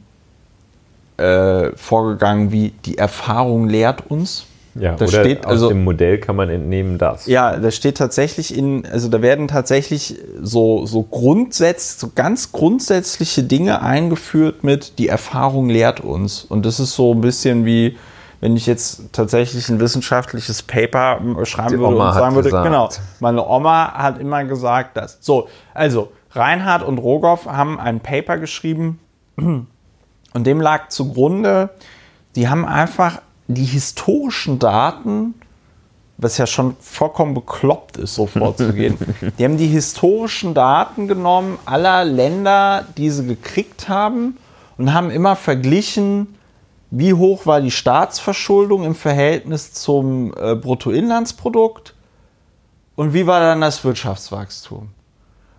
äh, vorgegangen wie die Erfahrung lehrt uns. Ja, da oder steht aus also dem Modell kann man entnehmen das. ja, da steht tatsächlich in, also da werden tatsächlich so, so Grundsätze, so ganz grundsätzliche Dinge eingeführt mit, die Erfahrung lehrt uns. Und das ist so ein bisschen wie, wenn ich jetzt tatsächlich ein wissenschaftliches Paper schreiben Die würde Oma und sagen würde, gesagt. genau, meine Oma hat immer gesagt das. So, also Reinhard und Rogoff haben ein Paper geschrieben und dem lag zugrunde, die haben einfach die historischen Daten, was ja schon vollkommen bekloppt ist, so vorzugehen, die haben die historischen Daten genommen aller Länder, die sie gekriegt haben und haben immer verglichen, wie hoch war die Staatsverschuldung im Verhältnis zum äh, Bruttoinlandsprodukt und wie war dann das Wirtschaftswachstum.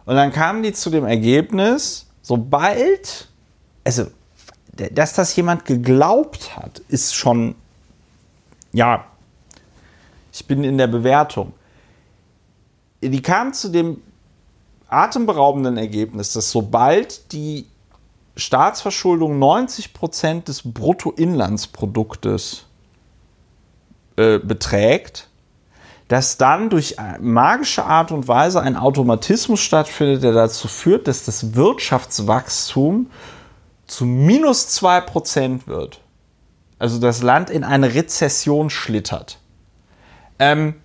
Und dann kamen die zu dem Ergebnis, sobald, also, dass das jemand geglaubt hat, ist schon, ja, ich bin in der Bewertung. Die kamen zu dem atemberaubenden Ergebnis, dass sobald die Staatsverschuldung 90% des Bruttoinlandsproduktes äh, beträgt, dass dann durch magische Art und Weise ein Automatismus stattfindet, der dazu führt, dass das Wirtschaftswachstum zu minus 2% wird. Also das Land in eine Rezession schlittert. Ähm,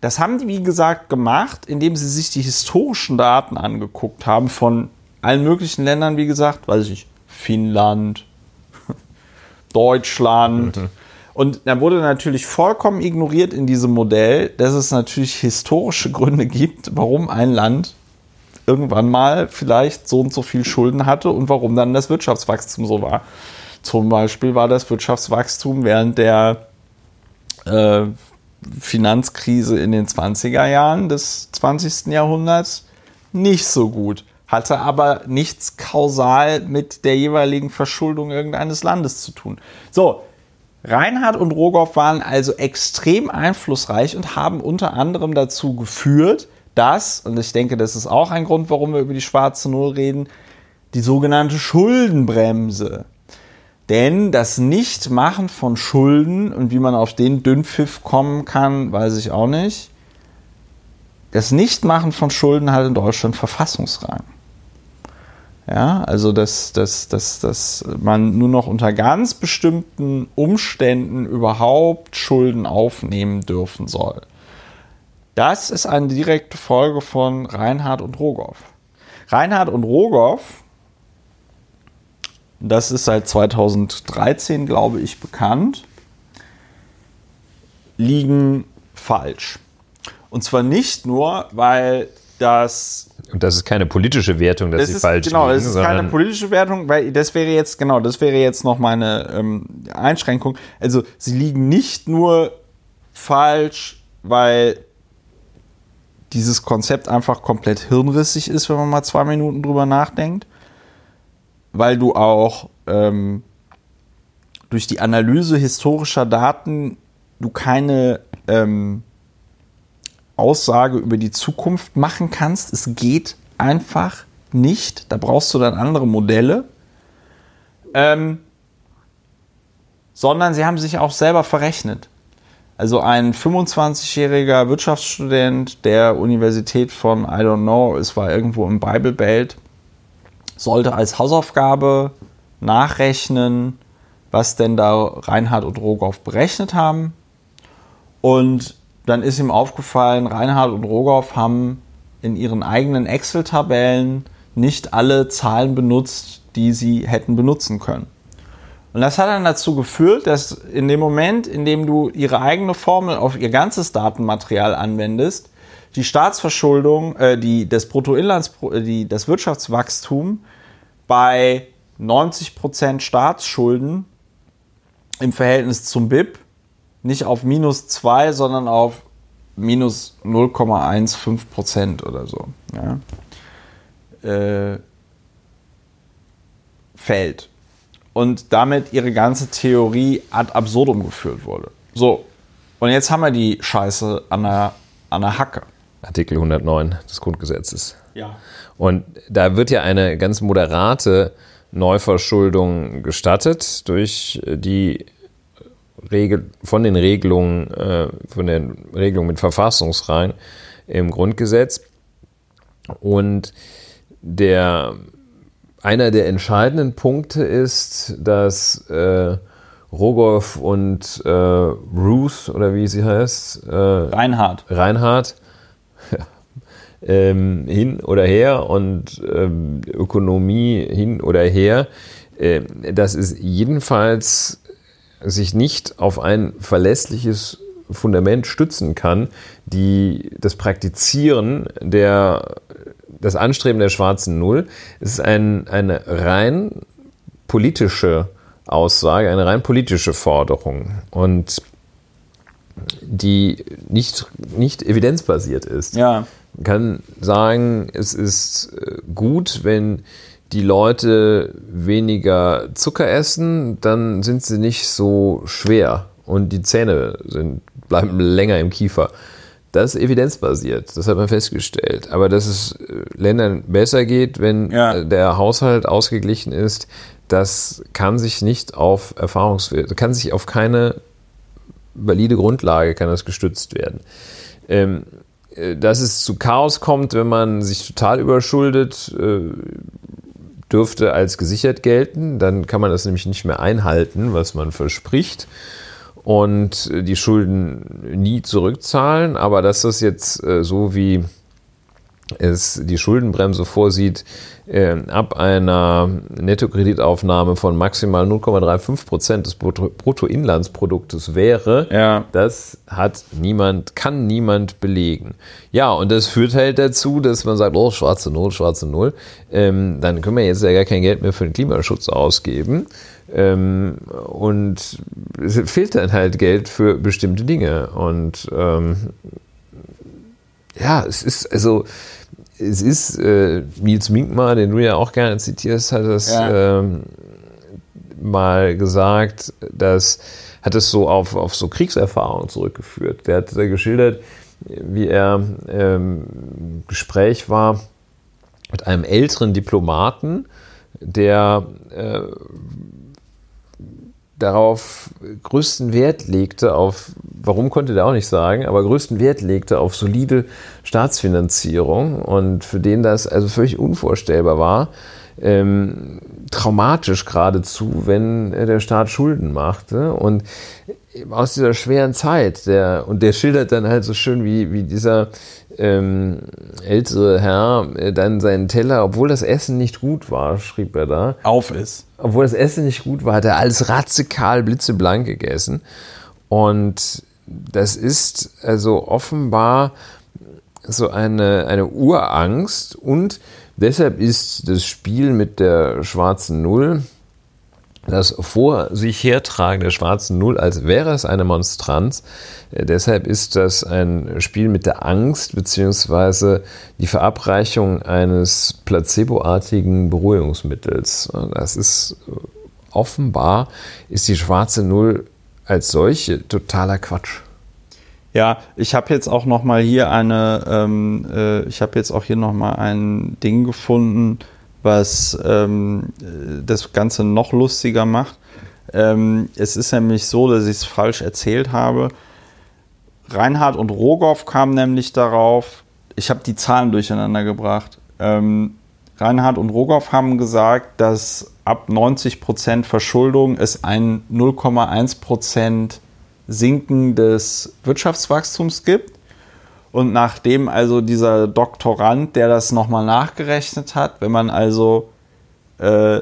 das haben die, wie gesagt, gemacht, indem sie sich die historischen Daten angeguckt haben von allen möglichen Ländern, wie gesagt, weiß ich nicht, Finnland, Deutschland. Und da wurde natürlich vollkommen ignoriert in diesem Modell, dass es natürlich historische Gründe gibt, warum ein Land irgendwann mal vielleicht so und so viel Schulden hatte und warum dann das Wirtschaftswachstum so war. Zum Beispiel war das Wirtschaftswachstum während der äh, Finanzkrise in den 20er Jahren des 20. Jahrhunderts nicht so gut, hatte aber nichts kausal mit der jeweiligen Verschuldung irgendeines Landes zu tun. So, Reinhard und Rogoff waren also extrem einflussreich und haben unter anderem dazu geführt, dass, und ich denke, das ist auch ein Grund, warum wir über die schwarze Null reden, die sogenannte Schuldenbremse. Denn das Nichtmachen von Schulden und wie man auf den Dünnpfiff kommen kann, weiß ich auch nicht. Das Nichtmachen von Schulden hat in Deutschland Verfassungsrang. Ja, also dass, dass, dass, dass man nur noch unter ganz bestimmten Umständen überhaupt Schulden aufnehmen dürfen soll. Das ist eine direkte Folge von Reinhard und Rogoff. Reinhard und Rogoff, das ist seit 2013, glaube ich, bekannt, liegen falsch. Und zwar nicht nur, weil das Und das ist keine politische Wertung, dass das sie ist, falsch genau, liegen, das ist keine politische Wertung, weil das wäre jetzt, genau, das wäre jetzt noch meine ähm, Einschränkung. Also sie liegen nicht nur falsch, weil dieses Konzept einfach komplett hirnrissig ist, wenn man mal zwei Minuten drüber nachdenkt, weil du auch ähm, durch die Analyse historischer Daten du keine ähm, Aussage über die Zukunft machen kannst. Es geht einfach nicht. Da brauchst du dann andere Modelle. Ähm, sondern sie haben sich auch selber verrechnet. Also ein 25-jähriger Wirtschaftsstudent der Universität von, I don't know, es war irgendwo im Bible Belt, sollte als Hausaufgabe nachrechnen, was denn da Reinhard und Rogoff berechnet haben. Und dann ist ihm aufgefallen, Reinhard und Rogoff haben in ihren eigenen Excel-Tabellen nicht alle Zahlen benutzt, die sie hätten benutzen können. Und das hat dann dazu geführt, dass in dem Moment, in dem du ihre eigene Formel auf ihr ganzes Datenmaterial anwendest, die Staatsverschuldung, äh, die, das Bruttoinlands, die, das Wirtschaftswachstum bei 90% Staatsschulden im Verhältnis zum BIP nicht auf minus 2, sondern auf minus 0,15 Prozent oder so. Ja, äh, fällt. Und damit ihre ganze Theorie ad absurdum geführt wurde. So, und jetzt haben wir die Scheiße an der, an der Hacke. Artikel 109 des Grundgesetzes. Ja. Und da wird ja eine ganz moderate Neuverschuldung gestattet durch die Regel, von den Regelungen, äh, von den Regelungen mit Verfassungsrein im Grundgesetz. Und der, einer der entscheidenden Punkte ist, dass äh, Rogoff und äh, Ruth, oder wie sie heißt, äh, Reinhard. Reinhard, ähm, hin oder her und ähm, Ökonomie hin oder her, äh, dass es jedenfalls sich nicht auf ein verlässliches Fundament stützen kann, die das Praktizieren der das Anstreben der schwarzen Null ist ein, eine rein politische Aussage, eine rein politische Forderung und die nicht, nicht evidenzbasiert ist. Ja. Man kann sagen, es ist äh, gut, wenn die Leute weniger Zucker essen, dann sind sie nicht so schwer und die Zähne sind, bleiben länger im Kiefer. Das ist evidenzbasiert, das hat man festgestellt. Aber dass es äh, Ländern besser geht, wenn Ja. äh, der Haushalt ausgeglichen ist, das kann sich nicht auf Erfahrungswerte, kann sich auf keine valide Grundlage kann das gestützt werden. Ähm, äh, dass es zu Chaos kommt, wenn man sich total überschuldet, äh, dürfte als gesichert gelten. Dann kann man das nämlich nicht mehr einhalten, was man verspricht und die Schulden nie zurückzahlen. Aber dass das jetzt äh, so wie es die Schuldenbremse vorsieht, äh, ab einer Nettokreditaufnahme von maximal 0,35 Prozent des Brutto- Bruttoinlandsproduktes wäre, Ja. das hat niemand, kann niemand belegen. Ja, und das führt halt dazu, dass man sagt, oh, schwarze Null, schwarze Null. Ähm, dann können wir jetzt ja gar kein Geld mehr für den Klimaschutz ausgeben. Ähm, und es fehlt dann halt Geld für bestimmte Dinge. Und ähm, ja, es ist also, es ist äh, Nils Minkmar, den du ja auch gerne zitierst, hat das Ja. ähm, mal gesagt, dass hat es so auf, auf so Kriegserfahrungen zurückgeführt. Der hat da geschildert, wie er ähm, im Gespräch war mit einem älteren Diplomaten, der äh, darauf größten Wert legte, auf, warum konnte der auch nicht sagen, aber größten Wert legte auf solide Staatsfinanzierung und für den das also völlig unvorstellbar war, ähm, traumatisch geradezu, wenn der Staat Schulden machte und aus dieser schweren Zeit, der, und der schildert dann halt so schön, wie, wie dieser ähm, ältere Herr äh, dann seinen Teller, obwohl das Essen nicht gut war, schrieb er da, Auf ist. Obwohl das Essen nicht gut war, hat er alles ratzekal blitzeblank gegessen. Und das ist also offenbar so eine, eine Urangst und deshalb ist das Spiel mit der schwarzen Null, das vor sich hertragen der schwarzen Null, als wäre es eine Monstranz. Äh, Deshalb ist das ein Spiel mit der Angst beziehungsweise die Verabreichung eines placeboartigen Beruhigungsmittels. Das ist äh, offenbar ist die schwarze Null als solche totaler Quatsch. Ja, ich habe jetzt auch noch mal hier eine, ähm, äh, ich habe jetzt auch hier noch mal ein Ding gefunden, was ähm, äh, das Ganze noch lustiger macht. Ähm, es ist nämlich so, dass ich es falsch erzählt habe. Reinhard und Rogoff kamen nämlich darauf, ich habe die Zahlen durcheinander gebracht. Ähm, Reinhard und Rogoff haben gesagt, dass ab 90% Verschuldung es ein 0,1% Sinken des Wirtschaftswachstums gibt. Und nachdem also dieser Doktorand, der das nochmal nachgerechnet hat, wenn man also äh,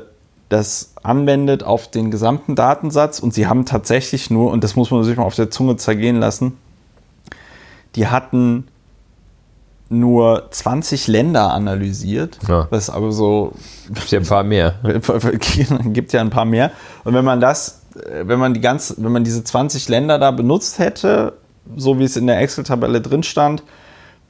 das anwendet auf den gesamten Datensatz und sie haben tatsächlich nur, und das muss man sich mal auf der Zunge zergehen lassen, die hatten nur 20 Länder analysiert, Ja. was aber so Gibt ja ein paar mehr. gibt ja ein paar mehr. Und wenn man das, äh, wenn man die ganz, wenn man diese 20 Länder da benutzt hätte, so wie es in der Excel-Tabelle drin stand,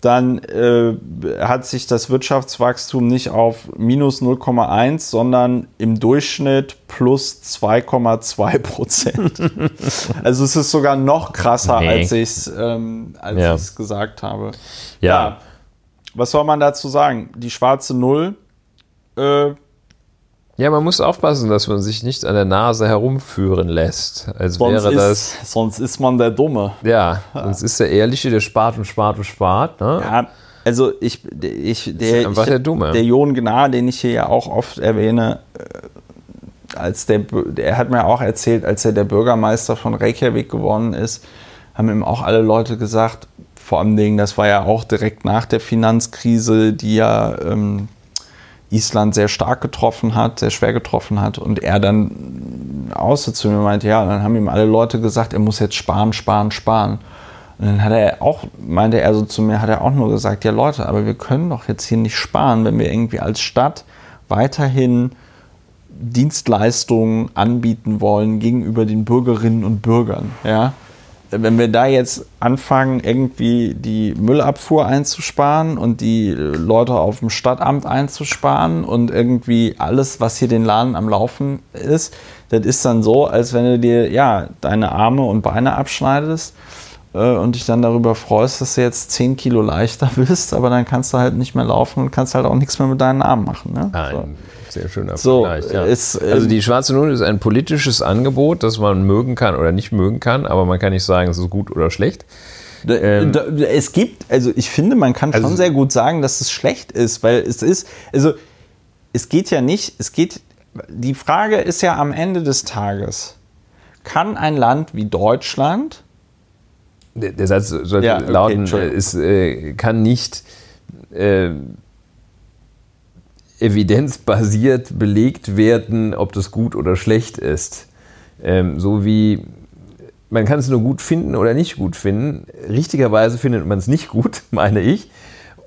dann äh, hat sich das Wirtschaftswachstum nicht auf minus 0,1, sondern im Durchschnitt plus 2,2 Prozent. also es ist sogar noch krasser, Nee. als ich es ähm, als Ja. gesagt habe. Ja. Was soll man dazu sagen? Die schwarze Null äh, Ja, man muss aufpassen, dass man sich nicht an der Nase herumführen lässt. Als Sonst, wäre das. ist, sonst ist man der Dumme. Ja, sonst ist der Ehrliche, der spart und spart und spart. Ne? Ja, also ich, ich der, einfach ich, der Dumme. Der Jon Gnar, den ich hier ja auch oft erwähne, äh, als der, der hat mir auch erzählt, als er der Bürgermeister von Reykjavik geworden ist, haben ihm auch alle Leute gesagt, vor allem Dingen, das war ja auch direkt nach der Finanzkrise, die ja ähm, Island sehr stark getroffen hat, sehr schwer getroffen hat und er dann außer zu mir meinte, ja, dann haben ihm alle Leute gesagt, er muss jetzt sparen, sparen, sparen. Und dann hat er auch, meinte er so zu mir, hat er auch nur gesagt, ja Leute, aber wir können doch jetzt hier nicht sparen, wenn wir irgendwie als Stadt weiterhin Dienstleistungen anbieten wollen gegenüber den Bürgerinnen und Bürgern. Ja? Wenn wir da jetzt anfangen, irgendwie die Müllabfuhr einzusparen und die Leute auf dem Stadtamt einzusparen und irgendwie alles, was hier den Laden am Laufen ist, das ist dann so, als wenn du dir ja deine Arme und Beine abschneidest äh, und dich dann darüber freust, dass du jetzt 10 Kilo leichter bist, aber dann kannst du halt nicht mehr laufen und kannst halt auch nichts mehr mit deinen Armen machen. Ne? So. Sehr schöner So, Vergleich. Ja. ist, ähm, also die Schwarze Null ist ein politisches Angebot, das man mögen kann oder nicht mögen kann, aber man kann nicht sagen, es ist gut oder schlecht. Ähm, es gibt, also ich finde, man kann Also- schon sehr gut sagen, dass es schlecht ist, weil es ist, also es geht ja nicht, es geht, die Frage ist ja am Ende des Tages, kann ein Land wie Deutschland, Der, der Satz sollte Ja, okay, lauten, es äh, kann nicht äh, evidenzbasiert belegt werden, ob das gut oder schlecht ist. Ähm, so wie man kann es nur gut finden oder nicht gut finden. Richtigerweise findet man es nicht gut, meine ich.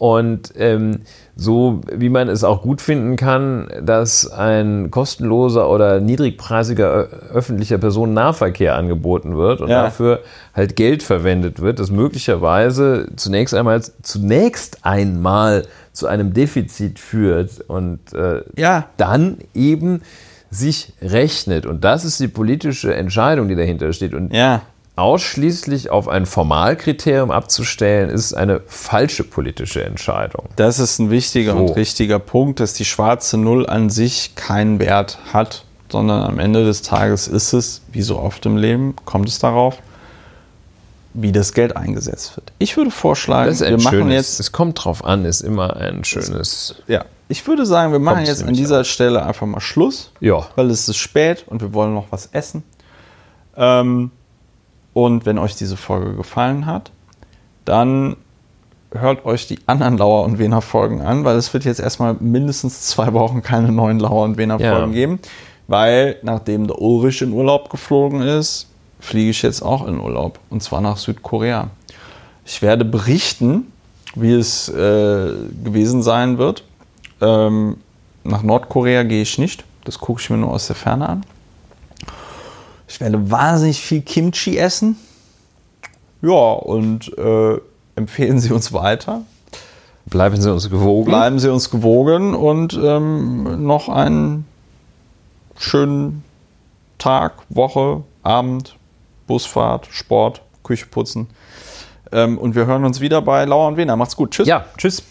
Und ähm, so wie man es auch gut finden kann, dass ein kostenloser oder niedrigpreisiger öffentlicher Personennahverkehr angeboten wird und Ja. dafür halt Geld verwendet wird, das möglicherweise zunächst einmal zunächst einmal zu einem Defizit führt und äh, Ja. dann eben sich rechnet. Und das ist die politische Entscheidung, die dahinter steht. Und ja, ausschließlich auf ein Formalkriterium abzustellen, ist eine falsche politische Entscheidung. das ist ein wichtiger So. und richtiger Punkt, dass die schwarze Null an sich keinen Wert hat, sondern am Ende des Tages ist es, wie so oft im Leben, kommt es darauf, wie das Geld eingesetzt wird. Ich würde vorschlagen, wir machen schönes, jetzt es kommt drauf an, ist immer ein schönes. Ja, ich würde sagen, wir machen jetzt an dieser Stelle einfach mal Schluss, Ja. weil es ist spät und wir wollen noch was essen. Ähm, und wenn euch diese Folge gefallen hat, dann hört euch die anderen Lauer und Wener Folgen an, weil es wird jetzt erstmal mindestens zwei Wochen keine neuen Lauer und Wener Ja. Folgen geben, weil nachdem der Ulrich in Urlaub geflogen ist, fliege ich jetzt auch in Urlaub und zwar nach Südkorea. Ich werde berichten, wie es äh, gewesen sein wird. Ähm, nach Nordkorea gehe ich nicht. Das gucke ich mir nur aus der Ferne an. Ich werde wahnsinnig viel Kimchi essen. Ja, und äh, empfehlen Sie uns weiter. Bleiben Sie uns gewogen. Bleiben Sie uns gewogen und ähm, noch einen schönen Tag, Woche, Abend, Busfahrt, Sport, Küche putzen. Ähm, und wir hören uns wieder bei Lauer und Wiener. Macht's gut. Tschüss. Ja, tschüss.